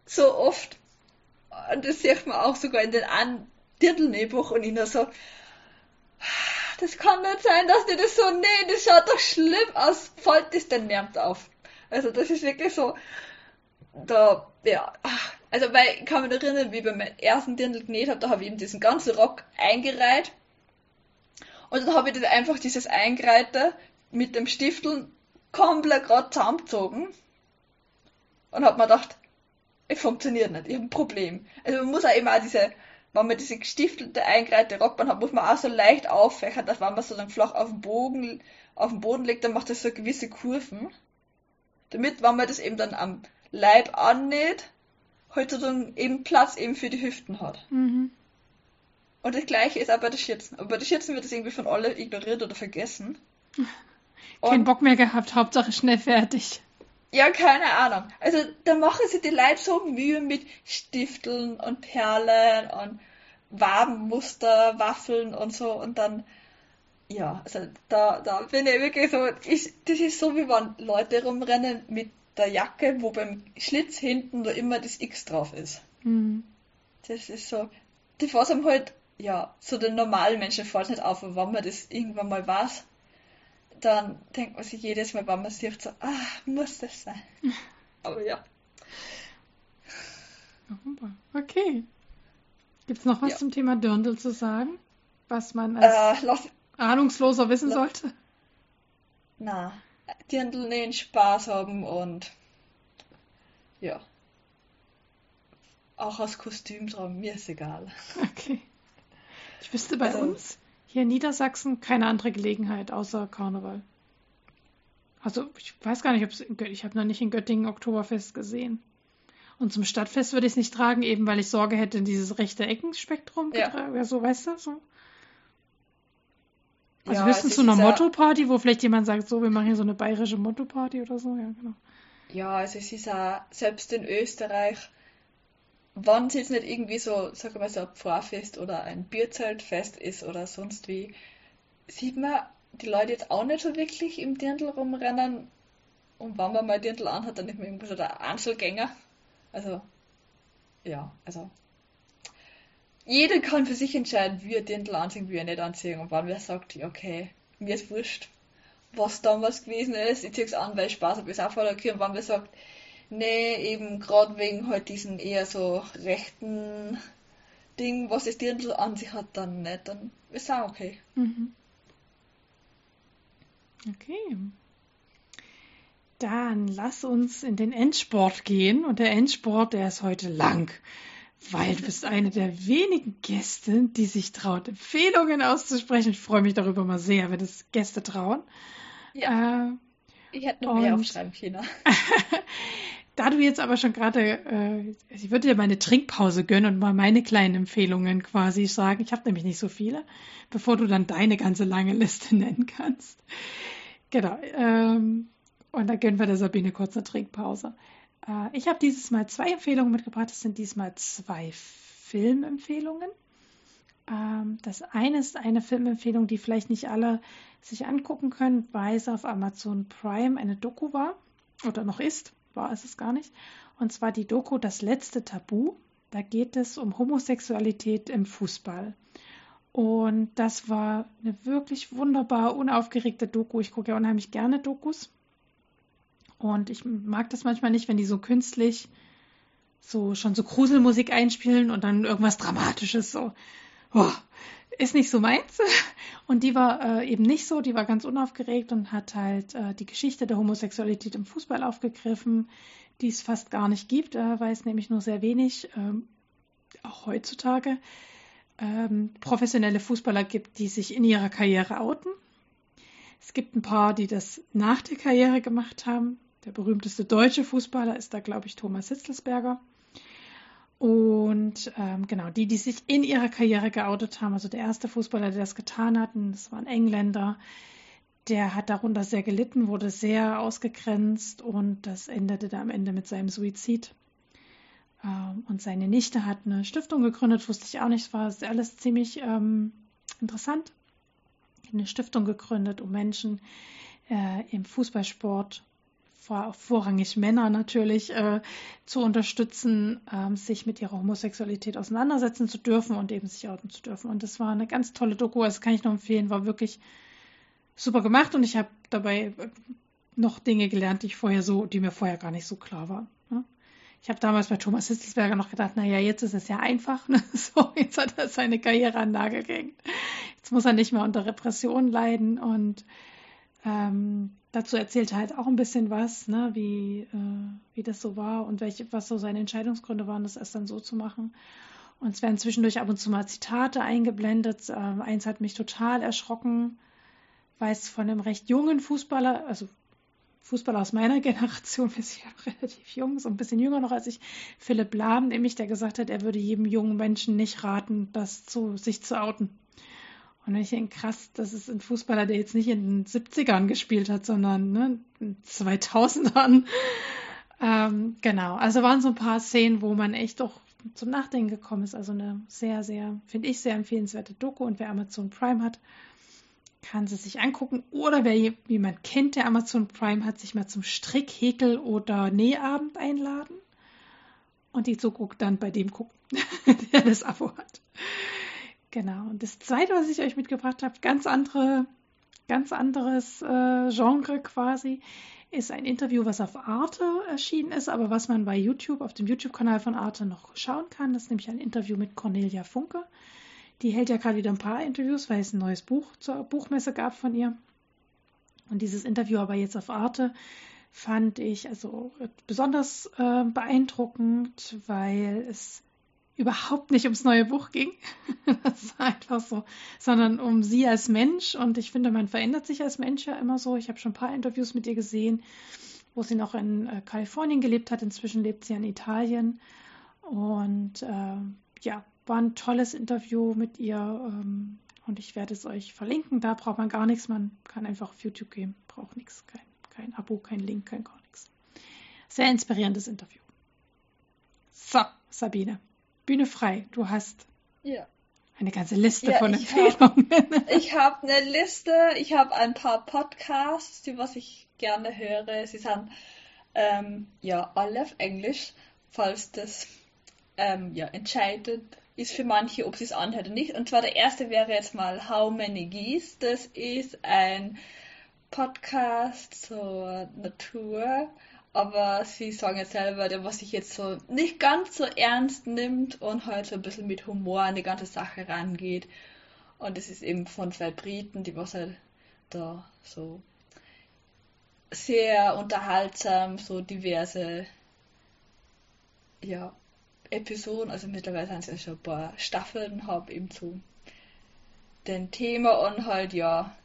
so oft. Und das sieht man auch sogar in den An Dirndlnähbuch und ich so, das kann nicht sein, dass die das so nähen, das schaut doch schlimm aus, fällt das denn nervt auf. Also das ist wirklich so, da, ja, also weil ich kann mich erinnern, wie ich beim ersten Dirndl genäht habe, da habe ich eben diesen ganzen Rock eingereiht und dann habe ich das einfach dieses Eingereihte mit dem Stifteln komplett gerade zusammengezogen und hab mir gedacht, es funktioniert nicht, ich habe ein Problem. Also man muss auch immer auch diese, wenn man diese gestiftelte, eingereihte Rockbahn hat, muss man auch so leicht auffächern, dass wenn man so dann flach auf dem Boden, auf dem Boden legt, dann macht das so gewisse Kurven. Damit, wenn man das eben dann am Leib annäht, heute halt dann eben Platz eben für die Hüften hat. Mhm. Und das gleiche ist auch bei den Schürzen. Aber bei den Schürzen wird das irgendwie von alle ignoriert oder vergessen. Kein Bock mehr gehabt, Hauptsache schnell fertig. Ja, keine Ahnung. Also da machen sich die Leute so Mühe mit Stifteln und Perlen und Wabenmuster, Waffeln und so und dann ja, also da, da bin ich wirklich so, ich, das ist so wie wenn Leute rumrennen mit der Jacke, wo beim Schlitz hinten da immer das X drauf ist. Mhm. Das ist so, die fassen halt, ja, so den normalen Menschen fällt nicht auf, aber wenn man das irgendwann mal weiß, dann denkt man sich jedes Mal, wenn man sieht, so, ah, muss das sein. Aber ja. Okay. Gibt es noch was ja. zum Thema Dirndl zu sagen? Was man als äh, lass, Ahnungsloser wissen lass, sollte? Na, Dirndl nähen, Spaß haben und ja. Auch als Kostüm tragen, mir ist egal. Okay. Ich wüsste bei Also- uns hier in Niedersachsen keine andere Gelegenheit außer Karneval. Also ich weiß gar nicht, ob es ich habe noch nicht in Göttingen Oktoberfest gesehen. Und zum Stadtfest würde ich es nicht tragen, eben weil ich Sorge hätte, in dieses rechte Eckenspektrum Ja. getragen. Ja, so, weißt du, so. Also Ja, höchstens zu einer Motto-Party, wo vielleicht jemand sagt, so, wir machen hier so eine bayerische Motto-Party oder so, ja, genau. Ja, also es ist auch, selbst in Österreich, wenn es jetzt nicht irgendwie so, wir mal, so ein Pfarrfest oder ein Bierzeltfest ist oder sonst wie, sieht man die Leute jetzt auch nicht so wirklich im Dirndl rumrennen. Und wenn man mal Dirndl anhat, dann ist man irgendwie so der Einzelgänger. Also, ja, also. Jeder kann für sich entscheiden, wie er Dirndl anziehen, wie er nicht anziehen. Und wenn wer sagt, okay, mir ist wurscht, was damals gewesen ist, ich zieh's an, weil ich Spaß habe, ist auch voll okay. Und wenn wer sagt, nee, eben gerade wegen halt diesem eher so rechten Ding, was das Dirndl an sich hat, dann nicht, dann ist auch okay. Mhm. Okay. Dann lass uns in den Endsport gehen. Und der Endsport, der ist heute lang, weil du bist eine der wenigen Gäste, die sich traut, Empfehlungen auszusprechen. Ich freue mich darüber mal sehr, wenn es Gäste trauen. Ja, Äh, ich hätte noch mehr aufschreiben können. da du jetzt aber schon gerade, äh, ich würde dir meine Trinkpause gönnen und mal meine kleinen Empfehlungen quasi sagen. Ich habe nämlich nicht so viele, bevor du dann deine ganze lange Liste nennen kannst. Genau. Ähm, und dann gönnen wir der Sabine kurz eine Trinkpause. Äh, ich habe dieses Mal zwei Empfehlungen mitgebracht. Das sind diesmal zwei Filmempfehlungen. Ähm, das eine ist eine Filmempfehlung, die vielleicht nicht alle sich angucken können, weil es auf Amazon Prime eine Doku war oder noch ist, war es es gar nicht. Und zwar die Doku Das letzte Tabu. Da geht es um Homosexualität im Fußball. Und das war eine wirklich wunderbar unaufgeregte Doku. Ich gucke ja unheimlich gerne Dokus. Und ich mag das manchmal nicht, wenn die so künstlich so schon so Gruselmusik einspielen und dann irgendwas Dramatisches so. Oh, ist nicht so meins. Und die war äh, eben nicht so, die war ganz unaufgeregt und hat halt äh, die Geschichte der Homosexualität im Fußball aufgegriffen, die es fast gar nicht gibt, äh, weil es nämlich nur sehr wenig, ähm, auch heutzutage, ähm, professionelle Fußballer gibt, die sich in ihrer Karriere outen. Es gibt ein paar, die das nach der Karriere gemacht haben. Der berühmteste deutsche Fußballer ist da, glaube ich, Thomas Hitzelsberger. Und ähm, genau, die, die sich in ihrer Karriere geoutet haben, also der erste Fußballer, der das getan hat, und das war ein Engländer, der hat darunter sehr gelitten, wurde sehr ausgegrenzt und das endete da am Ende mit seinem Suizid. Ähm, und seine Nichte hat eine Stiftung gegründet, wusste ich auch nicht, war alles ziemlich ähm, interessant. Eine Stiftung gegründet, um Menschen äh, im Fußballsport vor, vorrangig Männer natürlich, äh, zu unterstützen, ähm, sich mit ihrer Homosexualität auseinandersetzen zu dürfen und eben sich outen zu dürfen. Und das war eine ganz tolle Doku, also kann ich nur empfehlen, war wirklich super gemacht und ich habe dabei äh, noch Dinge gelernt, die ich vorher so, die mir vorher gar nicht so klar waren. Ne? Ich habe damals bei Thomas Hitzelsberger noch gedacht, naja, jetzt ist es ja einfach. Ne? So, jetzt hat er seine Karriere an Nagel gehängt. Jetzt muss er nicht mehr unter Repression leiden und ähm, dazu erzählt er halt auch ein bisschen was, ne, wie, äh, wie das so war und welche, was so seine Entscheidungsgründe waren, das erst dann so zu machen. Und es werden zwischendurch ab und zu mal Zitate eingeblendet. Ähm, eins hat mich total erschrocken, weil es von einem recht jungen Fußballer, also Fußballer aus meiner Generation, wir sind ja relativ jung, so ein bisschen jünger noch als ich, Philipp Lahm, nämlich der gesagt hat, er würde jedem jungen Menschen nicht raten, das zu, sich zu outen. Und ich denke, krass, das ist ein Fußballer, der jetzt nicht in den 70ern gespielt hat, sondern ne, in 2000ern. Ähm, genau, also waren so ein paar Szenen, wo man echt doch zum Nachdenken gekommen ist. Also eine sehr, sehr, finde ich, sehr empfehlenswerte Doku. Und wer Amazon Prime hat, kann sie sich angucken. Oder wer jemand kennt, der Amazon Prime hat, sich mal zum Strick, Häkel oder Nähabend einladen. Und die Zuguck dann bei dem gucken, der das Abo hat. Genau. Und das zweite, was ich euch mitgebracht habe, ganz andere, ganz anderes äh, Genre quasi, ist ein Interview, was auf Arte erschienen ist, aber was man bei YouTube, auf dem YouTube-Kanal von Arte noch schauen kann. Das ist nämlich ein Interview mit Cornelia Funke. Die hält ja gerade wieder ein paar Interviews, weil es ein neues Buch zur Buchmesse gab von ihr. Und dieses Interview aber jetzt auf Arte fand ich also besonders äh, beeindruckend, weil es überhaupt nicht ums neue Buch ging. das war einfach so, sondern um sie als Mensch. Und ich finde, man verändert sich als Mensch ja immer so. Ich habe schon ein paar Interviews mit ihr gesehen, wo sie noch in äh, Kalifornien gelebt hat. Inzwischen lebt sie in Italien. Und äh, ja, war ein tolles Interview mit ihr. Ähm, und ich werde es euch verlinken. Da braucht man gar nichts. Man kann einfach auf YouTube gehen. Braucht nichts. Kein, kein Abo, kein Link, kein gar nichts. Sehr inspirierendes Interview. So, Sabine. Bühne frei. Du hast ja. eine ganze Liste ja, von ich Empfehlungen. Hab, ich habe eine Liste, ich habe ein paar Podcasts, die was ich gerne höre. Sie sind ähm, ja alle auf Englisch, falls das ähm, ja entscheidend ist für manche, ob sie es anhört oder nicht. Und zwar der erste wäre jetzt mal How Many Geese. Das ist ein Podcast zur Natur aber sie sagen jetzt selber, der was sich jetzt so nicht ganz so ernst nimmt und halt so ein bisschen mit Humor an die ganze Sache rangeht. Und es ist eben von zwei Briten, die was halt da so sehr unterhaltsam, so diverse ja, Episoden, also mittlerweile sind es ja schon ein paar Staffeln, haben eben zu den Thema und halt ja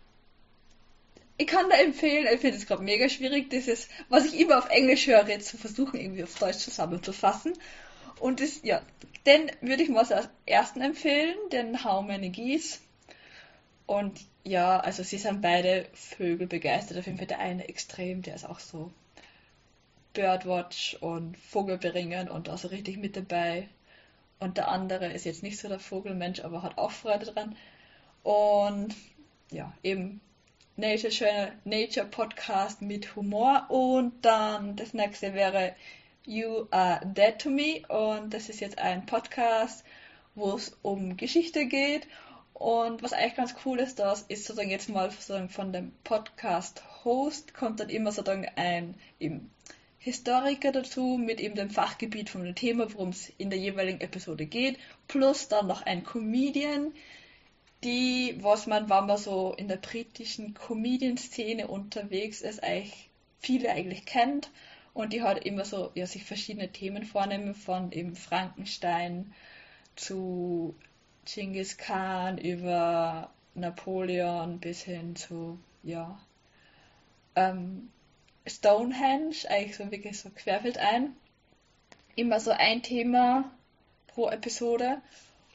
ich kann da empfehlen, ich finde es gerade mega schwierig, dieses, was ich immer auf Englisch höre, zu versuchen, irgendwie auf Deutsch zusammenzufassen. Und das, ja, den würde ich mal als ersten empfehlen, den How Many Geese. Und ja, also sie sind beide Vögel begeistert. Auf jeden Fall der eine extrem, der ist auch so Birdwatch und Vogelberingen und da so richtig mit dabei. Und der andere ist jetzt nicht so der Vogelmensch, aber hat auch Freude dran. Und ja, eben Nature, Nature Podcast mit Humor. Und dann das nächste wäre You Are Dead to Me. Und das ist jetzt ein Podcast, wo es um Geschichte geht. Und was eigentlich ganz cool ist, das ist sozusagen jetzt mal sozusagen von dem Podcast-Host kommt dann immer sozusagen ein Historiker dazu mit eben dem Fachgebiet von dem Thema, worum es in der jeweiligen Episode geht, plus dann noch ein Comedian, die, was man, wenn man so in der britischen Comedian-Szene unterwegs ist, eigentlich viele eigentlich kennt und die halt immer so, ja, sich verschiedene Themen vornehmen, von eben Frankenstein zu Genghis Khan über Napoleon bis hin zu, ja, ähm, Stonehenge, eigentlich so wirklich so querfeld ein. Immer so ein Thema pro Episode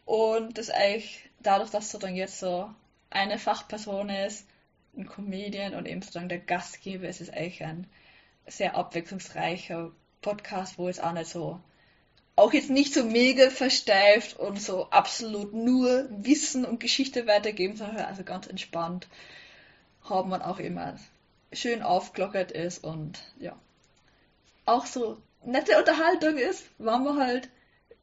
und das eigentlich dadurch, dass dann jetzt so eine Fachperson ist, ein Comedian und eben sozusagen der Gastgeber, ist es eigentlich ein sehr abwechslungsreicher Podcast, wo es auch nicht so, auch jetzt nicht so mega versteift und so absolut nur Wissen und Geschichte weitergeben, sondern also ganz entspannt haben man auch immer schön aufglockert ist und ja, auch so nette Unterhaltung ist, wenn man halt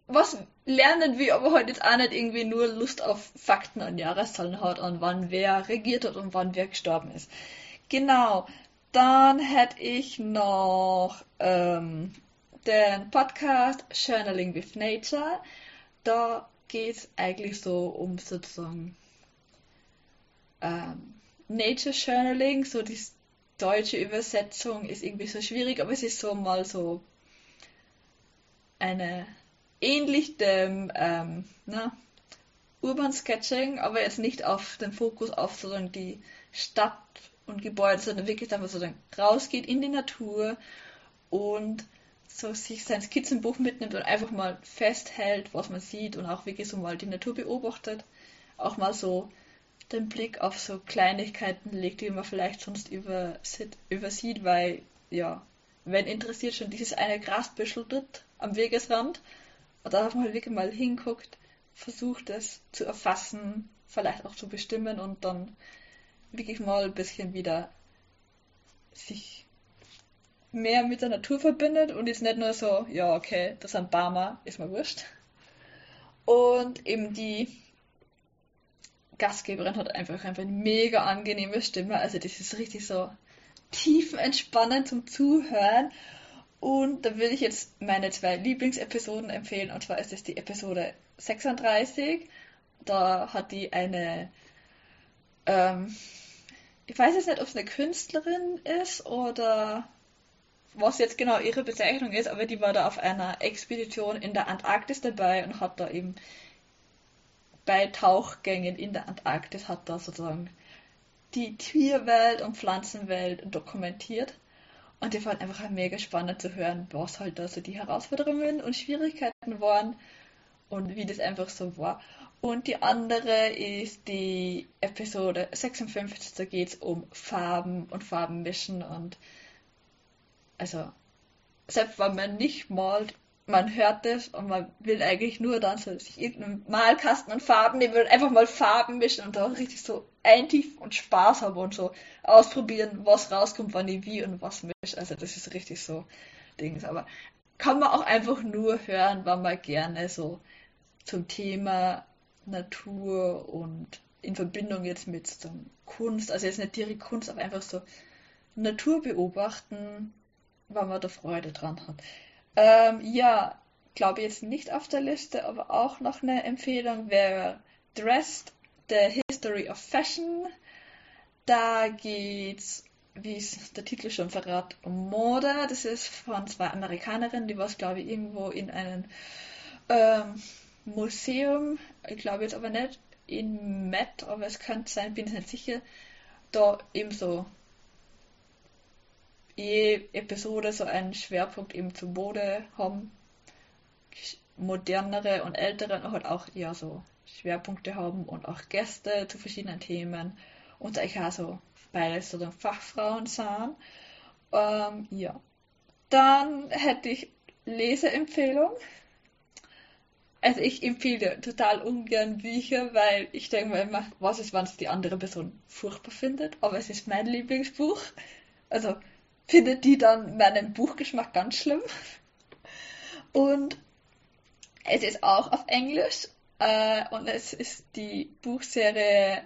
was lernen wir aber heute jetzt auch nicht irgendwie nur Lust auf Fakten und Jahreszahlen hat und wann wer regiert hat und wann wer gestorben ist. Genau. Dann hätte ich noch ähm, den Podcast Journaling with Nature. Da geht es eigentlich so um sozusagen ähm, Nature Journaling. So die deutsche Übersetzung ist irgendwie so schwierig, aber es ist so mal so eine ähnlich dem ähm, na, Urban Sketching, aber jetzt nicht auf den Fokus auf sozusagen die Stadt und Gebäude, sondern wirklich einfach sozusagen rausgeht in die Natur und so sich sein Skizzenbuch mitnimmt und einfach mal festhält, was man sieht und auch wirklich so mal die Natur beobachtet, auch mal so den Blick auf so Kleinigkeiten legt, die man vielleicht sonst übersieht, weil ja, wenn interessiert schon dieses eine Grasbüschel dort am Wegesrand und da hat man halt wirklich mal hinguckt, versucht es zu erfassen, vielleicht auch zu bestimmen und dann wirklich mal ein bisschen wieder sich mehr mit der Natur verbindet und ist nicht nur so, ja, okay, das ein Barmer, ist mir wurscht. Und eben die Gastgeberin hat einfach, einfach eine mega angenehme Stimme. Also das ist richtig so tiefenentspannend zum Zuhören. Und da will ich jetzt meine zwei Lieblingsepisoden empfehlen. Und zwar ist es die Episode 36. Da hat die eine, ähm, ich weiß jetzt nicht, ob es eine Künstlerin ist oder was jetzt genau ihre Bezeichnung ist, aber die war da auf einer Expedition in der Antarktis dabei und hat da eben bei Tauchgängen in der Antarktis hat da sozusagen die Tierwelt und Pflanzenwelt dokumentiert. Und die war einfach mega spannend zu hören, was halt da so die Herausforderungen und Schwierigkeiten waren und wie das einfach so war. Und die andere ist die Episode 56, da geht es um Farben und Farbenmischen und also selbst wenn man nicht malt, man hört das und man will eigentlich nur dann so sich irgendeinen Malkasten und Farben nehmen und einfach mal Farben mischen und da richtig so eintiefen und Spaß haben und so ausprobieren, was rauskommt, wann ich wie und was mische. Also das ist richtig so Dings. Aber kann man auch einfach nur hören, wenn man gerne so zum Thema Natur und in Verbindung jetzt mit so Kunst, also jetzt nicht direkt Kunst, aber einfach so Natur beobachten, weil man da Freude dran hat. Ähm, ja, glaube jetzt nicht auf der Liste, aber auch noch eine Empfehlung wäre Dressed, The History of Fashion. Da geht's, wie es der Titel schon verrät, um Mode. Das ist von zwei Amerikanerinnen, die was, glaube ich, irgendwo in einem ähm, Museum, ich glaube jetzt aber nicht in Met, aber es könnte sein, bin ich nicht sicher, da eben so je Episode so einen Schwerpunkt eben zur Mode haben. Modernere und ältere und halt auch eher so Schwerpunkte haben und auch Gäste zu verschiedenen Themen und eigentlich auch so beides so Fachfrauen sind. Ähm, ja. Dann hätte ich Leseempfehlung. Also ich empfehle total ungern Bücher, weil ich denke mir immer, was ist, wenn es die andere Person furchtbar findet, aber es ist mein Lieblingsbuch. Also findet die dann meinen Buchgeschmack ganz schlimm. Und es ist auch auf Englisch äh, und es ist die Buchserie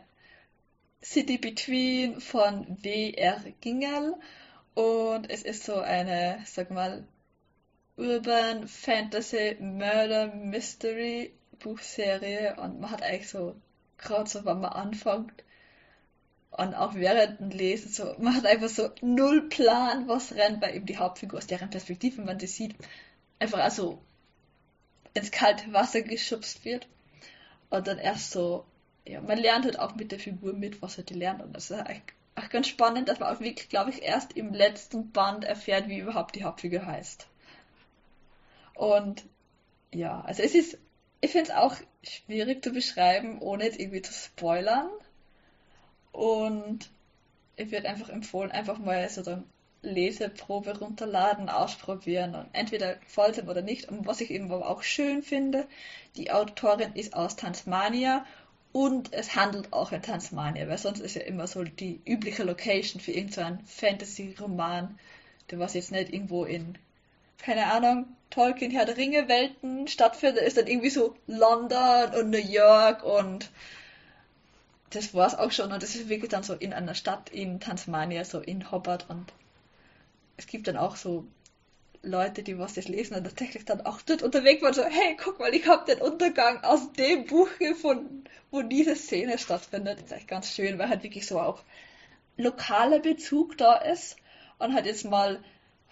City Between von W.R. Gingel und es ist so eine, sag mal, Urban Fantasy Murder Mystery Buchserie und man hat eigentlich so, gerade so, wenn man anfängt, und auch während dem Lesen so, man hat einfach so null Plan, was rennt, weil eben die Hauptfigur aus deren Perspektive, wenn man das sieht, einfach also ins kalte Wasser geschubst wird. Und dann erst so, ja, man lernt halt auch mit der Figur mit, was halt die lernt. Und das ist auch ganz spannend, dass man auch wirklich, glaube ich, erst im letzten Band erfährt, wie überhaupt die Hauptfigur heißt. Und ja, also es ist, ich finde es auch schwierig zu beschreiben, ohne jetzt irgendwie zu spoilern. Und ich würde einfach empfohlen, einfach mal so eine Leseprobe runterladen, ausprobieren und entweder gefällt oder nicht. Und was ich eben auch schön finde, die Autorin ist aus Tasmania und es handelt auch in Tasmania, weil sonst ist ja immer so die übliche Location für irgendeinen Fantasy-Roman, der was jetzt nicht irgendwo in, keine Ahnung, Tolkien Herr der Ringe Welten stattfindet, ist dann irgendwie so London und New York und das war es auch schon und das ist wirklich dann so in einer Stadt in Tasmania, so in Hobart und es gibt dann auch so Leute, die was das lesen und tatsächlich dann auch dort unterwegs waren, so, hey, guck mal, ich habe den Untergang aus dem Buch gefunden, wo diese Szene stattfindet. Das ist echt ganz schön, weil halt wirklich so auch lokaler Bezug da ist und halt jetzt mal,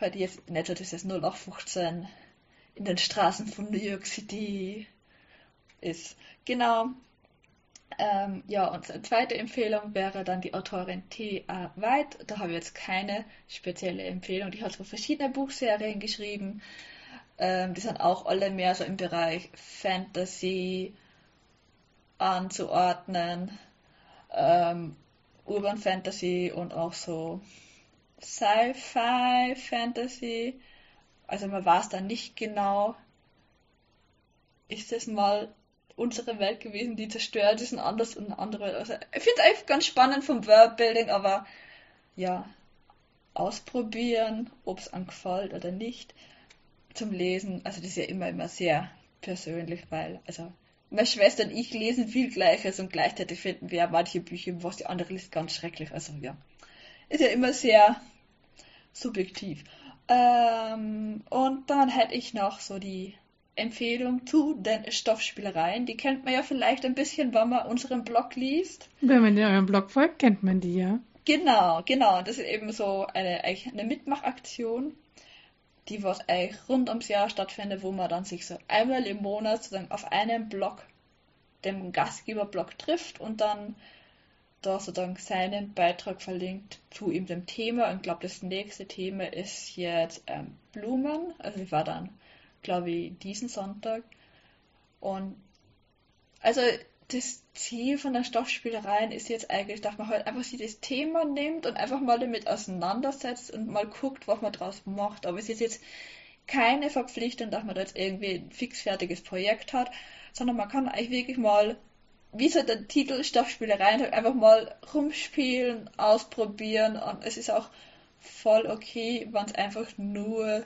halt jetzt nicht so dieses 0815 in den Straßen von New York City ist. Genau, ähm, ja, und eine zweite Empfehlung wäre dann die Autorin T.A. White. Da habe ich jetzt keine spezielle Empfehlung. Die hat so verschiedene Buchserien geschrieben. Ähm, die sind auch alle mehr so im Bereich Fantasy anzuordnen. Ähm, Urban Fantasy und auch so Sci-Fi Fantasy. Also man weiß da nicht genau, ist es mal unsere Welt gewesen, die zerstört ist und anders und eine andere Welt. Also, ich finde es einfach ganz spannend vom Worldbuilding, aber ja, ausprobieren, ob es angefällt oder nicht, zum Lesen. Also das ist ja immer, immer sehr persönlich, weil, also meine Schwester und ich lesen viel Gleiches und gleichzeitig finden wir manche Bücher, was die andere liest, ganz schrecklich. Also ja, ist ja immer sehr subjektiv. Ähm, und dann hätte ich noch so die Empfehlung zu den Stoffspielereien. Die kennt man ja vielleicht ein bisschen, wenn man unseren Blog liest. Wenn man in eurem Blog folgt, kennt man die ja. Genau, genau. Das ist eben so eine, eine Mitmachaktion, die was eigentlich rund ums Jahr stattfindet, wo man dann sich so einmal im Monat sozusagen auf einem Blog, dem Gastgeberblock trifft und dann da sozusagen seinen Beitrag verlinkt zu ihm dem Thema. Und ich glaube, das nächste Thema ist jetzt ähm, Blumen. Also ich war dann, glaube ich, diesen Sonntag. Und also das Ziel von der Stoffspielereien ist jetzt eigentlich, dass man halt einfach sich das Thema nimmt und einfach mal damit auseinandersetzt und mal guckt, was man draus macht. Aber es ist jetzt keine Verpflichtung, dass man da jetzt irgendwie ein fixfertiges Projekt hat, sondern man kann eigentlich wirklich mal, wie so der Titel Stoffspielereien, halt einfach mal rumspielen, ausprobieren und es ist auch voll okay, wenn es einfach nur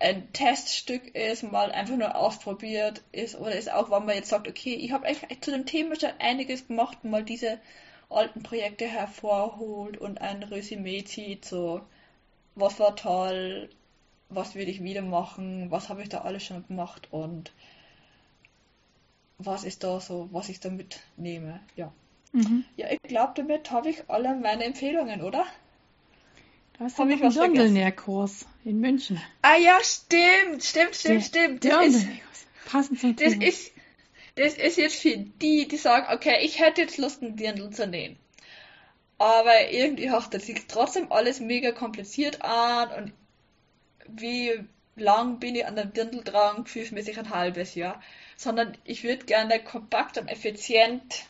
ein Teststück ist, mal einfach nur ausprobiert ist oder ist auch, wenn man jetzt sagt, okay, ich habe eigentlich zu dem Thema schon einiges gemacht mal diese alten Projekte hervorholt und ein Resümee zieht, so was war toll, was würde ich wieder machen, was habe ich da alles schon gemacht und was ist da so, was ich da mitnehme, ja. Mhm. Ja, ich glaube, damit habe ich alle meine Empfehlungen, oder? Du hast Hab noch einen Dirndl-Nährkurs in München. Ah ja, stimmt, stimmt, stimmt, stimmt. Das ist, passend zum das ist, das ist jetzt für die, die sagen, okay, ich hätte jetzt Lust, einen Dirndl zu nähen. Aber irgendwie hört sich trotzdem alles mega kompliziert an und wie lang bin ich an dem Dirndl dran, gefühlsmäßig ein halbes Jahr. Sondern ich würde gerne kompakt und effizient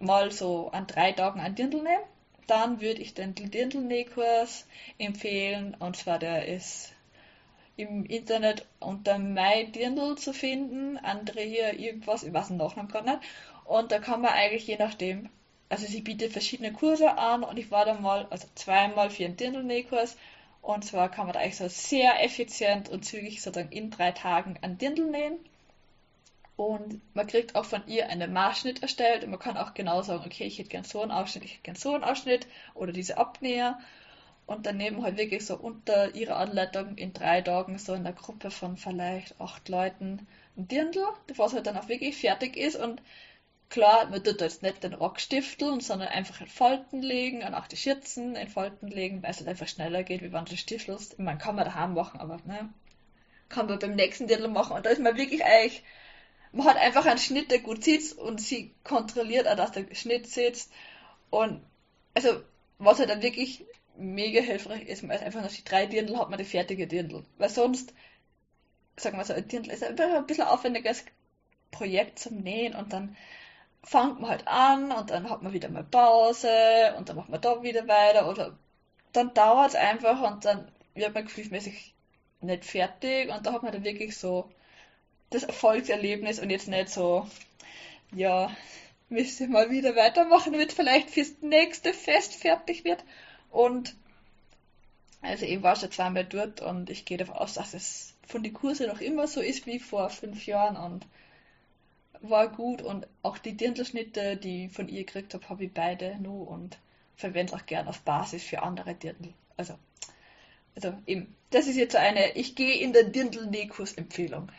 mal so an drei Tagen ein Dirndl nehmen dann würde ich den Dirndl-Nähkurs empfehlen. Und zwar der ist im Internet unter MyDirndl zu finden. Andrea irgendwas, ich weiß den Nachnamen gerade nicht. Und da kann man eigentlich je nachdem, also sie bietet verschiedene Kurse an und ich war da mal, also zweimal für einen Dirndl-Nähkurs. Und zwar kann man da eigentlich so sehr effizient und zügig sozusagen in drei Tagen ein Dirndl nähen. Und man kriegt auch von ihr einen Maßschnitt erstellt und man kann auch genau sagen, okay, ich hätte gern so einen Ausschnitt, ich hätte gern so einen Ausschnitt oder diese Abnäher. Und dann nehmen halt wirklich so unter ihrer Anleitung in drei Tagen so in der Gruppe von vielleicht acht Leuten ein Dirndl, was halt dann auch wirklich fertig ist. Und klar, man tut jetzt nicht den Rock stifteln, sondern einfach in Falten legen und auch die Schürzen in Falten legen, weil es halt einfach schneller geht, wie wenn du stiftelst. Man kann man daheim machen, aber ne, kann man beim nächsten Dirndl machen. Und da ist man wirklich eigentlich man hat einfach einen Schnitt, der gut sitzt und sie kontrolliert auch, dass der Schnitt sitzt. Und also, was halt dann wirklich mega hilfreich ist, man ist einfach noch die drei Dirndl hat man die fertige Dirndl. Weil sonst, sagen wir so, ein Dirndl ist einfach ein bisschen aufwendiges Projekt zum Nähen und dann fängt man halt an und dann hat man wieder mal Pause und dann macht man da wieder weiter oder dann dauert es einfach und dann wird man gefühlsmäßig nicht fertig und da hat man dann wirklich so das Erfolgserlebnis und jetzt nicht so, ja, müsste mal wieder weitermachen, damit vielleicht fürs nächste Fest fertig wird. Und also ich war schon zweimal dort und ich gehe davon aus, dass es von den Kurse noch immer so ist wie vor fünf Jahren und war gut und auch die Dirndlschnitte, die ich von ihr gekriegt habe, habe ich beide nur und verwende auch gern auf Basis für andere Dirndl. Also, also eben, das ist jetzt eine, ich gehe in der Dirndl-Nähkurs-Empfehlung.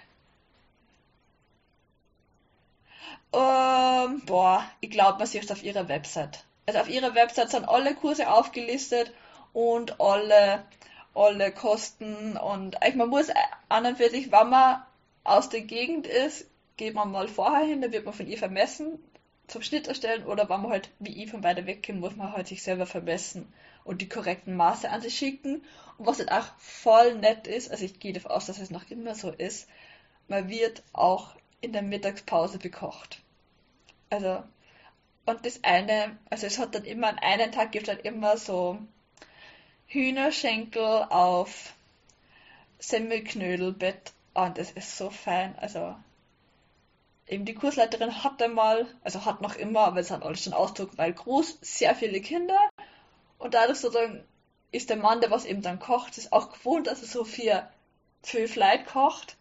Ähm, boah, ich glaube, man sieht es auf ihrer Website. Also auf ihrer Website sind alle Kurse aufgelistet und alle, alle Kosten und eigentlich man muss an und für sich, wenn man aus der Gegend ist, geht man mal vorher hin, dann wird man von ihr vermessen, zum Schnitt erstellen oder wenn man halt wie ich von weiter weg muss man halt sich selber vermessen und die korrekten Maße an sich schicken. Und was halt auch voll nett ist, also ich gehe davon aus, dass es noch immer so ist, man wird auch in der Mittagspause bekocht. Also, und das eine, also es hat dann immer an einem Tag gibt es halt immer so Hühnerschenkel auf Semmelknödelbett und das ist so fein. Also, eben die Kursleiterin hat einmal, also hat noch immer, aber es hat alles schon Ausdruck, weil groß, sehr viele Kinder und dadurch sozusagen ist der Mann, der was eben dann kocht, ist auch gewohnt, dass er so viel zwölf Leute kocht.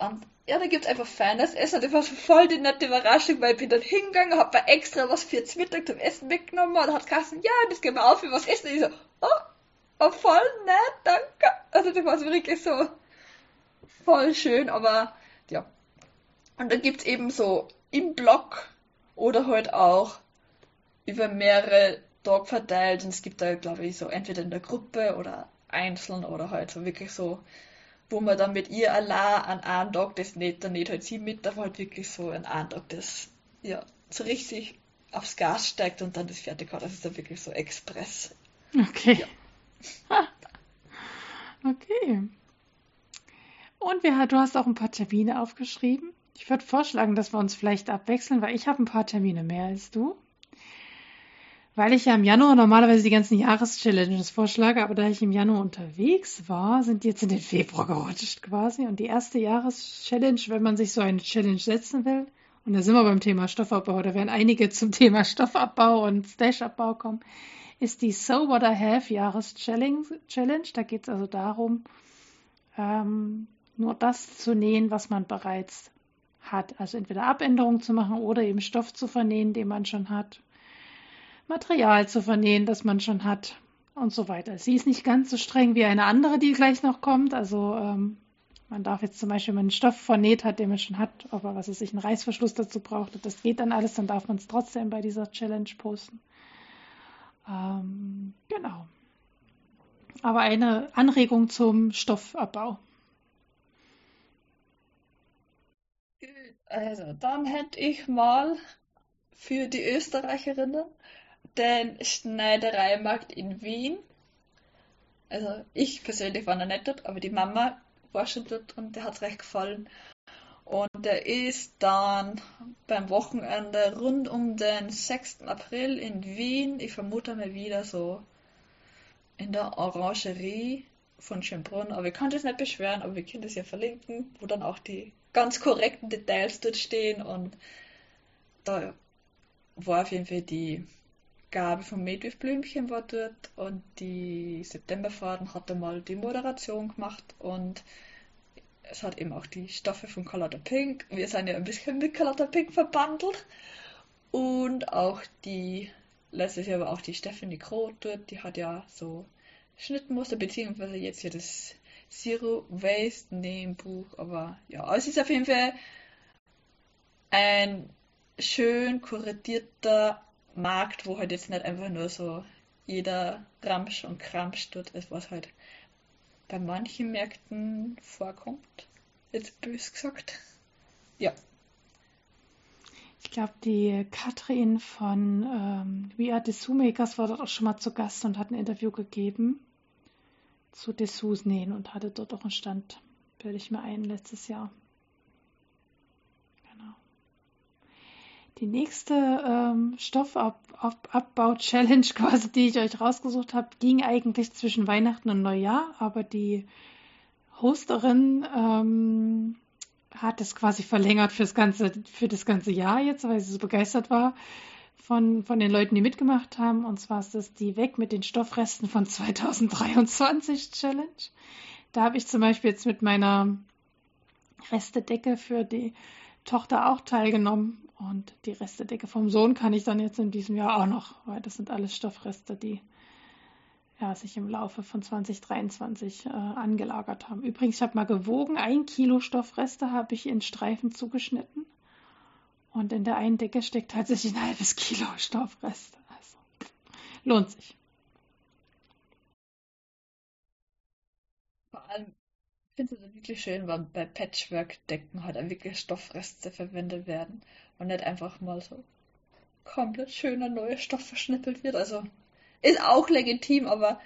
Und ja, da gibt's einfach feines Essen. Das war voll die nette Überraschung, weil ich bin dann hingegangen, hab mir extra was für Mittag zum Essen mitgenommen und hat gesagt, ja, das gehen wir auf, für was essen. Und ich so, oh, oh, voll nett, danke. Also das war so wirklich so voll schön, aber ja. Und dann gibt's eben so im Blog oder halt auch über mehrere Tage verteilt und es gibt da, glaube ich, so entweder in der Gruppe oder einzeln oder halt so wirklich so, wo man dann mit ihr allein an einem Tag das nicht, dann nicht halt sie mit, aber halt wirklich so an einem Tag das, ja, so richtig aufs Gas steigt und dann das fertig hat. Das ist dann wirklich so Express. Okay. Ja. okay. Und wir, du hast auch ein paar Termine aufgeschrieben. Ich würde vorschlagen, dass wir uns vielleicht abwechseln, weil ich habe ein paar Termine mehr als du. Weil ich ja im Januar normalerweise die ganzen Jahreschallenges vorschlage, aber da ich im Januar unterwegs war, sind die jetzt in den Februar gerutscht quasi. Und die erste Jahreschallenge, wenn man sich so eine Challenge setzen will, und da sind wir beim Thema Stoffabbau, da werden einige zum Thema Stoffabbau und Stashabbau kommen, ist die So What I Have Jahreschallenge. Da geht es also darum, ähm, nur das zu nähen, was man bereits hat. Also entweder Abänderungen zu machen oder eben Stoff zu vernähen, den man schon hat. Material zu vernähen, das man schon hat und so weiter. Sie ist nicht ganz so streng wie eine andere, die gleich noch kommt. Also ähm, man darf jetzt zum Beispiel, wenn man einen Stoff vernäht hat, den man schon hat, aber was es sich einen Reißverschluss dazu braucht, das geht dann alles, dann darf man es trotzdem bei dieser Challenge posten. Ähm, genau. Aber eine Anregung zum Stoffabbau. Also, dann hätte ich mal für die Österreicherinnen den Schneidereimarkt in Wien. Also, ich persönlich war noch nicht dort, aber die Mama war schon dort und der hat es recht gefallen. Und der ist dann beim Wochenende rund um den 6. April in Wien, ich vermute mal wieder so in der Orangerie von Schönbrunn. Aber ich kann das nicht beschweren, aber wir können das ja verlinken, wo dann auch die ganz korrekten Details dort stehen. Und da war auf jeden Fall die Gabe von Made Blümchen war dort und die Septemberfaden hat mal die Moderation gemacht und es hat eben auch die Stoffe von Color Pink. Wir sind ja ein bisschen mit Color Pink verbandelt. Und auch die, letztes Jahr war auch die Stephanie Kroh dort, die hat ja so Schnittmuster, beziehungsweise jetzt hier das Zero Waste Nähbuch. Aber ja, es ist auf jeden Fall ein schön kuratierter Markt, wo halt jetzt nicht einfach nur so jeder Ramsch und Kramsch dort ist, was halt bei manchen Märkten vorkommt. Jetzt bös gesagt. Ja. Ich glaube, die Katrin von ähm, We Are Dessous Makers war dort auch schon mal zu Gast und hat ein Interview gegeben zu Dessous nähen und hatte dort auch einen Stand, bilde ich mir ein, letztes Jahr. Die nächste ähm, Stoffabbau-Challenge quasi, die ich euch rausgesucht habe, ging eigentlich zwischen Weihnachten und Neujahr, aber die Hosterin ähm, hat es quasi verlängert fürs ganze, für das ganze Jahr jetzt, weil sie so begeistert war von, von den Leuten, die mitgemacht haben. Und zwar ist das die Weg mit den Stoffresten von 2023 Challenge. Da habe ich zum Beispiel jetzt mit meiner Restedecke für die Tochter auch teilgenommen. Und die Restedecke vom Sohn kann ich dann jetzt in diesem Jahr auch noch, weil das sind alles Stoffreste, die ja, sich im Laufe von 2023 äh, angelagert haben. Übrigens, ich habe mal gewogen, ein Kilo Stoffreste habe ich in Streifen zugeschnitten. Und in der einen Decke steckt tatsächlich ein halbes Kilo Stoffreste. Also lohnt sich. Vor allem finde ich es wirklich schön, wenn bei Patchwork-Decken halt wirklich Stoffreste verwendet werden und nicht einfach mal so komplett schöner neuer Stoff verschnippelt wird. Also ist auch legitim, aber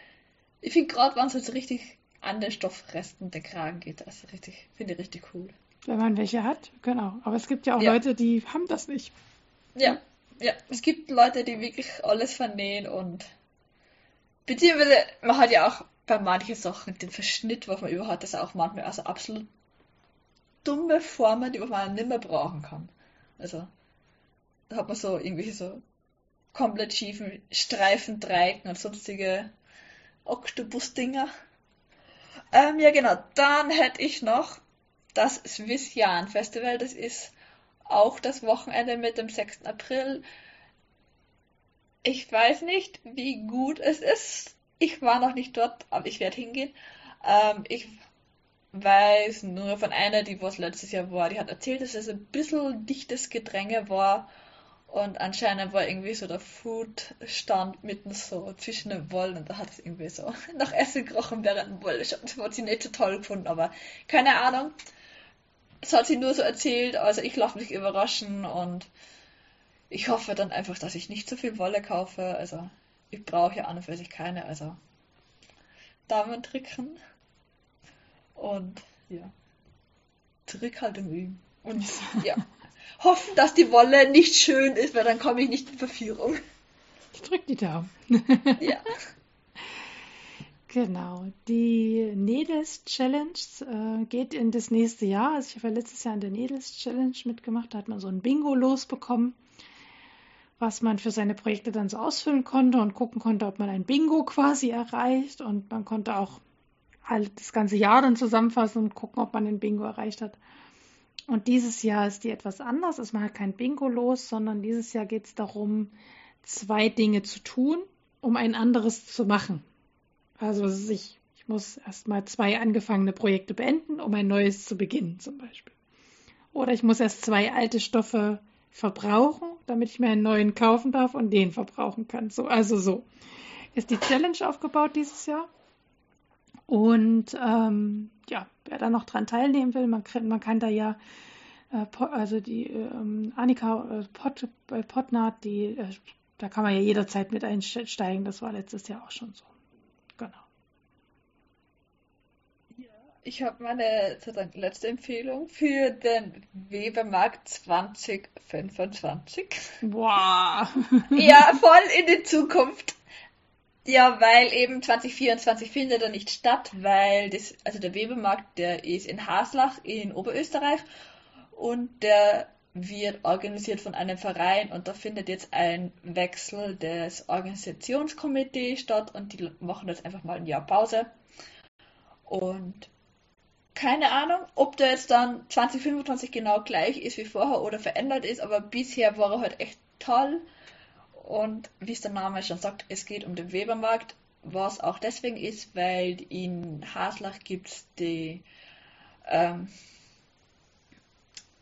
ich finde gerade, wenn es jetzt richtig an den Stoffresten der Kragen geht, das richtig, finde ich richtig cool. Wenn man welche hat, genau. Aber es gibt ja auch ja. Leute, die haben das nicht. Ja, ja. Es gibt Leute, die wirklich alles vernähen und beziehungsweise man hat ja auch bei manchen Sachen den Verschnitt, was man überhaupt das auch manchmal also absolut dumme Formen, die man nicht mehr brauchen kann. Also da hat man so irgendwie so komplett schiefen Streifen, Dreiecken und sonstige Oktopus-Dinger. Ähm, ja genau, dann hätte ich noch das Swiss Jan Festival, das ist auch das Wochenende mit dem 6. April. Ich weiß nicht, wie gut es ist. Ich war noch nicht dort, aber ich werde hingehen. Ähm, ich weiß nur von einer, die was letztes Jahr war, die hat erzählt, dass es ein bisschen dichtes Gedränge war Und anscheinend war irgendwie so der Foodstand mitten so zwischen den Wollen und da hat es irgendwie so nach Essen gerochen während dem Wolle. Das hat sie nicht so toll gefunden, aber keine Ahnung. Es hat sie nur so erzählt, also ich lasse mich überraschen und ich hoffe dann einfach, dass ich nicht so viel Wolle kaufe. Also ich brauche ja an und für sich keine, also Damen tricken. Und ja, Zurückhaltung üben. Und ja hoffen, dass die Wolle nicht schön ist, weil dann komme ich nicht in Verführung. Ich drücke die Daumen. ja. Genau. Die Needles Challenge äh, geht in das nächste Jahr. Also ich habe ja letztes Jahr in der Needles Challenge mitgemacht. Da hat man so ein Bingo losbekommen, was man für seine Projekte dann so ausfüllen konnte und gucken konnte, ob man ein Bingo quasi erreicht. Und man konnte auch halt das ganze Jahr dann zusammenfassen und gucken, ob man ein Bingo erreicht hat. Und dieses Jahr ist die etwas anders. Es macht kein Bingo los, sondern dieses Jahr geht es darum, zwei Dinge zu tun, um ein anderes zu machen. Also ich, ich muss erstmal zwei angefangene Projekte beenden, um ein neues zu beginnen, zum Beispiel. Oder ich muss erst zwei alte Stoffe verbrauchen, damit ich mir einen neuen kaufen darf und den verbrauchen kann. So, also so ist die Challenge aufgebaut dieses Jahr. Und ähm, ja, wer da noch dran teilnehmen will, man, man kann da ja, äh, also die ähm, Annika äh, Pot, bei Potnat, die, äh, da kann man ja jederzeit mit einsteigen. Das war letztes Jahr auch schon so. Genau. Ja, ich habe meine sozusagen letzte Empfehlung für den Webermarkt 2025. Boah. ja, voll in die Zukunft. Ja, weil eben 2024 findet er nicht statt, weil das, also der Webermarkt, der ist in Haslach in Oberösterreich und der wird organisiert von einem Verein und da findet jetzt ein Wechsel des Organisationskomitees statt und die machen jetzt einfach mal ein Jahr Pause. Und keine Ahnung, ob der jetzt dann 2025 genau gleich ist wie vorher oder verändert ist, aber bisher war er halt echt toll. Und wie es der Name schon sagt, es geht um den Webermarkt, was auch deswegen ist, weil in Haslach gibt es die, ähm,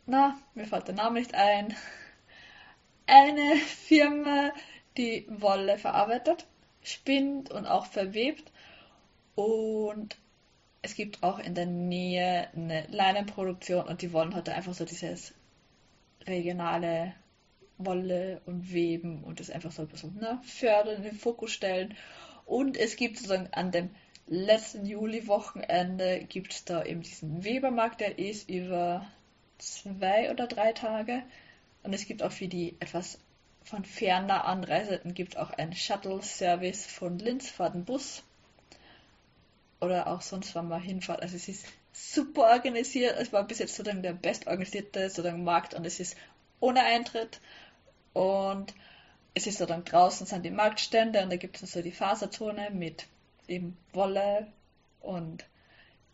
na, mir fällt der Name nicht ein, eine Firma, die Wolle verarbeitet, spinnt und auch verwebt. Und es gibt auch in der Nähe eine Leinenproduktion und die wollen heute einfach so dieses regionale Wolle und Weben und das einfach so ein bisschen ne, fördern, in den Fokus stellen. Und es gibt sozusagen an dem letzten Juli-Wochenende gibt es da eben diesen Webermarkt, der ist über zwei oder drei Tage. Und es gibt auch für die etwas von ferner Anreisenden gibt auch einen Shuttle-Service von Linz, fahrt ein Bus. Oder auch sonst, wenn man hinfahrt. Also es ist super organisiert. Es war bis jetzt sozusagen der bestorganisierte sozusagen Markt und es ist ohne Eintritt. Und es ist so dann draußen sind die Marktstände und da gibt es so die Faserzone mit eben Wolle und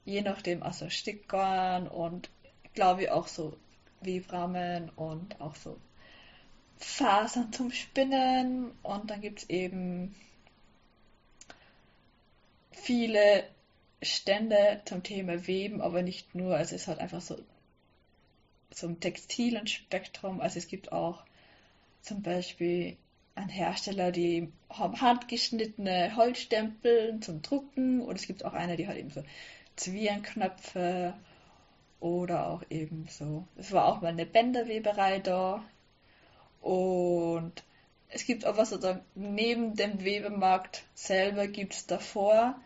je nachdem also Stickgarn und glaube ich auch so Webrahmen und auch so Fasern zum Spinnen und dann gibt es eben viele Stände zum Thema Weben, aber nicht nur, also es halt einfach so so ein textilen Spektrum, also es gibt auch zum Beispiel ein Hersteller, die haben handgeschnittene Holzstempel zum Drucken und es gibt auch eine, die hat eben so Zwirnknöpfe oder auch eben so. Es war auch mal eine Bänderweberei da und es gibt aber sozusagen neben dem Webemarkt selber gibt es davor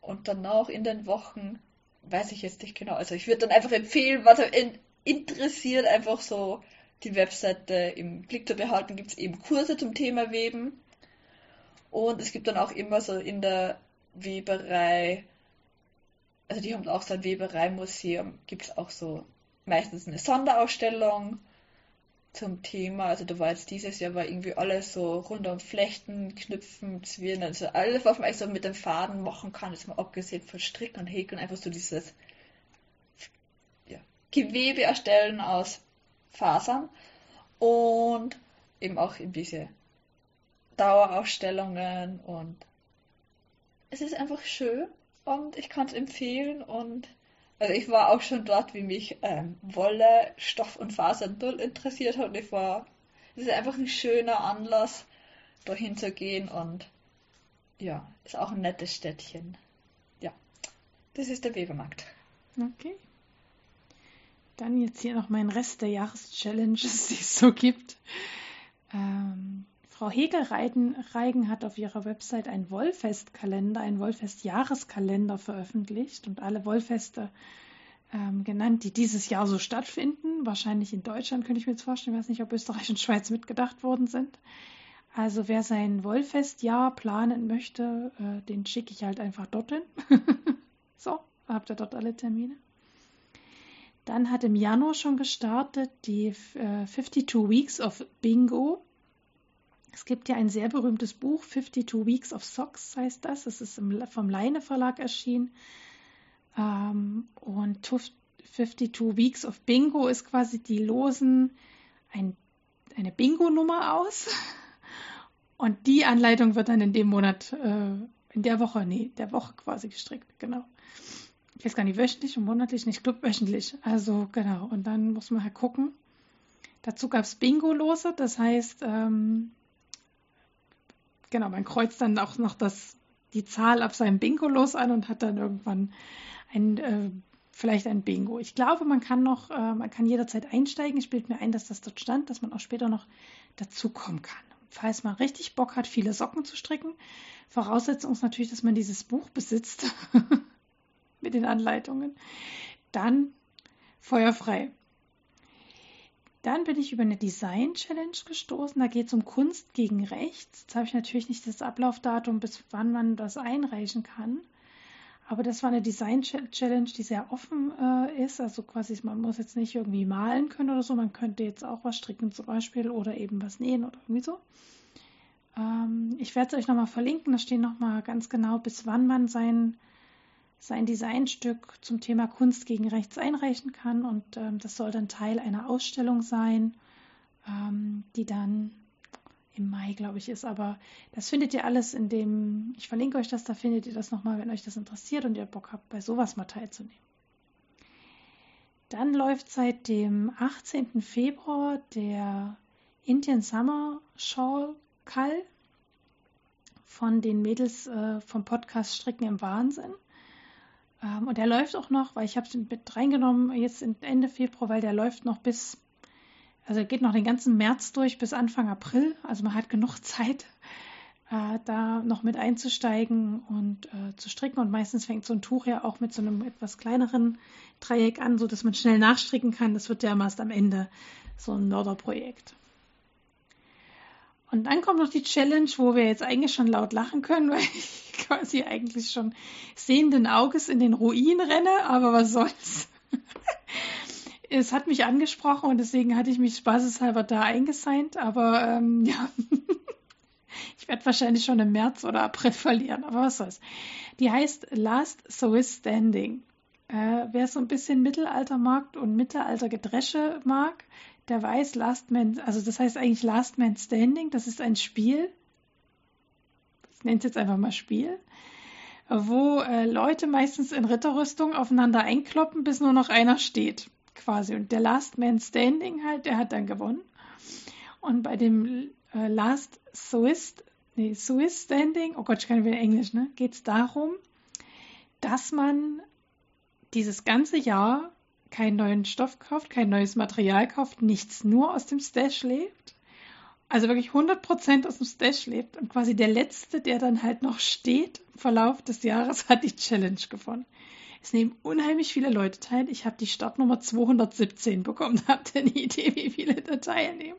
und danach in den Wochen, weiß ich jetzt nicht genau. Also ich würde dann einfach empfehlen, was interessiert, einfach so die Webseite im Blick zu behalten, gibt es eben Kurse zum Thema Weben. Und es gibt dann auch immer so in der Weberei, also die haben auch so ein Webereimuseum, gibt es auch so meistens eine Sonderausstellung zum Thema. Also da war jetzt dieses Jahr war irgendwie alles so rund um Flechten, Knüpfen, Zwirnen, also alles, was man eigentlich so mit dem Faden machen kann, ist mal abgesehen von Stricken und Häkeln, einfach so dieses ja, Gewebe erstellen aus Fasern und eben auch in diese Dauerausstellungen und es ist einfach schön und ich kann es empfehlen und also ich war auch schon dort, wie mich ähm, Wolle, Stoff und Fasern null interessiert hat und ich war es ist einfach ein schöner Anlass, dahin zu gehen und ja, ist auch ein nettes Städtchen. Ja, das ist der Webermarkt. Okay. Dann jetzt hier noch mein Rest der Jahreschallenges, die es so gibt. Ähm, Frau Hegel-Reigen hat auf ihrer Website einen Wollfestkalender, einen Wollfest-Jahreskalender veröffentlicht und alle Wollfeste ähm, genannt, die dieses Jahr so stattfinden. Wahrscheinlich in Deutschland könnte ich mir jetzt vorstellen. Ich weiß nicht, ob Österreich und Schweiz mitgedacht worden sind. Also wer sein Wollfestjahr planen möchte, äh, den schicke ich halt einfach dorthin. so, habt ihr dort alle Termine. Dann hat im Januar schon gestartet die äh, 52 Weeks of Bingo. Es gibt ja ein sehr berühmtes Buch, 52 Weeks of Socks heißt das. Es ist vom Leine Verlag erschienen. Ähm, und 52 Weeks of Bingo ist quasi, die losen ein, eine Bingo-Nummer aus. Und die Anleitung wird dann in dem Monat, äh, in der Woche, nee, der Woche quasi gestrickt, genau. Ich weiß gar nicht, wöchentlich und monatlich, nicht, wöchentlich. Also genau, und dann muss man halt gucken. Dazu gab es Bingo-Lose, das heißt, ähm, genau, man kreuzt dann auch noch das, die Zahl auf seinem Bingo-Los an und hat dann irgendwann ein, äh, vielleicht ein Bingo. Ich glaube, man kann noch, äh, man kann jederzeit einsteigen. Ich bilde mir ein, dass das dort stand, dass man auch später noch dazukommen kann. Falls man richtig Bock hat, viele Socken zu stricken, Voraussetzung ist natürlich, dass man dieses Buch besitzt mit den Anleitungen. Dann feuerfrei. Dann bin ich über eine Design Challenge gestoßen. Da geht es um Kunst gegen Rechts. Jetzt habe ich natürlich nicht das Ablaufdatum, bis wann man das einreichen kann. Aber das war eine Design-Challenge, die sehr offen äh, ist. Also quasi, man muss jetzt nicht irgendwie malen können oder so. Man könnte jetzt auch was stricken zum Beispiel oder eben was nähen oder irgendwie so. Ähm, ich werde es euch nochmal verlinken. Da steht nochmal ganz genau, bis wann man sein, sein Designstück zum Thema Kunst gegen Rechts einreichen kann. Und ähm, das soll dann Teil einer Ausstellung sein, ähm, die dann im Mai, glaube ich, ist. Aber das findet ihr alles in dem, ich verlinke euch das, da findet ihr das nochmal, wenn euch das interessiert und ihr Bock habt, bei sowas mal teilzunehmen. Dann läuft seit dem 18. Februar der Indian Summer Shawl Call von den Mädels äh, vom Podcast Stricken im Wahnsinn. Ähm, und der läuft auch noch, weil ich habe es mit reingenommen jetzt Ende Februar, weil der läuft noch bis also geht noch den ganzen März durch bis Anfang April. Also man hat genug Zeit, äh, da noch mit einzusteigen und äh, zu stricken. Und meistens fängt so ein Tuch ja auch mit so einem etwas kleineren Dreieck an, so dass man schnell nachstricken kann. Das wird ja erst am Ende so ein Mörderprojekt. Und dann kommt noch die Challenge, wo wir jetzt eigentlich schon laut lachen können, weil ich quasi eigentlich schon sehenden Auges in den Ruin renne, aber was soll's es hat mich angesprochen und deswegen hatte ich mich spaßeshalber da eingesigned, aber ähm, ja, ich werde wahrscheinlich schon im März oder April verlieren, aber was soll's. Die heißt Last Swiss Standing. Äh, wer so ein bisschen Mittelaltermarkt und Mittelalter-Gedresche mag, der weiß Last Man, also das heißt eigentlich Last Man Standing, das ist ein Spiel, ich nenne es jetzt einfach mal Spiel, wo äh, Leute meistens in Ritterrüstung aufeinander einkloppen, bis nur noch einer steht quasi. Und der Last Man Standing halt, der hat dann gewonnen. Und bei dem äh, Last Swiss, nee, Swiss Standing, oh Gott, ich kann wieder Englisch, ne? Geht es darum, dass man dieses ganze Jahr keinen neuen Stoff kauft, kein neues Material kauft, nichts, nur aus dem Stash lebt. Also wirklich 100% aus dem Stash lebt. Und quasi der Letzte, der dann halt noch steht im Verlauf des Jahres, hat die Challenge gewonnen. Es nehmen unheimlich viele Leute teil. Ich habe die Startnummer 217 bekommen. Habt ihr eine Idee, wie viele da teilnehmen?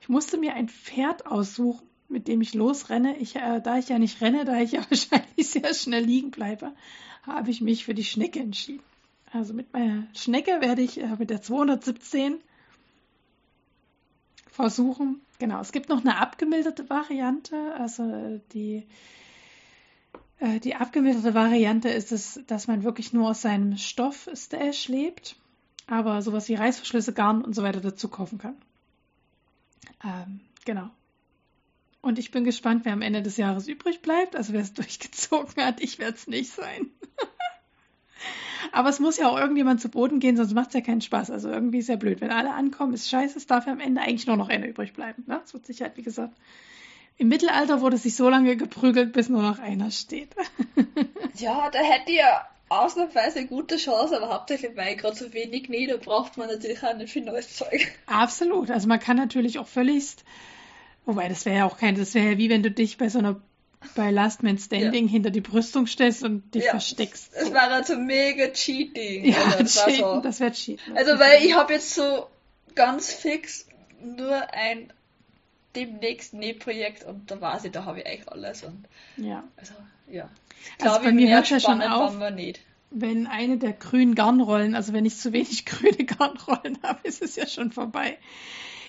Ich musste mir ein Pferd aussuchen, mit dem ich losrenne. Ich, äh, da ich ja nicht renne, da ich ja wahrscheinlich sehr schnell liegen bleibe, habe ich mich für die Schnecke entschieden. Also mit meiner Schnecke werde ich äh, mit der 217 versuchen. Genau, es gibt noch eine abgemilderte Variante. Also die äh, die abgemilderte Variante ist es, dass man wirklich nur aus seinem Stoff-Stash lebt, aber sowas wie Reißverschlüsse, Garn und so weiter dazu kaufen kann. Ähm, genau. Und ich bin gespannt, wer am Ende des Jahres übrig bleibt. Also wer es durchgezogen hat, ich werde es nicht sein. Aber es muss ja auch irgendjemand zu Boden gehen, sonst macht es ja keinen Spaß. Also irgendwie ist ja blöd. Wenn alle ankommen, ist scheiße, es darf ja am Ende eigentlich nur noch einer übrig bleiben. Ne? Es wird sich halt, wie gesagt, im Mittelalter wurde sich so lange geprügelt, bis nur noch einer steht. ja, da hätte ja ausnahmsweise eine gute Chance, aber hauptsächlich, weil gerade so wenig nee, da braucht man natürlich auch nicht viel neues Zeug. Absolut. Also man kann natürlich auch völligst, wobei das wäre ja auch kein, das wäre ja wie wenn du dich bei so einer bei Last Man Standing ja. hinter die Brüstung stellst und dich ja. versteckst. Es war also mega Cheating. Ja, also, das, cheaten, so. das wäre Cheating. Also weil ich habe jetzt so ganz fix nur ein demnächst Nähprojekt und da weiß ich, da habe ich eigentlich alles und ja. Also ja. Ich also bei mir hört ja schon auf, wenn eine der grünen Garnrollen, also wenn ich zu wenig grüne Garnrollen habe, ist es ja schon vorbei.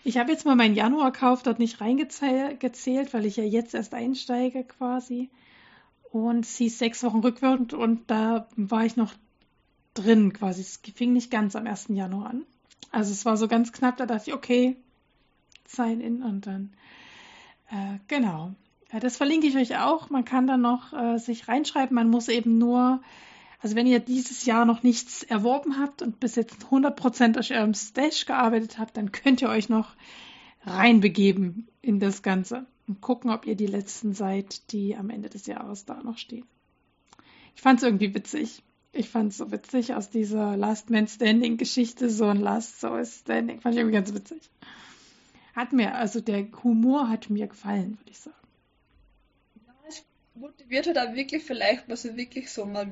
Ich habe jetzt mal meinen Januarkauf dort nicht reingezählt, weil ich ja jetzt erst einsteige quasi. Und sie sechs Wochen rückwirkend und da war ich noch drin quasi. Es fing nicht ganz am 1. Januar an. Also es war so ganz knapp, da dachte ich, okay, sign in und dann, äh, genau. Ja, das verlinke ich euch auch. Man kann dann noch äh, sich reinschreiben. Man muss eben nur also wenn ihr dieses Jahr noch nichts erworben habt und bis jetzt 100% aus eurem Stash gearbeitet habt, dann könnt ihr euch noch reinbegeben in das Ganze und gucken, ob ihr die letzten seid, die am Ende des Jahres da noch stehen. Ich fand es irgendwie witzig. Ich fand es so witzig aus dieser Last Man Standing Geschichte, so ein Last Soul Standing. Fand ich irgendwie ganz witzig. Hat mir, also der Humor hat mir gefallen, würde ich sagen. Ja, es motiviert halt auch wirklich vielleicht, was ihr wirklich so mal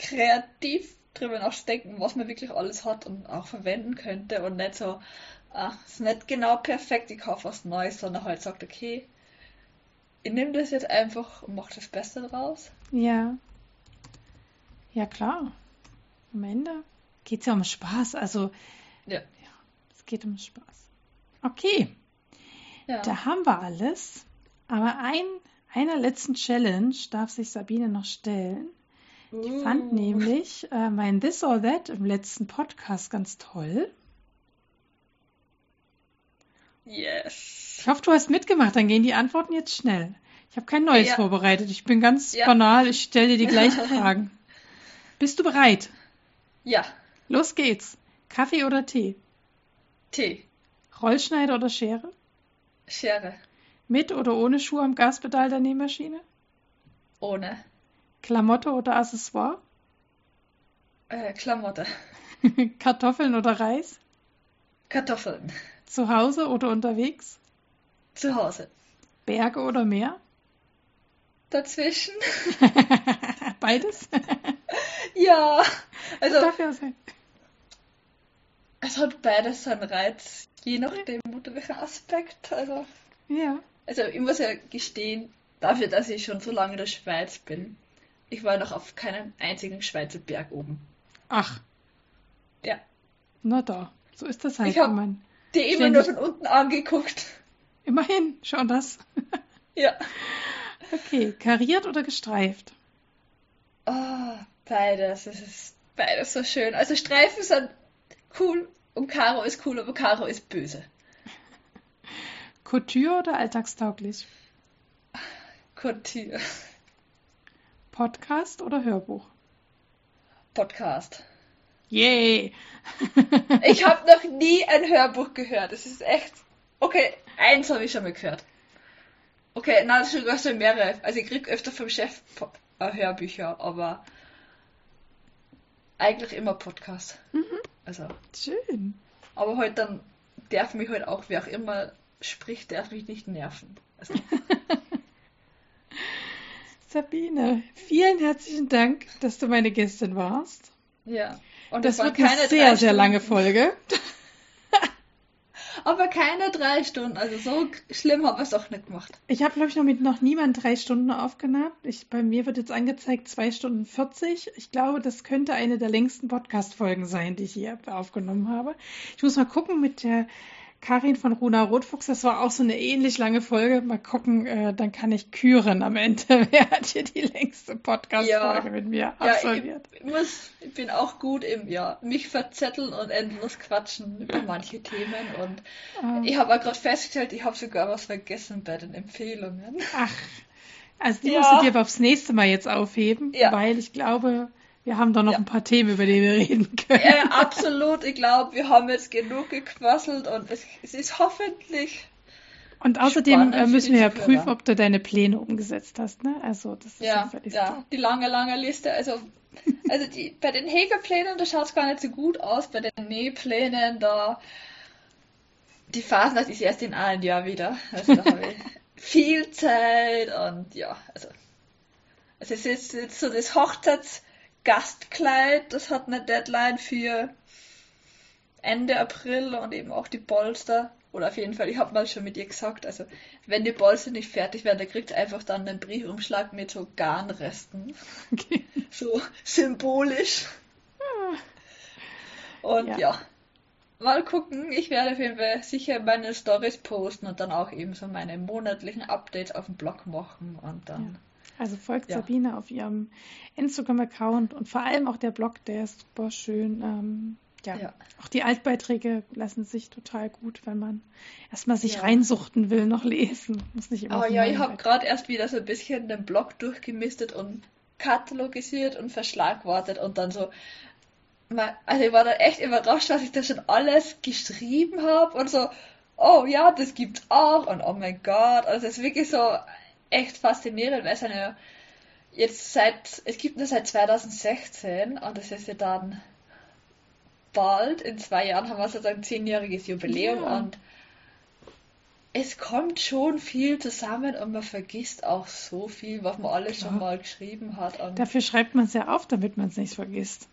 kreativ drüber nachdenken, was man wirklich alles hat und auch verwenden könnte und nicht so, ach, ist nicht genau perfekt, ich kaufe was Neues, sondern halt sagt, okay, ich nehme das jetzt einfach und mache das Beste draus. Ja. Ja, klar. Am Ende geht es ja um Spaß. Also, ja. ja. Es geht um Spaß. Okay. Ja. Da haben wir alles. Aber ein, einer letzten Challenge darf sich Sabine noch stellen. Ich fand uh. nämlich äh, mein This or That im letzten Podcast ganz toll. Yes. Ich hoffe, du hast mitgemacht. Dann gehen die Antworten jetzt schnell. Ich habe kein Neues ja. vorbereitet. Ich bin ganz ja. banal. Ich stelle dir die gleichen Fragen. Bist du bereit? Ja. Los geht's. Kaffee oder Tee? Tee. Rollschneider oder Schere? Schere. Mit oder ohne Schuhe am Gaspedal der Nähmaschine? Ohne. Klamotte oder Accessoire? Äh, Klamotte. Kartoffeln oder Reis? Kartoffeln. Zu Hause oder unterwegs? Zu Hause. Berge oder Meer? Dazwischen. Beides? ja. Also, Dafür sein. Es hat beides seinen Reiz, je nachdem, unter welchem Aspekt. Also, ja. Also, ich muss ja gestehen, dafür, dass ich schon so lange in der Schweiz bin, ich war noch auf keinem einzigen Schweizer Berg oben. Ach. Ja. Na da, so ist das halt. Ich habe die immer nur von unten angeguckt. Immerhin, schon das. ja. Okay, kariert oder gestreift? Oh, beides. Es ist beides so schön. Also Streifen sind cool und Karo ist cool, aber Karo ist böse. Couture oder alltagstauglich? Couture. Podcast oder Hörbuch? Podcast. Yay! ich habe noch nie ein Hörbuch gehört. Das ist echt. Okay, eins habe ich schon mal gehört. Okay, nein, das sind sogar schon mehrere. Also ich krieg öfter vom Chef äh, Hörbücher, aber eigentlich immer Podcast. Mhm. Also. Schön. Aber heute halt dann darf mich halt auch, wer auch immer spricht, darf mich nicht nerven. Also. Sabine, vielen herzlichen Dank, dass du meine Gästin warst. Ja. Und das wird eine sehr, sehr lange Folge. Aber keine drei Stunden. Also so schlimm haben wir es auch nicht gemacht. Ich habe, glaube ich, noch mit noch niemand drei Stunden aufgenommen. Ich, bei mir wird jetzt angezeigt zwei Stunden 40. Ich glaube, das könnte eine der längsten Podcast-Folgen sein, die ich hier aufgenommen habe. Ich muss mal gucken mit der Karin von Runa Rotfuchs, das war auch so eine ähnlich lange Folge. Mal gucken, äh, dann kann ich küren am Ende. Wer hat hier die längste Podcast-Folge ja. mit mir ja, absolviert? Ich, muss, ich bin auch gut im, ja, mich verzetteln und endlos quatschen über manche Themen. Und ähm. ich habe auch gerade festgestellt, ich habe sogar was vergessen bei den Empfehlungen. Ach, also die ja. musst du dir aber aufs nächste Mal jetzt aufheben, ja. weil ich glaube, Wir haben doch noch ja. ein paar Themen, über die wir reden können. Ja, absolut. Ich glaube, wir haben jetzt genug gequasselt und es, es ist hoffentlich. Und außerdem äh, müssen wir ja prüfen, ob du deine Pläne umgesetzt hast, ne? Also das ist ja, ja, ja die lange, lange Liste. Also, also die, bei den Hegelplänen, da schaut es gar nicht so gut aus. Bei den Nähplänen, da die Phasen hatte ich erst in einem Jahr wieder. Also da habe ich viel Zeit und ja, also, also es ist jetzt so das Hochzeits Gastkleid, das hat eine Deadline für Ende April und eben auch die Polster. Oder auf jeden Fall, ich habe mal schon mit ihr gesagt, also wenn die Polster nicht fertig werden, dann kriegt einfach dann einen Briefumschlag mit so Garnresten. Okay. So symbolisch. Und ja. ja. mal gucken. Ich werde auf jeden Fall sicher meine Stories posten und dann auch eben so meine monatlichen Updates auf dem Blog machen und dann. Ja also folgt ja. Sabine auf ihrem Instagram-Account und vor allem auch der Blog, der ist super schön. Ähm, ja. ja. auch die Altbeiträge lassen sich total gut, wenn man erstmal sich ja. reinsuchten will, noch lesen. Muss nicht immer Aber ja, ich habe gerade erst wieder so ein bisschen den Blog durchgemistet und katalogisiert und verschlagwortet und dann so. Also ich war da echt überrascht, dass ich da schon alles geschrieben habe und so, oh ja, das gibt's auch und oh mein Gott, also es ist wirklich so echt faszinierend, weil es eine jetzt seit, es gibt nur seit 2016 und das ist ja dann bald, in zwei Jahren haben wir sozusagen zehnjähriges Jubiläum ja. und es kommt schon viel zusammen und man vergisst auch so viel, was man alles Klar. schon mal geschrieben hat. Dafür schreibt man es ja auf, damit man es nicht vergisst.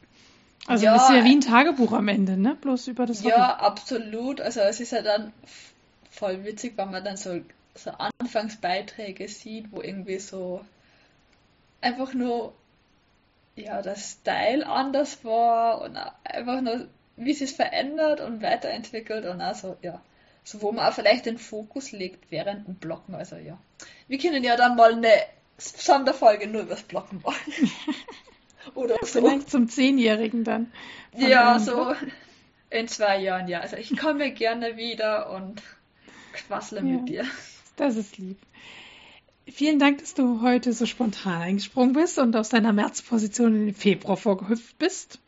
Also ja, das ist ja wie ein Tagebuch am Ende, ne? Bloß über das Hobby. Ja, absolut. Also es ist ja dann voll witzig, wenn man dann so so Anfangsbeiträge sieht, wo irgendwie so einfach nur ja, der Style anders war und einfach nur, wie es sich verändert und weiterentwickelt und also, ja, so wo man auch vielleicht den Fokus legt während dem Blocken, also ja. Wir können ja dann mal eine Sonderfolge nur übers Blocken machen. Oder so. Vielleicht zum Zehnjährigen dann. Ja, so in zwei Jahren, ja. Also ich komme gerne wieder und quassle ja. mit dir. Das ist lieb. Vielen Dank, dass du heute so spontan eingesprungen bist und aus deiner Märzposition in den Februar vorgehüpft bist.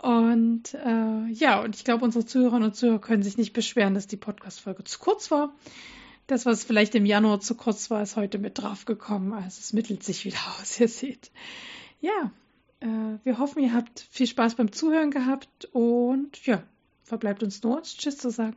Und äh, ja, und ich glaube, unsere Zuhörerinnen und Zuhörer können sich nicht beschweren, dass die Podcast-Folge zu kurz war. Das, was vielleicht im Januar zu kurz war, ist heute mit draufgekommen. Also es mittelt sich wieder aus, ihr seht. Ja, äh, wir hoffen, ihr habt viel Spaß beim Zuhören gehabt und ja, verbleibt uns nur uns Tschüss zu sagen.